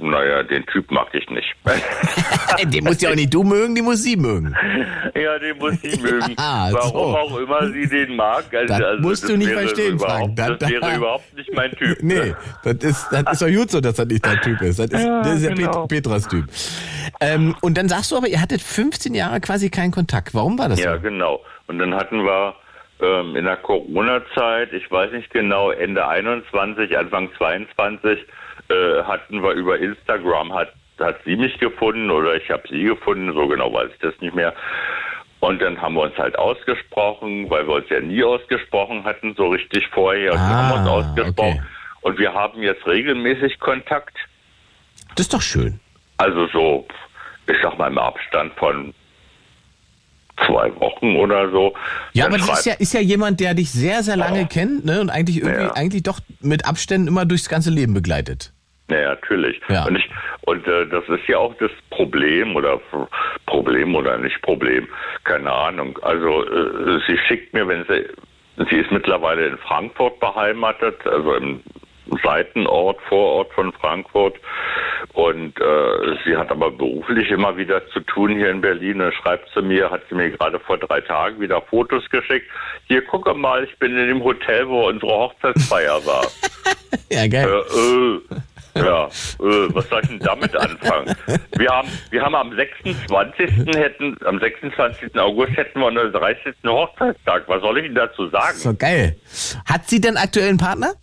naja, den Typ mag ich nicht. Den muss ja auch nicht du mögen, die muss sie mögen. ja, den muss sie mögen. Ja, Warum so. auch immer sie den mag. Also, Das also musst du nicht verstehen, Frank. Das- Das, wäre überhaupt nicht mein Typ. Nee, das ist, das ist doch gut so, dass das nicht dein Typ ist. Das ist, Ja, das ist der genau. Pet Petras Typ. Ähm, und dann sagst du aber, ihr hattet 15 Jahre quasi keinen Kontakt. Warum war das Ja, so? genau. Und dann hatten wir ähm, in der Corona-Zeit, ich weiß nicht genau, Ende 21, Anfang 22, äh, hatten wir über Instagram, hat, hat sie mich gefunden oder ich habe sie gefunden, so genau weiß ich das nicht mehr. Und dann haben wir uns halt ausgesprochen, weil wir uns ja nie ausgesprochen hatten, so richtig vorher. Und wir Ah, haben uns ausgesprochen. okay. Und wir haben jetzt regelmäßig Kontakt. Das ist doch schön. Also so, ich sag mal im Abstand von zwei Wochen oder so. Ja, aber das ist ja, ist ja jemand, der dich sehr, sehr lange Oh. kennt ne? und eigentlich irgendwie, Ja. eigentlich doch mit Abständen immer durchs ganze Leben begleitet. Ja, natürlich. Ja. Und, ich, und äh, das ist ja auch das Problem oder Problem oder nicht Problem, keine Ahnung. Also äh, sie schickt mir, wenn sie, sie ist mittlerweile in Frankfurt beheimatet, also im Seitenort, Vorort von Frankfurt. Und äh, sie hat aber beruflich immer wieder zu tun hier in Berlin. Und schreibt sie mir, hat sie mir gerade vor drei Tagen wieder Fotos geschickt. Hier, gucke mal, ich bin in dem Hotel, wo unsere Hochzeitsfeier war. Ja, Äh, geil. äh, ja, äh, was soll ich denn damit anfangen? Wir haben, wir haben am 26. hätten, am 26. August hätten wir unseren 30. Hochzeitstag. Was soll ich Ihnen dazu sagen? So geil. Hat sie denn aktuell einen Partner?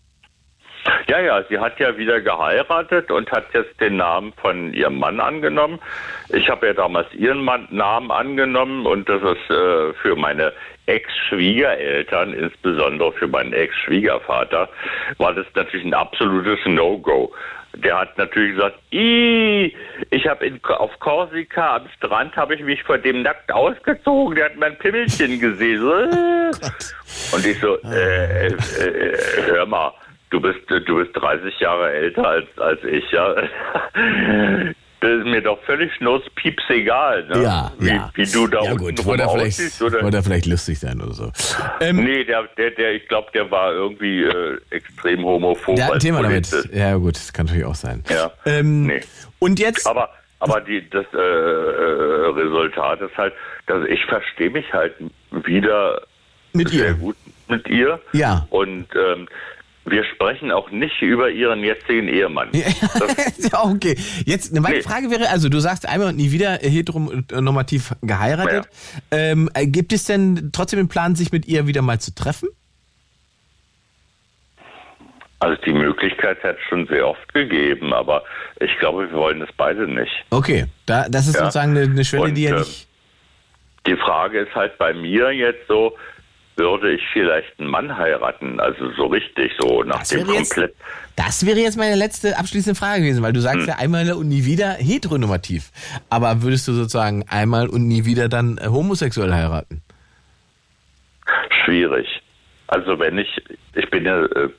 Ja, ja, sie hat ja wieder geheiratet und hat jetzt den Namen von ihrem Mann angenommen. Ich habe ja damals ihren Mann, Namen angenommen und das ist äh, für meine Ex-Schwiegereltern, insbesondere für meinen Ex-Schwiegervater, war das natürlich ein absolutes No-Go. Der hat natürlich gesagt, "Ih, ich habe auf Korsika am Strand habe ich mich vor dem nackt ausgezogen, der hat mein Pimmelchen gesehen. Äh. Und ich so, äh, äh, äh, hör mal, du bist, du bist 30 Jahre älter als, als ich, ja. das ist mir doch völlig schnurzpieps egal, ne? Ja, wie, ja. wie du da Ja unten gut, wollte er vielleicht, oder? wollte er vielleicht lustig sein oder so. Ähm, nee, der, der, der, ich glaube, der war irgendwie äh, extrem homophob. der hat ein Thema damit. Ja gut, das kann natürlich auch sein. Ja. Ähm, Nee. Und jetzt, Aber, aber die, das äh, äh, Resultat ist halt, dass ich verstehe mich halt wieder Mit sehr ihr. gut mit ihr. Ja. Und ähm, wir sprechen auch nicht über ihren jetzigen Ehemann. ja, okay. Jetzt, meine Nee. Frage wäre, also du sagst einmal und nie wieder heteronormativ geheiratet. Ähm, äh, gibt es denn trotzdem den Plan, sich mit ihr wieder mal zu treffen? Also die Möglichkeit hat es schon sehr oft gegeben, aber ich glaube, wir wollen es beide nicht. Okay, da, das ist Ja. sozusagen eine, eine Schwelle, Und, die ja ähm, nicht... Die Frage ist halt bei mir jetzt so, würde ich vielleicht einen Mann heiraten? Also so richtig, so nach Das dem jetzt- komplett. Das wäre jetzt meine letzte abschließende Frage gewesen, weil du sagst Hm. ja einmal und nie wieder heteronormativ. Aber würdest du sozusagen einmal und nie wieder dann äh, homosexuell heiraten? schwierig. Also wenn ich, ich bin ja, äh,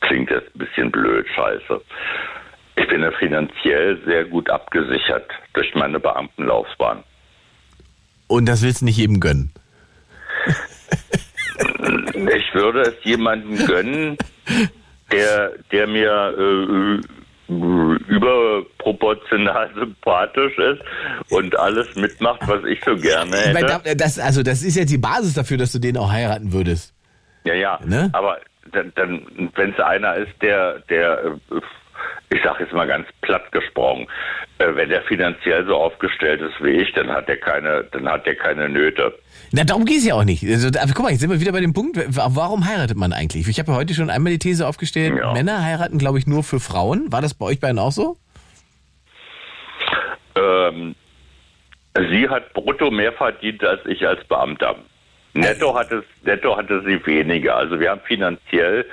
klingt jetzt ein bisschen blöd, scheiße. Ich bin ja finanziell sehr gut abgesichert durch meine Beamtenlaufbahn. Und das willst du nicht jedem gönnen. Ich würde es jemandem gönnen, der, der mir äh, überproportional sympathisch ist und alles mitmacht, was ich so gerne Ich meine, hätte. da- das, also das ist ja die Basis dafür, dass du den auch heiraten würdest. Ja, ja. Ne? Aber dann, dann wenn es einer ist, der, der, äh, ich sage jetzt mal ganz platt gesprochen, äh, wenn der finanziell so aufgestellt ist wie ich, dann hat er keine, dann hat er keine Nöte. Na, darum geht es ja auch nicht. Also, da, guck mal, jetzt sind wir wieder bei dem Punkt, wa- warum heiratet man eigentlich? Ich habe ja heute schon einmal die These aufgestellt, Ja. Männer heiraten, glaube ich, nur für Frauen. War das bei euch beiden auch so? Ähm, sie hat brutto mehr verdient als ich als Beamter. Netto hat es, netto hatte sie weniger. Also wir haben finanziell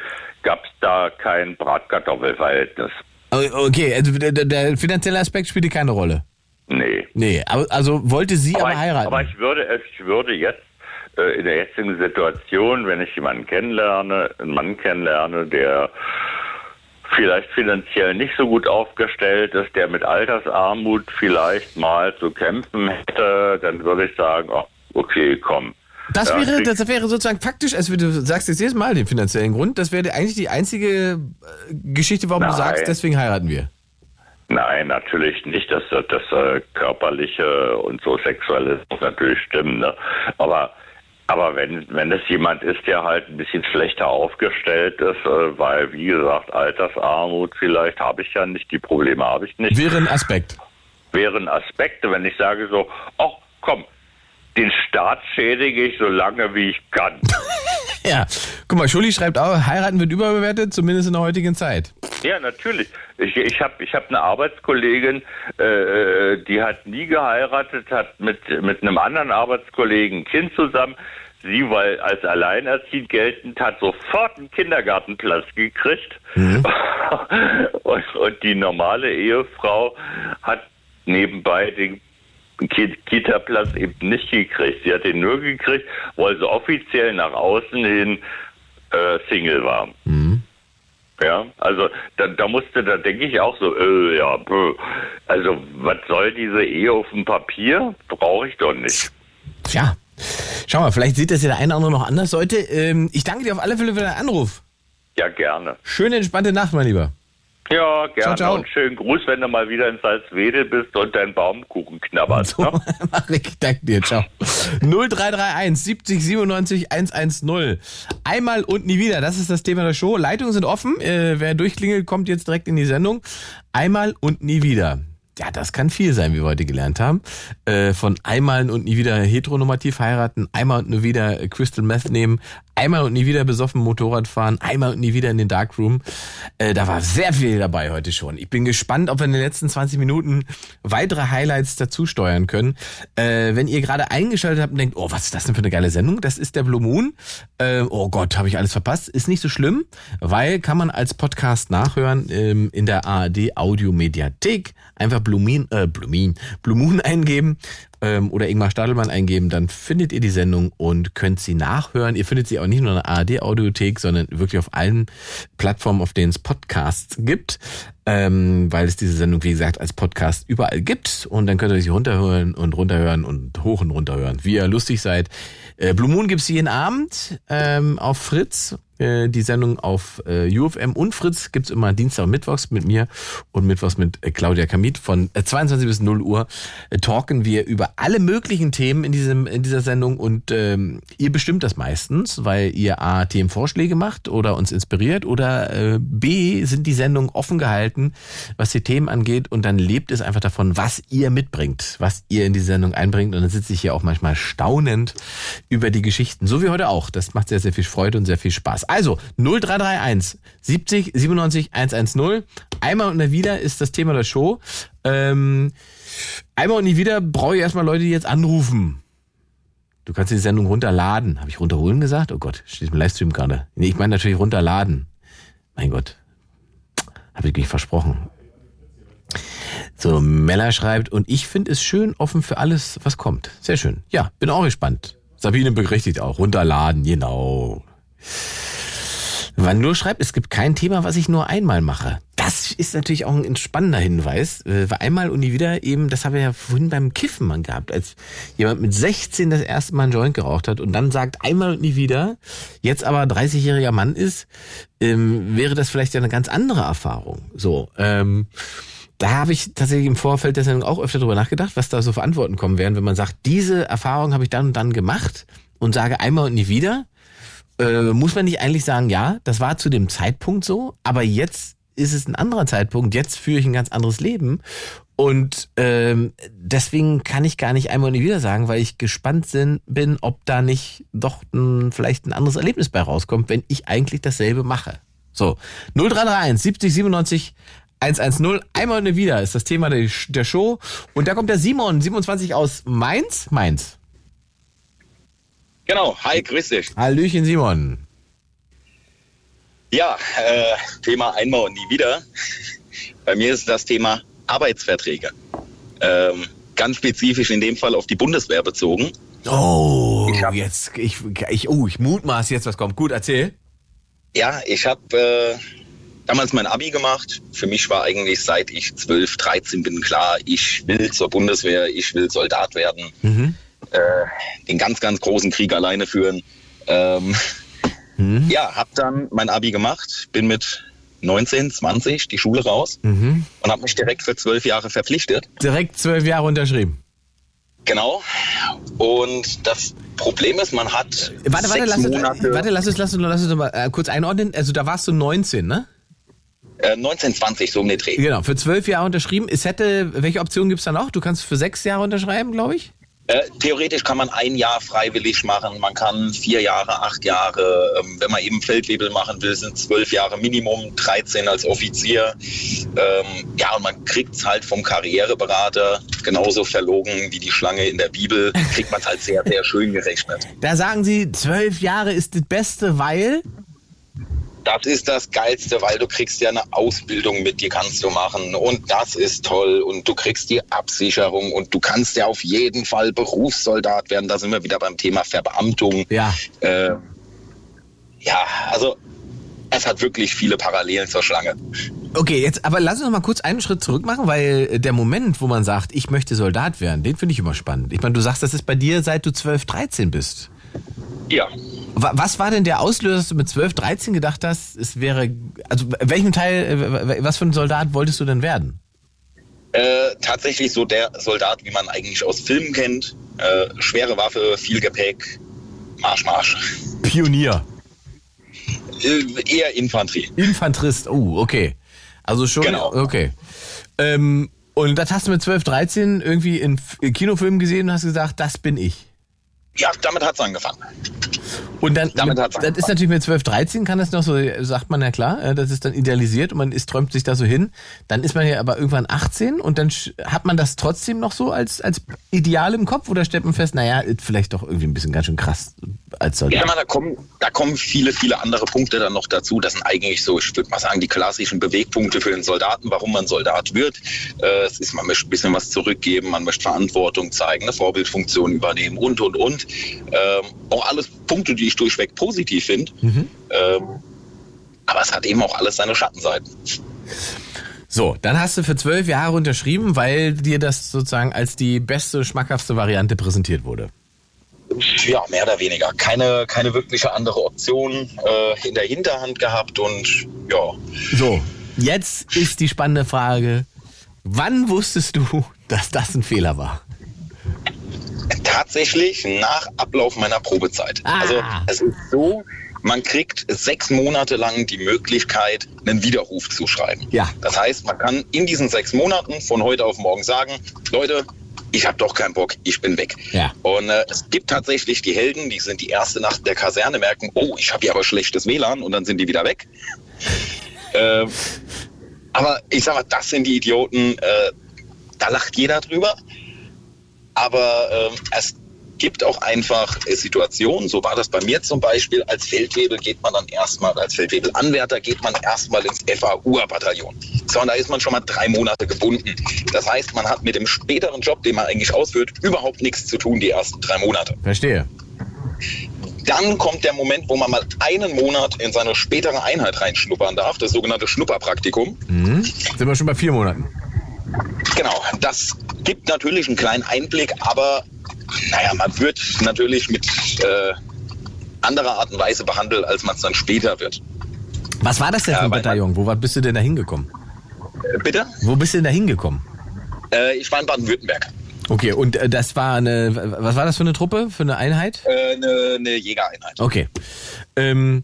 gab es da kein Bratkartoffelverhältnis. Okay, also der, der- der finanzielle Aspekt spielte keine Rolle. Nee. Nee, aber, also wollte sie aber, ich, heiraten. aber ich würde, ich würde jetzt äh, in der jetzigen Situation, wenn ich jemanden kennenlerne, einen Mann kennenlerne, der vielleicht finanziell nicht so gut aufgestellt ist, der mit Altersarmut vielleicht mal zu kämpfen hätte, dann würde ich sagen, oh, okay, komm. das, Ja, wäre, das wäre sozusagen faktisch, also du sagst jetzt jedes Mal den finanziellen Grund, das wäre eigentlich die einzige äh, Geschichte, warum du Nein. sagst, deswegen heiraten wir. Nein, natürlich nicht. Das, das, das äh, körperliche und so sexuelle muss natürlich stimmen. Ne? Aber aber wenn wenn es jemand ist, der halt ein bisschen schlechter aufgestellt ist, äh, weil wie gesagt Altersarmut vielleicht habe ich ja nicht, die Probleme habe ich nicht. Wäre ein Aspekt. Wären Aspekte, wenn ich sage so, ach komm, den Staat schädige ich so lange wie ich kann. Ja, guck mal, Schulli schreibt auch, heiraten wird überbewertet, zumindest in der heutigen Zeit. Ja, natürlich. Ich, ich habe ich hab eine Arbeitskollegin, äh, die hat nie geheiratet, hat mit, mit einem anderen Arbeitskollegen ein Kind zusammen. Sie, weil als alleinerziehend geltend, hat sofort einen Kindergartenplatz gekriegt. und, und die normale Ehefrau hat nebenbei den Ki- Kita-Platz eben nicht gekriegt. Sie hat den nur gekriegt, weil sie offiziell nach außen hin äh, Single war. Ja, also da, da musste, da denke ich auch so, äh, ja, bö. also was soll diese Ehe auf dem Papier? Brauche ich doch nicht. Tja, schau mal, vielleicht sieht das ja der eine oder andere noch anders heute. Ähm, ich danke dir auf alle Fälle für deinen Anruf. Ja, gerne. Schöne, entspannte Nacht, mein Lieber. Ja, gerne. Ciao, ciao. Und schönen Gruß, wenn du mal wieder in Salzwedel bist und deinen Baumkuchen knabberst. Ne? Mach ich, danke dir, ciao. 0331 70 97 110. Einmal und nie wieder, das ist das Thema der Show. Leitungen sind offen. Äh, wer durchklingelt, kommt jetzt direkt in die Sendung. Einmal und nie wieder. Ja, das kann viel sein, wie wir heute gelernt haben. Äh, von einmal und nie wieder heteronormativ heiraten, einmal und nie wieder Crystal Meth nehmen, einmal und nie wieder besoffen Motorrad fahren, einmal und nie wieder in den Darkroom. Äh, da war sehr viel dabei heute schon. Ich bin gespannt, ob wir in den letzten 20 Minuten weitere Highlights dazu steuern können. Äh, wenn ihr gerade eingeschaltet habt und denkt, oh, was ist das denn für eine geile Sendung? Das ist der Blue Moon. Äh, oh Gott, habe ich alles verpasst. Ist nicht so schlimm, weil kann man als Podcast nachhören ähm, in der ARD Audiomediathek. Einfach Blue äh, Blue Moon eingeben ähm, oder Ingmar Stadelmann eingeben, dann findet ihr die Sendung und könnt sie nachhören. Ihr findet sie auch nicht nur in der ARD Audiothek, sondern wirklich auf allen Plattformen, auf denen es Podcasts gibt. ähm, weil es diese Sendung, wie gesagt, als Podcast überall gibt. Und dann könnt ihr sie runterhören und runterhören und hoch und runterhören, wie ihr lustig seid. Äh, Blue Moon gibt's jeden Abend ähm, auf Fritz. Äh, die Sendung auf äh, UFM und Fritz gibt's immer Dienstag und Mittwochs mit mir und Mittwochs mit äh, Claudia Kamit. Von äh, 22 bis 0 Uhr äh, talken wir über alle möglichen Themen in, diesem, in dieser Sendung und ähm, ihr bestimmt das meistens, weil ihr A, Themenvorschläge macht oder uns inspiriert oder äh, B, sind die Sendungen offen gehalten, was die Themen angeht und dann lebt es einfach davon, was ihr mitbringt, was ihr in die Sendung einbringt und dann sitze ich hier auch manchmal staunend über die Geschichten, so wie heute auch. Das macht sehr, sehr viel Freude und sehr viel Spaß. Also 0331 70 97 110. Einmal und wieder ist das Thema der Show. Ähm, einmal und nie wieder brauche ich erstmal Leute, die jetzt anrufen. Du kannst die Sendung runterladen. Habe ich runterholen gesagt? Oh Gott, steht im Livestream gerade. Nee, ich meine natürlich runterladen. Mein Gott. Habe ich mich versprochen. So, Mella schreibt, und ich finde es schön offen für alles, was kommt. Sehr schön. Ja, bin auch gespannt. Sabine bekräftigt auch. Runterladen, genau. Man nur schreibt, es gibt kein Thema, was ich nur einmal mache. Das ist natürlich auch ein spannender Hinweis, äh, weil einmal und nie wieder eben, das haben wir ja vorhin beim Kiffen mal gehabt, als jemand mit 16 das erste Mal einen Joint geraucht hat und dann sagt einmal und nie wieder, jetzt aber 30-jähriger Mann ist, ähm, wäre das vielleicht ja eine ganz andere Erfahrung. So, ähm, da habe ich tatsächlich im Vorfeld der Sendung auch öfter drüber nachgedacht, was da so für Antworten kommen werden, wenn man sagt, diese Erfahrung habe ich dann und dann gemacht und sage einmal und nie wieder äh, muss man nicht eigentlich sagen, ja, das war zu dem Zeitpunkt so, aber jetzt ist es ein anderer Zeitpunkt, jetzt führe ich ein ganz anderes Leben. Und ähm, deswegen kann ich gar nicht einmal nie wieder sagen, weil ich gespannt bin, ob da nicht doch ein, vielleicht ein anderes Erlebnis bei rauskommt, wenn ich eigentlich dasselbe mache. So, 0331 70 97 110, einmal und wieder ist das Thema der, der Show. Und da kommt der Simon, 27 aus Mainz. Mainz. Genau, hi, grüß dich. Hallöchen, Simon. Ja, äh, Thema einmal und nie wieder. Bei mir ist das Thema Arbeitsverträge. Ähm, ganz spezifisch in dem Fall auf die Bundeswehr bezogen. Oh, ich hab, jetzt, ich, ich, oh, ich mutmaß jetzt, was kommt. Gut, erzähl. Ja, ich habe äh, damals mein Abi gemacht. Für mich war eigentlich, seit ich 12, 13 bin, klar, ich will zur Bundeswehr, ich will Soldat werden. Mhm. Äh, den ganz, ganz großen Krieg alleine führen. Ähm, mhm. Ja, habe dann mein Abi gemacht, bin mit 19, 20 die Schule raus mhm. und habe mich direkt für zwölf Jahre verpflichtet. Direkt zwölf Jahre unterschrieben. Genau. Und das Problem ist, man hat warte, warte, lass Monate. Warte, lass uns, lass uns, lass uns mal äh, kurz einordnen. Also da warst du 19, ne? Äh, 1920 so um den Dreh. Genau, für zwölf Jahre unterschrieben. Es hätte, welche Option gibt's da noch? Du kannst für sechs Jahre unterschreiben, glaube ich. Äh, theoretisch kann man ein Jahr freiwillig machen, man kann vier Jahre, acht Jahre, ähm, wenn man eben Feldwebel machen will, sind zwölf Jahre Minimum, 13 als Offizier. Ähm, ja, und man kriegt es halt vom Karriereberater genauso verlogen wie die Schlange in der Bibel, kriegt man es halt sehr, sehr schön gerechnet. Da sagen Sie, zwölf Jahre ist das Beste, weil? Das ist das Geilste, weil du kriegst ja eine Ausbildung mit, die kannst du machen und das ist toll und du kriegst die Absicherung und du kannst ja auf jeden Fall Berufssoldat werden. Da sind wir wieder beim Thema Verbeamtung. Ja. Äh, ja, also es hat wirklich viele Parallelen zur Schlange. Okay, jetzt aber lass uns noch mal kurz einen Schritt zurück machen, weil der Moment, wo man sagt, ich möchte Soldat werden, den finde ich immer spannend. Ich meine, du sagst, das ist bei dir, seit du 12, 13 bist. Ja. Was war denn der Auslöser, dass du mit 12, 13 gedacht hast, es wäre, also welchen Teil, äh, was für ein Soldat wolltest du denn werden? Äh, tatsächlich so der Soldat, wie man eigentlich aus Filmen kennt. Äh, schwere Waffe, viel Gepäck, Marsch, Marsch. Pionier. Äh, eher Infanterie. Infanterist, oh, okay. Also schon, genau. okay. Ähm, und das hast du mit 12, 13 irgendwie in Kinofilmen gesehen und hast gesagt, das bin ich. Ja, damit hat es angefangen. Und dann, damit hat's das ist natürlich mit 12, 13 kann das noch so, sagt man ja klar, äh, das ist dann idealisiert und man ist, träumt sich da so hin. Dann ist man ja aber irgendwann 18 und dann hat man das trotzdem noch so als, als Ideal im Kopf oder stellt man fest, naja, vielleicht doch irgendwie ein bisschen ganz schön krass als Soldat. Ja, man, da kommen, da kommen viele, viele andere Punkte dann noch dazu. Das sind eigentlich so, ich würde mal sagen, die klassischen Bewegpunkte für den Soldaten, warum man Soldat wird. Äh, es ist, man möchte ein bisschen was zurückgeben, man möchte Verantwortung zeigen, eine Vorbildfunktion übernehmen und, und, und. Ähm, auch alles Punkte, die ich durchweg positiv finde. Mhm. Ähm, aber es hat eben auch alles seine Schattenseiten. So, dann hast du für zwölf Jahre unterschrieben, weil dir das sozusagen als die beste, schmackhafte Variante präsentiert wurde. Ja, mehr oder weniger. Keine, keine wirkliche andere Option äh, in der Hinterhand gehabt und ja. So, jetzt ist die spannende Frage. Wann wusstest du, dass das ein Fehler war? Tatsächlich nach Ablauf meiner Probezeit. Also es ist so, man kriegt sechs Monate lang die Möglichkeit, einen Widerruf zu schreiben. Ja. Das heißt, man kann in diesen sechs Monaten von heute auf morgen sagen, Leute, ich habe doch keinen Bock, ich bin weg. Ja. Und äh, es gibt tatsächlich die Helden, die sind die erste Nacht der Kaserne, merken, oh, ich habe hier aber schlechtes WLAN und dann sind die wieder weg. äh, aber ich sag mal, das sind die Idioten, äh, da lacht jeder drüber. Aber ähm, es gibt auch einfach äh, Situationen, so war das bei mir zum Beispiel, als Feldwebel geht man dann erstmal, als Feldwebelanwärter geht man erstmal ins FAU-Bataillon. So, und da ist man schon mal drei Monate gebunden. Das heißt, man hat mit dem späteren Job, den man eigentlich ausführt, überhaupt nichts zu tun die ersten drei Monate. Verstehe. Dann kommt der Moment, wo man mal einen Monat in seine spätere Einheit reinschnuppern darf, das sogenannte Schnupperpraktikum. Mhm. Sind wir schon bei vier Monaten? Genau, das gibt natürlich einen kleinen Einblick, aber naja, man wird natürlich mit äh, anderer Art und Weise behandelt, als man es dann später wird. Was war das denn für ein Bataillon? Wo war- bist du denn da hingekommen? Äh, bitte? Wo bist du denn da hingekommen? Äh, ich war in Baden-Württemberg. Okay, und äh, das war eine, was war das für eine Truppe, für eine Einheit? Äh, eine, eine Jägereinheit. Okay. Ähm,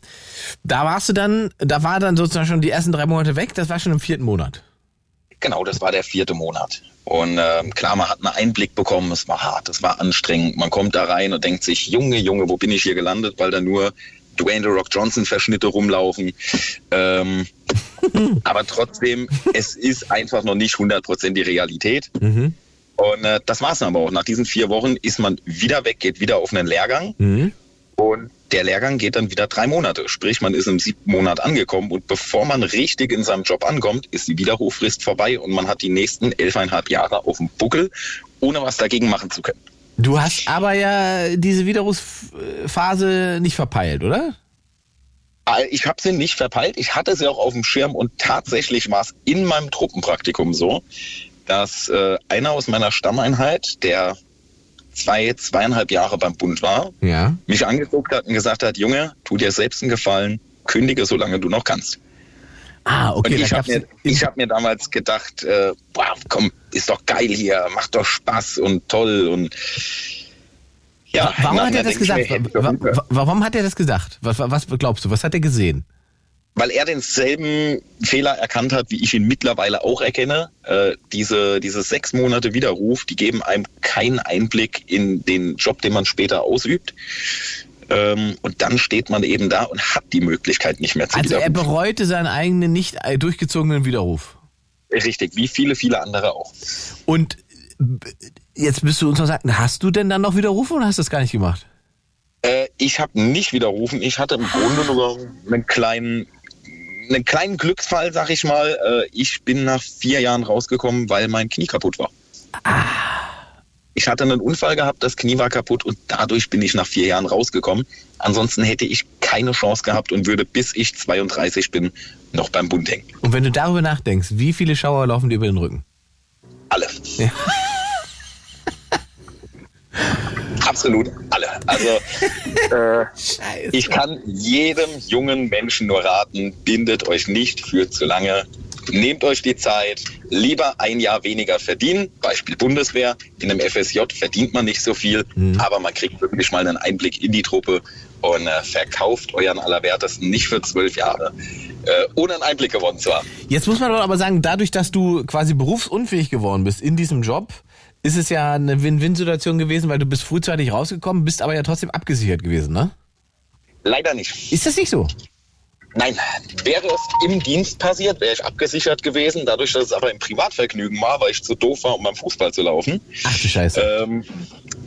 da warst du dann, da war dann sozusagen schon die ersten drei Monate weg, das war schon im vierten Monat. Genau, das war der vierte Monat. Und ähm, klar, man hat einen Einblick bekommen, es war hart, es war anstrengend. Man kommt da rein und denkt sich, Junge, Junge, wo bin ich hier gelandet, weil da nur Dwayne The Rock Johnson Verschnitte rumlaufen. Ähm, aber trotzdem, es ist einfach noch nicht 100% die Realität. Mhm. Und äh, das war's dann aber auch. Nach diesen vier Wochen ist man wieder weg, geht wieder auf einen Lehrgang. Mhm. Und der Lehrgang geht dann wieder drei Monate. Sprich, man ist im siebten Monat angekommen und bevor man richtig in seinem Job ankommt, ist die Widerruffrist vorbei und man hat die nächsten elfeinhalb Jahre auf dem Buckel, ohne was dagegen machen zu können. Du hast aber ja diese Widerrufsphase nicht verpeilt, oder? Äh, Ich habe sie nicht verpeilt, ich hatte sie auch auf dem Schirm und tatsächlich war es in meinem Truppenpraktikum so, dass äh, einer aus meiner Stammeinheit, der zwei, zweieinhalb Jahre beim Bund war, Ja. mich angeguckt hat und gesagt hat, Junge, tu dir selbst einen Gefallen, kündige, solange du noch kannst. Ah, okay. und ich habe mir, ich hab mir damals gedacht, äh, boah, komm, ist doch geil hier, macht doch Spaß und toll und ja. Warum hat er das mir, gesagt? wa- Warum hat er das gesagt? Was, was glaubst du? Was hat er gesehen? Weil er denselben Fehler erkannt hat, wie ich ihn mittlerweile auch erkenne. Äh, diese, diese sechs Monate Widerruf, die geben einem keinen Einblick in den Job, den man später ausübt. Ähm, und dann steht man eben da und hat die Möglichkeit nicht mehr zu Also er bereute seinen eigenen nicht äh, durchgezogenen Widerruf. Richtig, wie viele, viele andere auch. Und b- jetzt bist du uns noch sagen, hast du denn dann noch widerrufen oder hast du das gar nicht gemacht? Äh, ich habe nicht widerrufen. Ich hatte im Grunde nur einen kleinen, einen kleinen Glücksfall, sag ich mal. Äh, ich bin nach vier Jahren rausgekommen, weil mein Knie kaputt war. Ich hatte einen Unfall gehabt, das Knie war kaputt und dadurch bin ich nach vier Jahren rausgekommen. Ansonsten hätte ich keine Chance gehabt und würde bis ich 32 bin noch beim Bund hängen. Und wenn du darüber nachdenkst, wie viele Schauer laufen dir über den Rücken? Alle. Ja. Absolut alle. Also äh, ich kann jedem jungen Menschen nur raten, bindet euch nicht für zu lange. Nehmt euch die Zeit, lieber ein Jahr weniger verdienen, Beispiel Bundeswehr. In einem FSJ verdient man nicht so viel, aber man kriegt wirklich mal einen Einblick in die Truppe und äh, verkauft euren Allerwertesten nicht für zwölf Jahre, äh, ohne einen Einblick gewonnen zu haben. Jetzt muss man doch aber sagen, dadurch, dass du quasi berufsunfähig geworden bist in diesem Job, ist es ja eine Win-Win-Situation gewesen, weil du bist frühzeitig rausgekommen, bist aber ja trotzdem abgesichert gewesen, ne? Leider nicht. Ist das nicht so? Nein, wäre es im Dienst passiert, wäre ich abgesichert gewesen. Dadurch, dass es aber im Privatvergnügen war, weil ich zu doof war, um beim Fußball zu laufen. Ach du Scheiße. Ähm,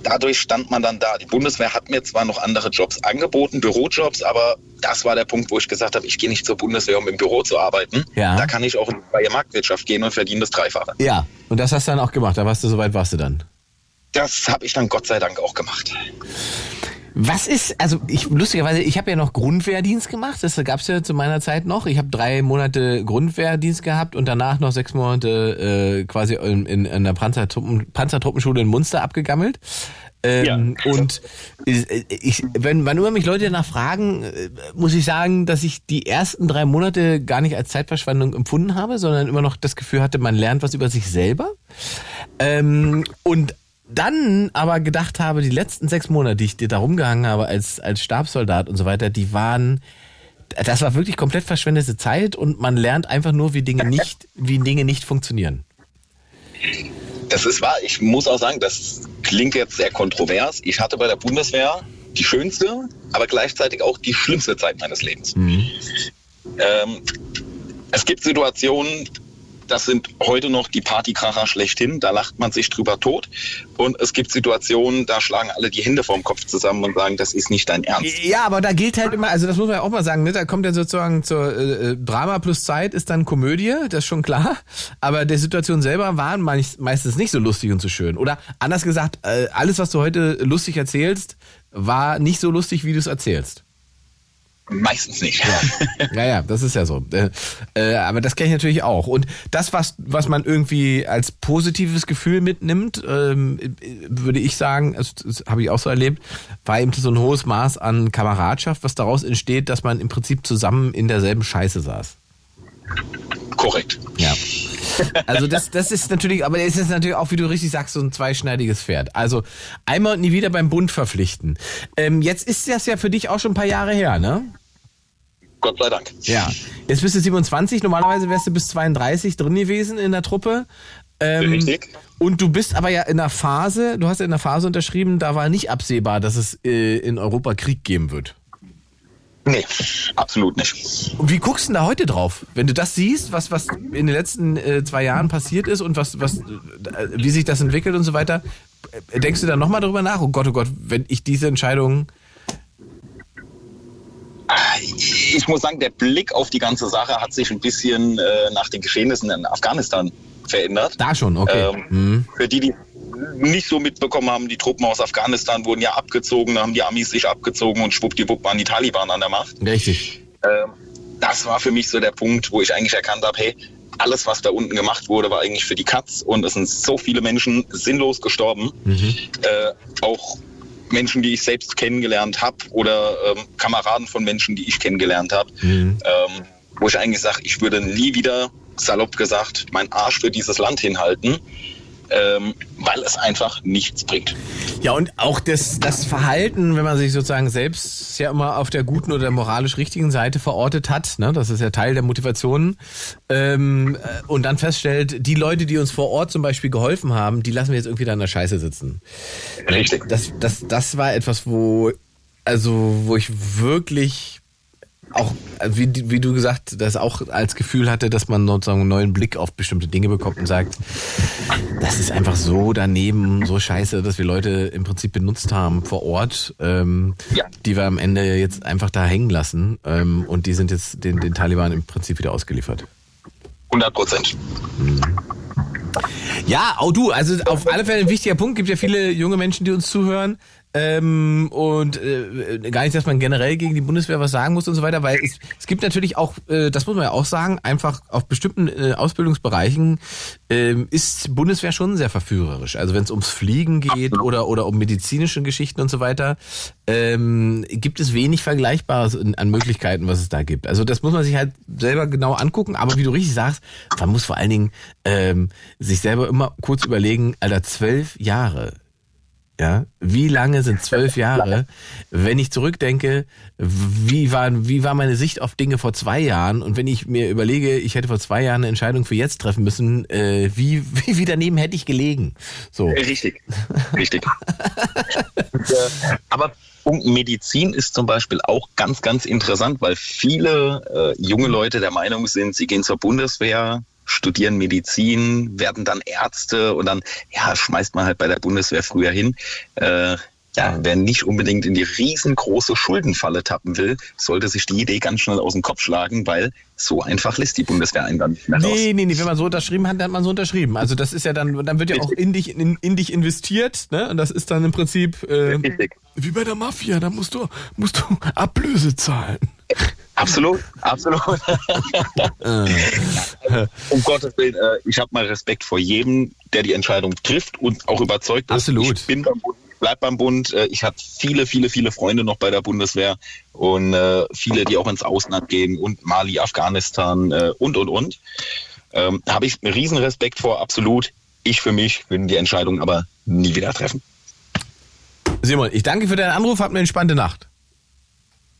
dadurch stand man dann da. Die Bundeswehr hat mir zwar noch andere Jobs angeboten, Bürojobs, aber das war der Punkt, wo ich gesagt habe, ich gehe nicht zur Bundeswehr, um im Büro zu arbeiten. Ja. Da kann ich auch in die freie Marktwirtschaft gehen und verdiene das Dreifache. Ja, und das hast du dann auch gemacht, da warst du, soweit warst du dann. Das habe ich dann Gott sei Dank auch gemacht. Was ist, also ich lustigerweise, ich habe ja noch Grundwehrdienst gemacht, das gab es ja zu meiner Zeit noch. Ich habe drei Monate Grundwehrdienst gehabt und danach noch sechs Monate äh, quasi in, in, in der Panzertruppen, Panzertruppenschule in Munster abgegammelt. Ähm, ja. Und ich, wenn, wenn immer mich Leute danach fragen, äh, muss ich sagen, dass ich die ersten drei Monate gar nicht als Zeitverschwendung empfunden habe, sondern immer noch das Gefühl hatte, man lernt was über sich selber. Ähm, und dann aber gedacht habe, die letzten sechs Monate, die ich dir da rumgehangen habe als, als Stabssoldat und so weiter, die waren, das war wirklich komplett verschwendete Zeit und man lernt einfach nur, wie Dinge nicht, wie Dinge nicht funktionieren. Das ist wahr. Ich muss auch sagen, das klingt jetzt sehr kontrovers. Ich hatte bei der Bundeswehr die schönste, aber gleichzeitig auch die schlimmste Zeit meines Lebens. Mhm. Ähm, es gibt Situationen, das sind heute noch die Partykracher schlechthin. Da lacht man sich drüber tot. Und es gibt Situationen, da schlagen alle die Hände vorm Kopf zusammen und sagen, das ist nicht dein Ernst. Ja, aber da gilt halt immer, also das muss man ja auch mal sagen, ne? da kommt ja sozusagen zur äh, äh Drama plus Zeit ist dann Komödie, das ist schon klar. Aber der Situation selber waren meistens nicht so lustig und so schön. Oder anders gesagt, äh, alles, was du heute lustig erzählst, war nicht so lustig, wie du es erzählst. Meistens nicht. Ja. ja, ja, das ist ja so. Äh, äh, aber das kenne ich natürlich auch. Und das, was, was man irgendwie als positives Gefühl mitnimmt, ähm, würde ich sagen, das, das habe ich auch so erlebt, war eben so ein hohes Maß an Kameradschaft, was daraus entsteht, dass man im Prinzip zusammen in derselben Scheiße saß. Korrekt. Ja. Also das, das ist natürlich, aber es ist natürlich auch, wie du richtig sagst, so ein zweischneidiges Pferd. Also einmal und nie wieder beim Bund verpflichten. Ähm, jetzt ist das ja für dich auch schon ein paar Jahre her, ne? Gott sei Dank. Ja. Jetzt bist du 27, normalerweise wärst du bis 32 drin gewesen in der Truppe. Ähm, Richtig. Und du bist aber ja in einer Phase, du hast ja in einer Phase unterschrieben, da war nicht absehbar, dass es äh, in Europa Krieg geben wird. Nee, absolut nicht. Und wie guckst du denn da heute drauf? Wenn du das siehst, was, was in den letzten äh, zwei Jahren passiert ist und was, was, äh, wie sich das entwickelt und so weiter, äh, denkst du da nochmal drüber nach? Oh Gott, oh Gott, wenn ich diese Entscheidung. Ich muss sagen, der Blick auf die ganze Sache hat sich ein bisschen äh, nach den Geschehnissen in Afghanistan verändert. Da schon, okay. Ähm, mhm. Für die, die nicht so mitbekommen haben, die Truppen aus Afghanistan wurden ja abgezogen, da haben die Amis sich abgezogen und schwuppdiwupp waren die Taliban an der Macht. Richtig. Ähm, das war für mich so der Punkt, wo ich eigentlich erkannt habe, hey, alles, was da unten gemacht wurde, war eigentlich für die Katz und es sind so viele Menschen sinnlos gestorben. Mhm. Äh, auch Menschen, die ich selbst kennengelernt habe oder ähm, Kameraden von Menschen, die ich kennengelernt habe, mhm. ähm, wo ich eigentlich sage, ich würde nie wieder, salopp gesagt, meinen Arsch für dieses Land hinhalten ähm, weil es einfach nichts bringt. Ja, und auch das, das Verhalten, wenn man sich sozusagen selbst ja immer auf der guten oder moralisch richtigen Seite verortet hat, ne, das ist ja Teil der Motivation, ähm, äh, und dann feststellt, die Leute, die uns vor Ort zum Beispiel geholfen haben, die lassen wir jetzt irgendwie da in der Scheiße sitzen. Richtig. Das, das, das war etwas, wo, also, wo ich wirklich auch, wie, wie du gesagt, das auch als Gefühl hatte, dass man sozusagen einen neuen Blick auf bestimmte Dinge bekommt und sagt, das ist einfach so daneben, so scheiße, dass wir Leute im Prinzip benutzt haben vor Ort, ähm, ja. die wir am Ende jetzt einfach da hängen lassen ähm, und die sind jetzt den, den Taliban im Prinzip wieder ausgeliefert. 100 Prozent. Ja, auch du, also auf alle Fälle ein wichtiger Punkt. Gibt ja viele junge Menschen, die uns zuhören. Ähm, und äh, gar nicht, dass man generell gegen die Bundeswehr was sagen muss und so weiter, weil es, es gibt natürlich auch, äh, das muss man ja auch sagen, einfach auf bestimmten äh, Ausbildungsbereichen äh, ist Bundeswehr schon sehr verführerisch. Also wenn es ums Fliegen geht oder oder um medizinische Geschichten und so weiter, ähm, gibt es wenig Vergleichbares in, an Möglichkeiten, was es da gibt. Also das muss man sich halt selber genau angucken. Aber wie du richtig sagst, man muss vor allen Dingen ähm, sich selber immer kurz überlegen, Alter, zwölf Jahre ja, wie lange sind zwölf Jahre? Wenn ich zurückdenke, wie war, wie war meine Sicht auf Dinge vor zwei Jahren? Und wenn ich mir überlege, ich hätte vor zwei Jahren eine Entscheidung für jetzt treffen müssen, äh, wie, wie, wie daneben hätte ich gelegen? So. Richtig, richtig. Aber Punkt Medizin ist zum Beispiel auch ganz, ganz interessant, weil viele äh, junge Leute der Meinung sind, sie gehen zur Bundeswehr, studieren Medizin, werden dann Ärzte und dann ja, schmeißt man halt bei der Bundeswehr früher hin. Äh, ja, wer nicht unbedingt in die riesengroße Schuldenfalle tappen will, sollte sich die Idee ganz schnell aus dem Kopf schlagen, weil so einfach lässt die Bundeswehr einen dann nicht mehr raus. Nee, nee, nee, wenn man so unterschrieben hat, dann hat man so unterschrieben. Also das ist ja dann, dann wird ja auch in dich, in, in dich investiert, ne? Und das ist dann im Prinzip äh, wie bei der Mafia, da musst du, musst du Ablöse zahlen. Absolut, absolut. um Gottes Willen, äh, ich habe mal Respekt vor jedem, der die Entscheidung trifft und auch überzeugt ist. Absolut. Ich bin beim Bund, ich bleib beim Bund. Äh, ich habe viele, viele, viele Freunde noch bei der Bundeswehr und äh, viele, die auch ins Ausland gehen und Mali, Afghanistan und, und, und. Ähm, habe ich einen riesen Respekt vor, absolut. Ich für mich würde die Entscheidung aber nie wieder treffen. Simon, ich danke für deinen Anruf, habt eine entspannte Nacht.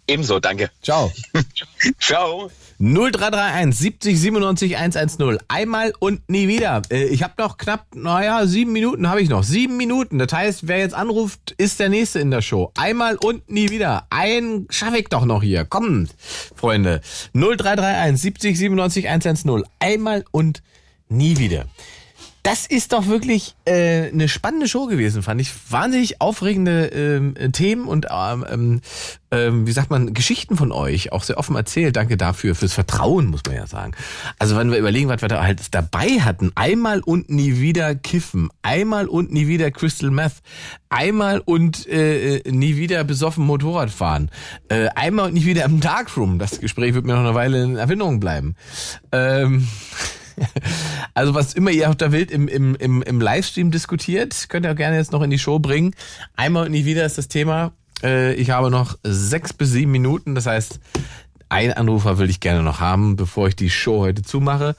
Ebenso, danke. Ciao. Ciao. 0331 70 97 110. Einmal und nie wieder. Äh, Ich habe noch knapp, naja, sieben Minuten habe ich noch. Sieben Minuten. Das heißt, wer jetzt anruft, ist der Nächste in der Show. Einmal und nie wieder. Ein schaffe ich doch noch hier. Kommt, Freunde. 0331 70 97 110. Einmal und nie wieder. Das ist doch wirklich äh, eine spannende Show gewesen, fand ich. Wahnsinnig aufregende ähm, Themen und ähm, ähm, ähm, wie sagt man, Geschichten von euch auch sehr offen erzählt. Danke dafür, fürs Vertrauen, muss man ja sagen. Also wenn wir überlegen, was wir da halt dabei hatten, einmal und nie wieder kiffen, einmal und nie wieder Crystal Meth, einmal und äh, nie wieder besoffen Motorrad fahren, äh, einmal und nie wieder im Darkroom. Das Gespräch wird mir noch eine Weile in Erinnerung bleiben. Ähm, also was immer ihr auf der Welt im, im, im, im Livestream diskutiert, könnt ihr auch gerne jetzt noch in die Show bringen. Einmal und nie wieder ist das Thema. Äh, Ich habe noch sechs bis sieben Minuten. Das heißt, ein Anrufer will ich gerne noch haben, bevor ich die Show heute zumache.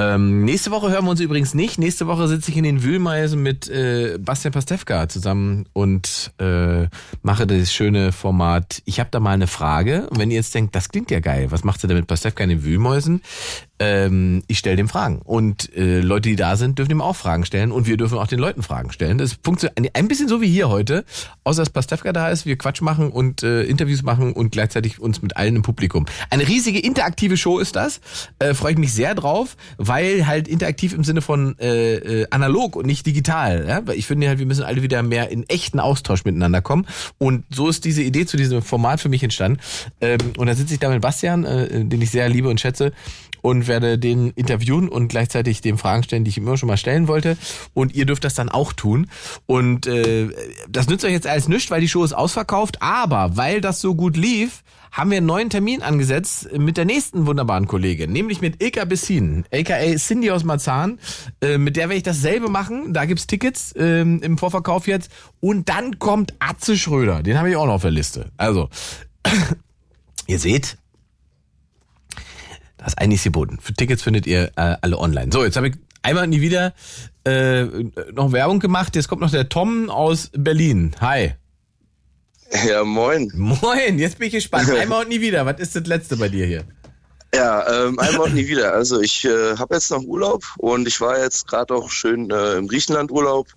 Ähm, nächste Woche hören wir uns übrigens nicht. Nächste Woche sitze ich in den Wühlmeisen mit äh, Bastian Pastewka zusammen und äh, mache das schöne Format. Ich habe da mal eine Frage. Und wenn ihr jetzt denkt, das klingt ja geil, was macht ihr denn mit Pastewka in den Wühlmäusen? Ähm, ich stelle dem Fragen. Und äh, Leute, die da sind, dürfen ihm auch Fragen stellen. Und wir dürfen auch den Leuten Fragen stellen. Das funktioniert ein bisschen so wie hier heute. Außer dass Pastewka da ist, wir Quatsch machen und äh, Interviews machen und gleichzeitig uns mit allen im Publikum. Eine riesige interaktive Show ist das. Äh, Freue ich mich sehr drauf, weil halt interaktiv im Sinne von äh, äh, analog und nicht digital. Ja? Weil ich finde halt, wir müssen alle wieder mehr in echten Austausch miteinander kommen. Und so ist diese Idee zu diesem Format für mich entstanden. Ähm, und da sitze ich da mit Bastian, äh, den ich sehr liebe und schätze und werde den interviewen und gleichzeitig dem Fragen stellen, die ich immer schon mal stellen wollte. Und ihr dürft das dann auch tun. Und äh, das nützt euch jetzt alles nichts, weil die Show ist ausverkauft. Aber weil das so gut lief, haben wir einen neuen Termin angesetzt mit der nächsten wunderbaren Kollegin, nämlich mit Ilka Bessin, aka Cindy aus Marzahn. Äh, mit der werde ich dasselbe machen. Da gibt's Tickets ähm, im Vorverkauf jetzt. Und dann kommt Atze Schröder. Den habe ich auch noch auf der Liste. Also, ihr seht, das ist eigentlich geboten. Für Tickets findet ihr äh, alle online. So, jetzt habe ich einmal nie wieder äh, noch Werbung gemacht. Jetzt kommt noch der Tom aus Berlin. Hi. Ja, moin. Moin, jetzt bin ich gespannt. Einmal und nie wieder. Was ist das letzte bei dir hier? Ja, ähm, einmal und nie wieder. Also ich äh, habe jetzt noch Urlaub und ich war jetzt gerade auch schön äh, im Griechenland Urlaub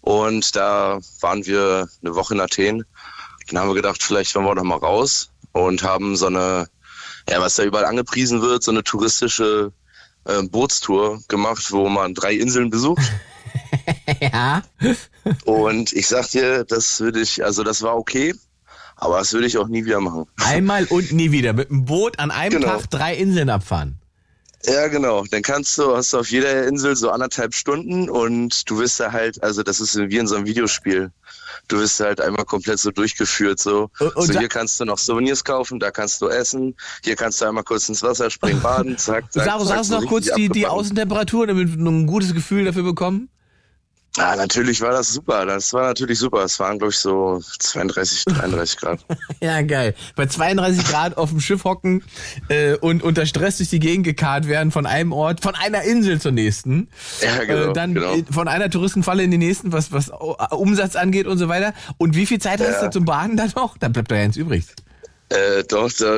und da waren wir eine Woche in Athen. Dann haben wir gedacht, vielleicht wollen wir noch mal raus und haben so eine, ja, was da überall angepriesen wird, so eine touristische äh, Bootstour gemacht, wo man drei Inseln besucht. ja. Und ich sag dir, das würde ich, also das war okay, aber das würde ich auch nie wieder machen. Einmal und nie wieder. Mit dem Boot an einem Genau. Tag drei Inseln abfahren. Ja, genau. Dann kannst du, hast du auf jeder Insel so anderthalb Stunden und du wirst da halt, also das ist wie in so einem Videospiel. Du wirst halt einmal komplett so durchgeführt, so. Und- so hier kannst du noch Souvenirs kaufen, da kannst du essen, hier kannst du einmal kurz ins Wasser springen, baden, zack, zack. Sag, zack, sagst so noch kurz die, die abgefahren. Außentemperatur, damit wir ein gutes Gefühl dafür bekommen? Ah, natürlich war das super. Das war natürlich super. Es waren, glaube ich, so 32, 33 Grad. Ja, geil. Bei 32 Grad auf dem Schiff hocken äh, und unter Stress durch die Gegend gekarrt werden von einem Ort, von einer Insel zur nächsten. Ja, genau, äh, dann genau. äh, von einer Touristenfalle in die nächsten, was, was äh, Umsatz angeht und so weiter. Und wie viel Zeit hast Ja. du zum Baden dann noch? Da bleibt da ja nichts übrig. Äh, doch, da,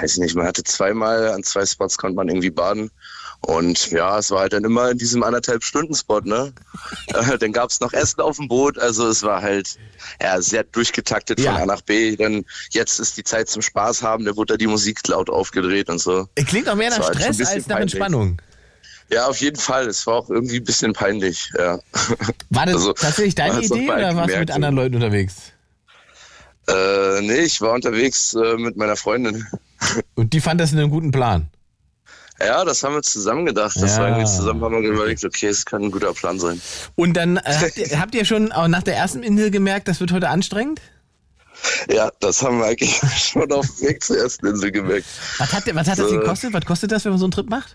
weiß ich nicht, man hatte zweimal, an zwei Spots konnte man irgendwie baden. Und ja, es war halt dann immer in diesem anderthalb Stunden Spot, ne? Äh, dann gab's noch Essen auf dem Boot, also es war halt ja, sehr durchgetaktet Ja. von A nach B. Dann jetzt ist die Zeit zum Spaß haben, da wurde da die Musik laut aufgedreht und so. Klingt auch mehr nach halt Stress bisschen als nach peinlich. Entspannung. Ja, auf jeden Fall. Es war auch irgendwie ein bisschen peinlich. Ja. War das Also, tatsächlich deine hat's Idee oder warst du mit anderen Leuten unterwegs? Äh, nee, ich war unterwegs äh, mit meiner Freundin. Und die fand das einen guten Plan. Ja, das haben wir zusammen gedacht. Das Ja. war irgendwie zusammen haben wir überlegt, okay, es kann ein guter Plan sein. Und dann äh, habt, ihr, habt ihr schon auch nach der ersten Insel gemerkt, das wird heute anstrengend? Ja, das haben wir eigentlich schon auf dem Weg zur ersten Insel gemerkt. Was hat, was hat das gekostet? Was kostet das, wenn man so einen Trip macht?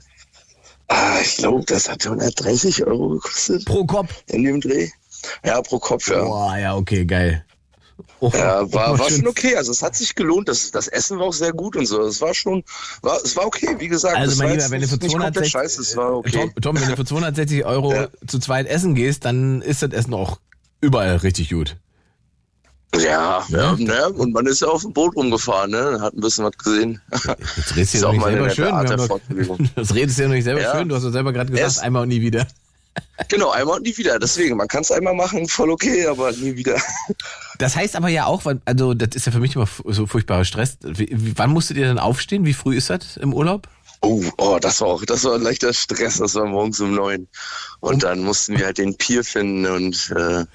Ah, ich glaube, das hat 130 Euro gekostet. Pro Kopf? In dem Dreh. Ja, pro Kopf, ja. Boah, ja, okay, geil. Oh, Ja, war, oh, war schon okay. Also es hat sich gelohnt. Das, das Essen war auch sehr gut und so. Es war schon, war, es war okay, wie gesagt. Also mein Lieber, wenn du für nicht komplett 260 scheiße, es war okay. Tom, Tom, wenn du für 260 Euro Ja. zu zweit essen gehst, dann ist das Essen auch überall richtig gut. Ja, ja, ne? und man ist ja auf dem Boot rumgefahren, ne? Hat ein bisschen was gesehen. Jetzt redest du ja nicht selber schön. Art doch, das redest du ja noch nicht selber Ja. schön. Du hast doch selber gerade gesagt, Es- einmal und nie wieder. Genau, einmal und nie wieder. Deswegen, man kann es einmal machen, voll okay, aber nie wieder. Das heißt aber ja auch, also das ist ja für mich immer so furchtbarer Stress. Wann musstet ihr denn aufstehen? Wie früh ist das im Urlaub? Oh, oh, das war auch, das war ein leichter Stress. Das war morgens um neun. Und dann mussten wir halt den Pier finden und äh,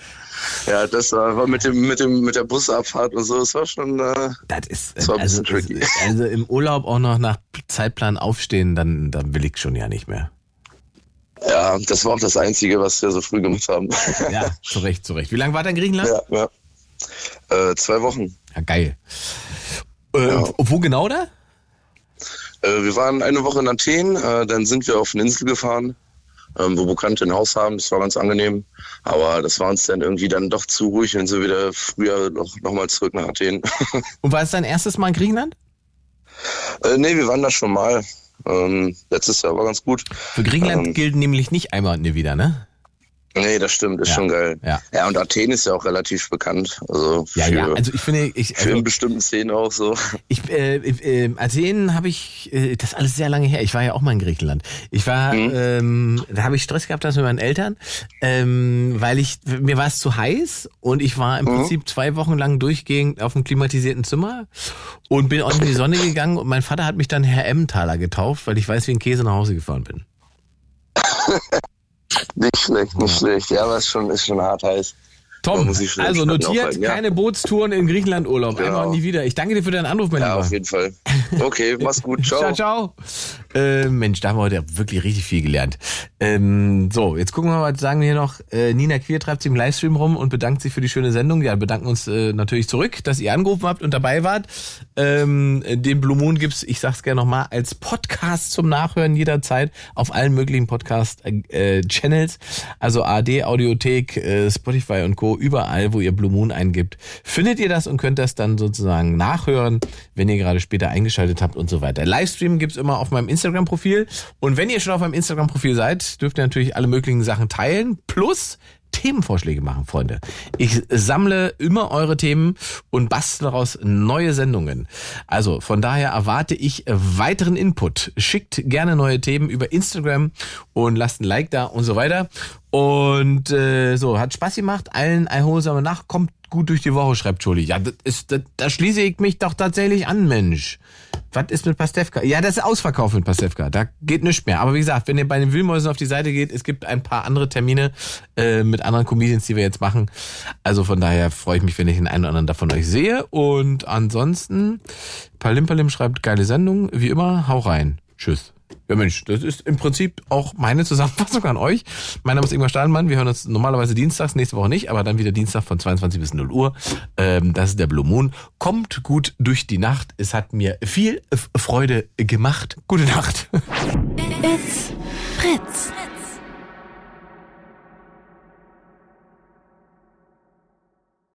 ja, das war, mit dem mit dem mit der Busabfahrt und so. Es war schon, äh, Das ist, das war ein also, bisschen tricky. also im Urlaub auch noch nach Zeitplan aufstehen, dann, dann will ich schon ja nicht mehr. Ja, das war auch das Einzige, was wir so früh gemacht haben. Ja, zu Recht, zu Recht. Wie lange war dein Griechenland? ja, ja. Äh, zwei Wochen. Ja, geil. Äh, Ja. Wo genau da? Äh, wir waren eine Woche in Athen, äh, dann sind wir auf eine Insel gefahren, ähm, wo Bekannte ein Haus haben. Das war ganz angenehm. Aber das war uns dann irgendwie dann doch zu ruhig und so wieder früher noch, noch mal zurück nach Athen. Und war es dein erstes Mal in Griechenland? äh, nee, wir waren da schon mal. Ähm, letztes Jahr war ganz gut. Für Griechenland Ähm, gilt nämlich nicht einmal und nie wieder, ne? Nee, das stimmt, ist Ja, schon geil. ja. ja, und Athen ist ja auch relativ bekannt. Also für, Ja, ja. Also ich finde, ich, für also, in bestimmten Szenen auch so. ich äh, äh, Athen habe ich, äh, das ist alles sehr lange her. Ich war ja auch mal in Griechenland. Ich war, Mhm. ähm, da habe ich Stress gehabt das mit meinen Eltern, ähm, weil ich mir war es zu heiß und ich war im Mhm. Prinzip zwei Wochen lang durchgehend auf einem klimatisierten Zimmer und bin auch in die Sonne gegangen und mein Vater hat mich dann Herr Emmentaler getauft, weil ich weiß, wie ein Käse nach Hause gefahren bin. Nicht schlecht, nicht schlecht. Ja, aber es ist schon, ist schon hart heiß. Tom, also notiert, ja. keine Bootstouren in Griechenland Urlaub. Genau. Einmal und nie wieder. Ich danke dir für deinen Anruf, mein Ja, Lieber. auf jeden Fall. Okay, mach's gut. Ciao. Ciao, ciao. Äh, Mensch, da haben wir heute wirklich richtig viel gelernt. Ähm, so, jetzt gucken wir mal, was sagen wir hier noch. Äh, Nina Queer treibt sich im Livestream rum und bedankt sich für die schöne Sendung. Ja, bedanken uns äh, natürlich zurück, dass ihr angerufen habt und dabei wart. Ähm, den Blue Moon gibt's, ich sag's gerne nochmal, als Podcast zum Nachhören jederzeit auf allen möglichen Podcast-Channels. also AD, Audiothek, äh, Spotify und Co. Überall, wo ihr Blue Moon eingibt, findet ihr das und könnt das dann sozusagen nachhören, wenn ihr gerade später eingeschaltet habt und so weiter. Livestream gibt's immer auf meinem Instagram-Profil. Und wenn ihr schon auf meinem Instagram-Profil seid, dürft ihr natürlich alle möglichen Sachen teilen. Plus Themenvorschläge machen, Freunde. Ich sammle immer eure Themen und bastle daraus neue Sendungen. Also von daher erwarte ich weiteren Input. Schickt gerne neue Themen über Instagram und lasst ein Like da und so weiter. Und äh, so, hat Spaß gemacht. Allen erholsame Nacht. Kommt gut durch die Woche, schreibt Schuli. Ja, das ist, das, da schließe ich mich doch tatsächlich an, Mensch. Was ist mit Pastewka? Ja, das ist ausverkauft mit Pastewka. Da geht nichts mehr. Aber wie gesagt, wenn ihr bei den Wühlmäusen auf die Seite geht, es gibt ein paar andere Termine äh, mit anderen Comedians, die wir jetzt machen. Also von daher freue ich mich, wenn ich den einen oder anderen davon euch sehe. Und ansonsten, Palim Palim schreibt geile Sendung. Wie immer, hau rein. Tschüss. Ja Mensch, das ist im Prinzip auch meine Zusammenfassung an euch. Mein Name ist Ingmar Stahlmann. Wir hören uns normalerweise dienstags, nächste Woche nicht, aber dann wieder Dienstag von 22 bis 0 Uhr. Ähm, das ist der Blue Moon. Kommt gut durch die Nacht. Es hat mir viel Freude gemacht. Gute Nacht. It's Fritz.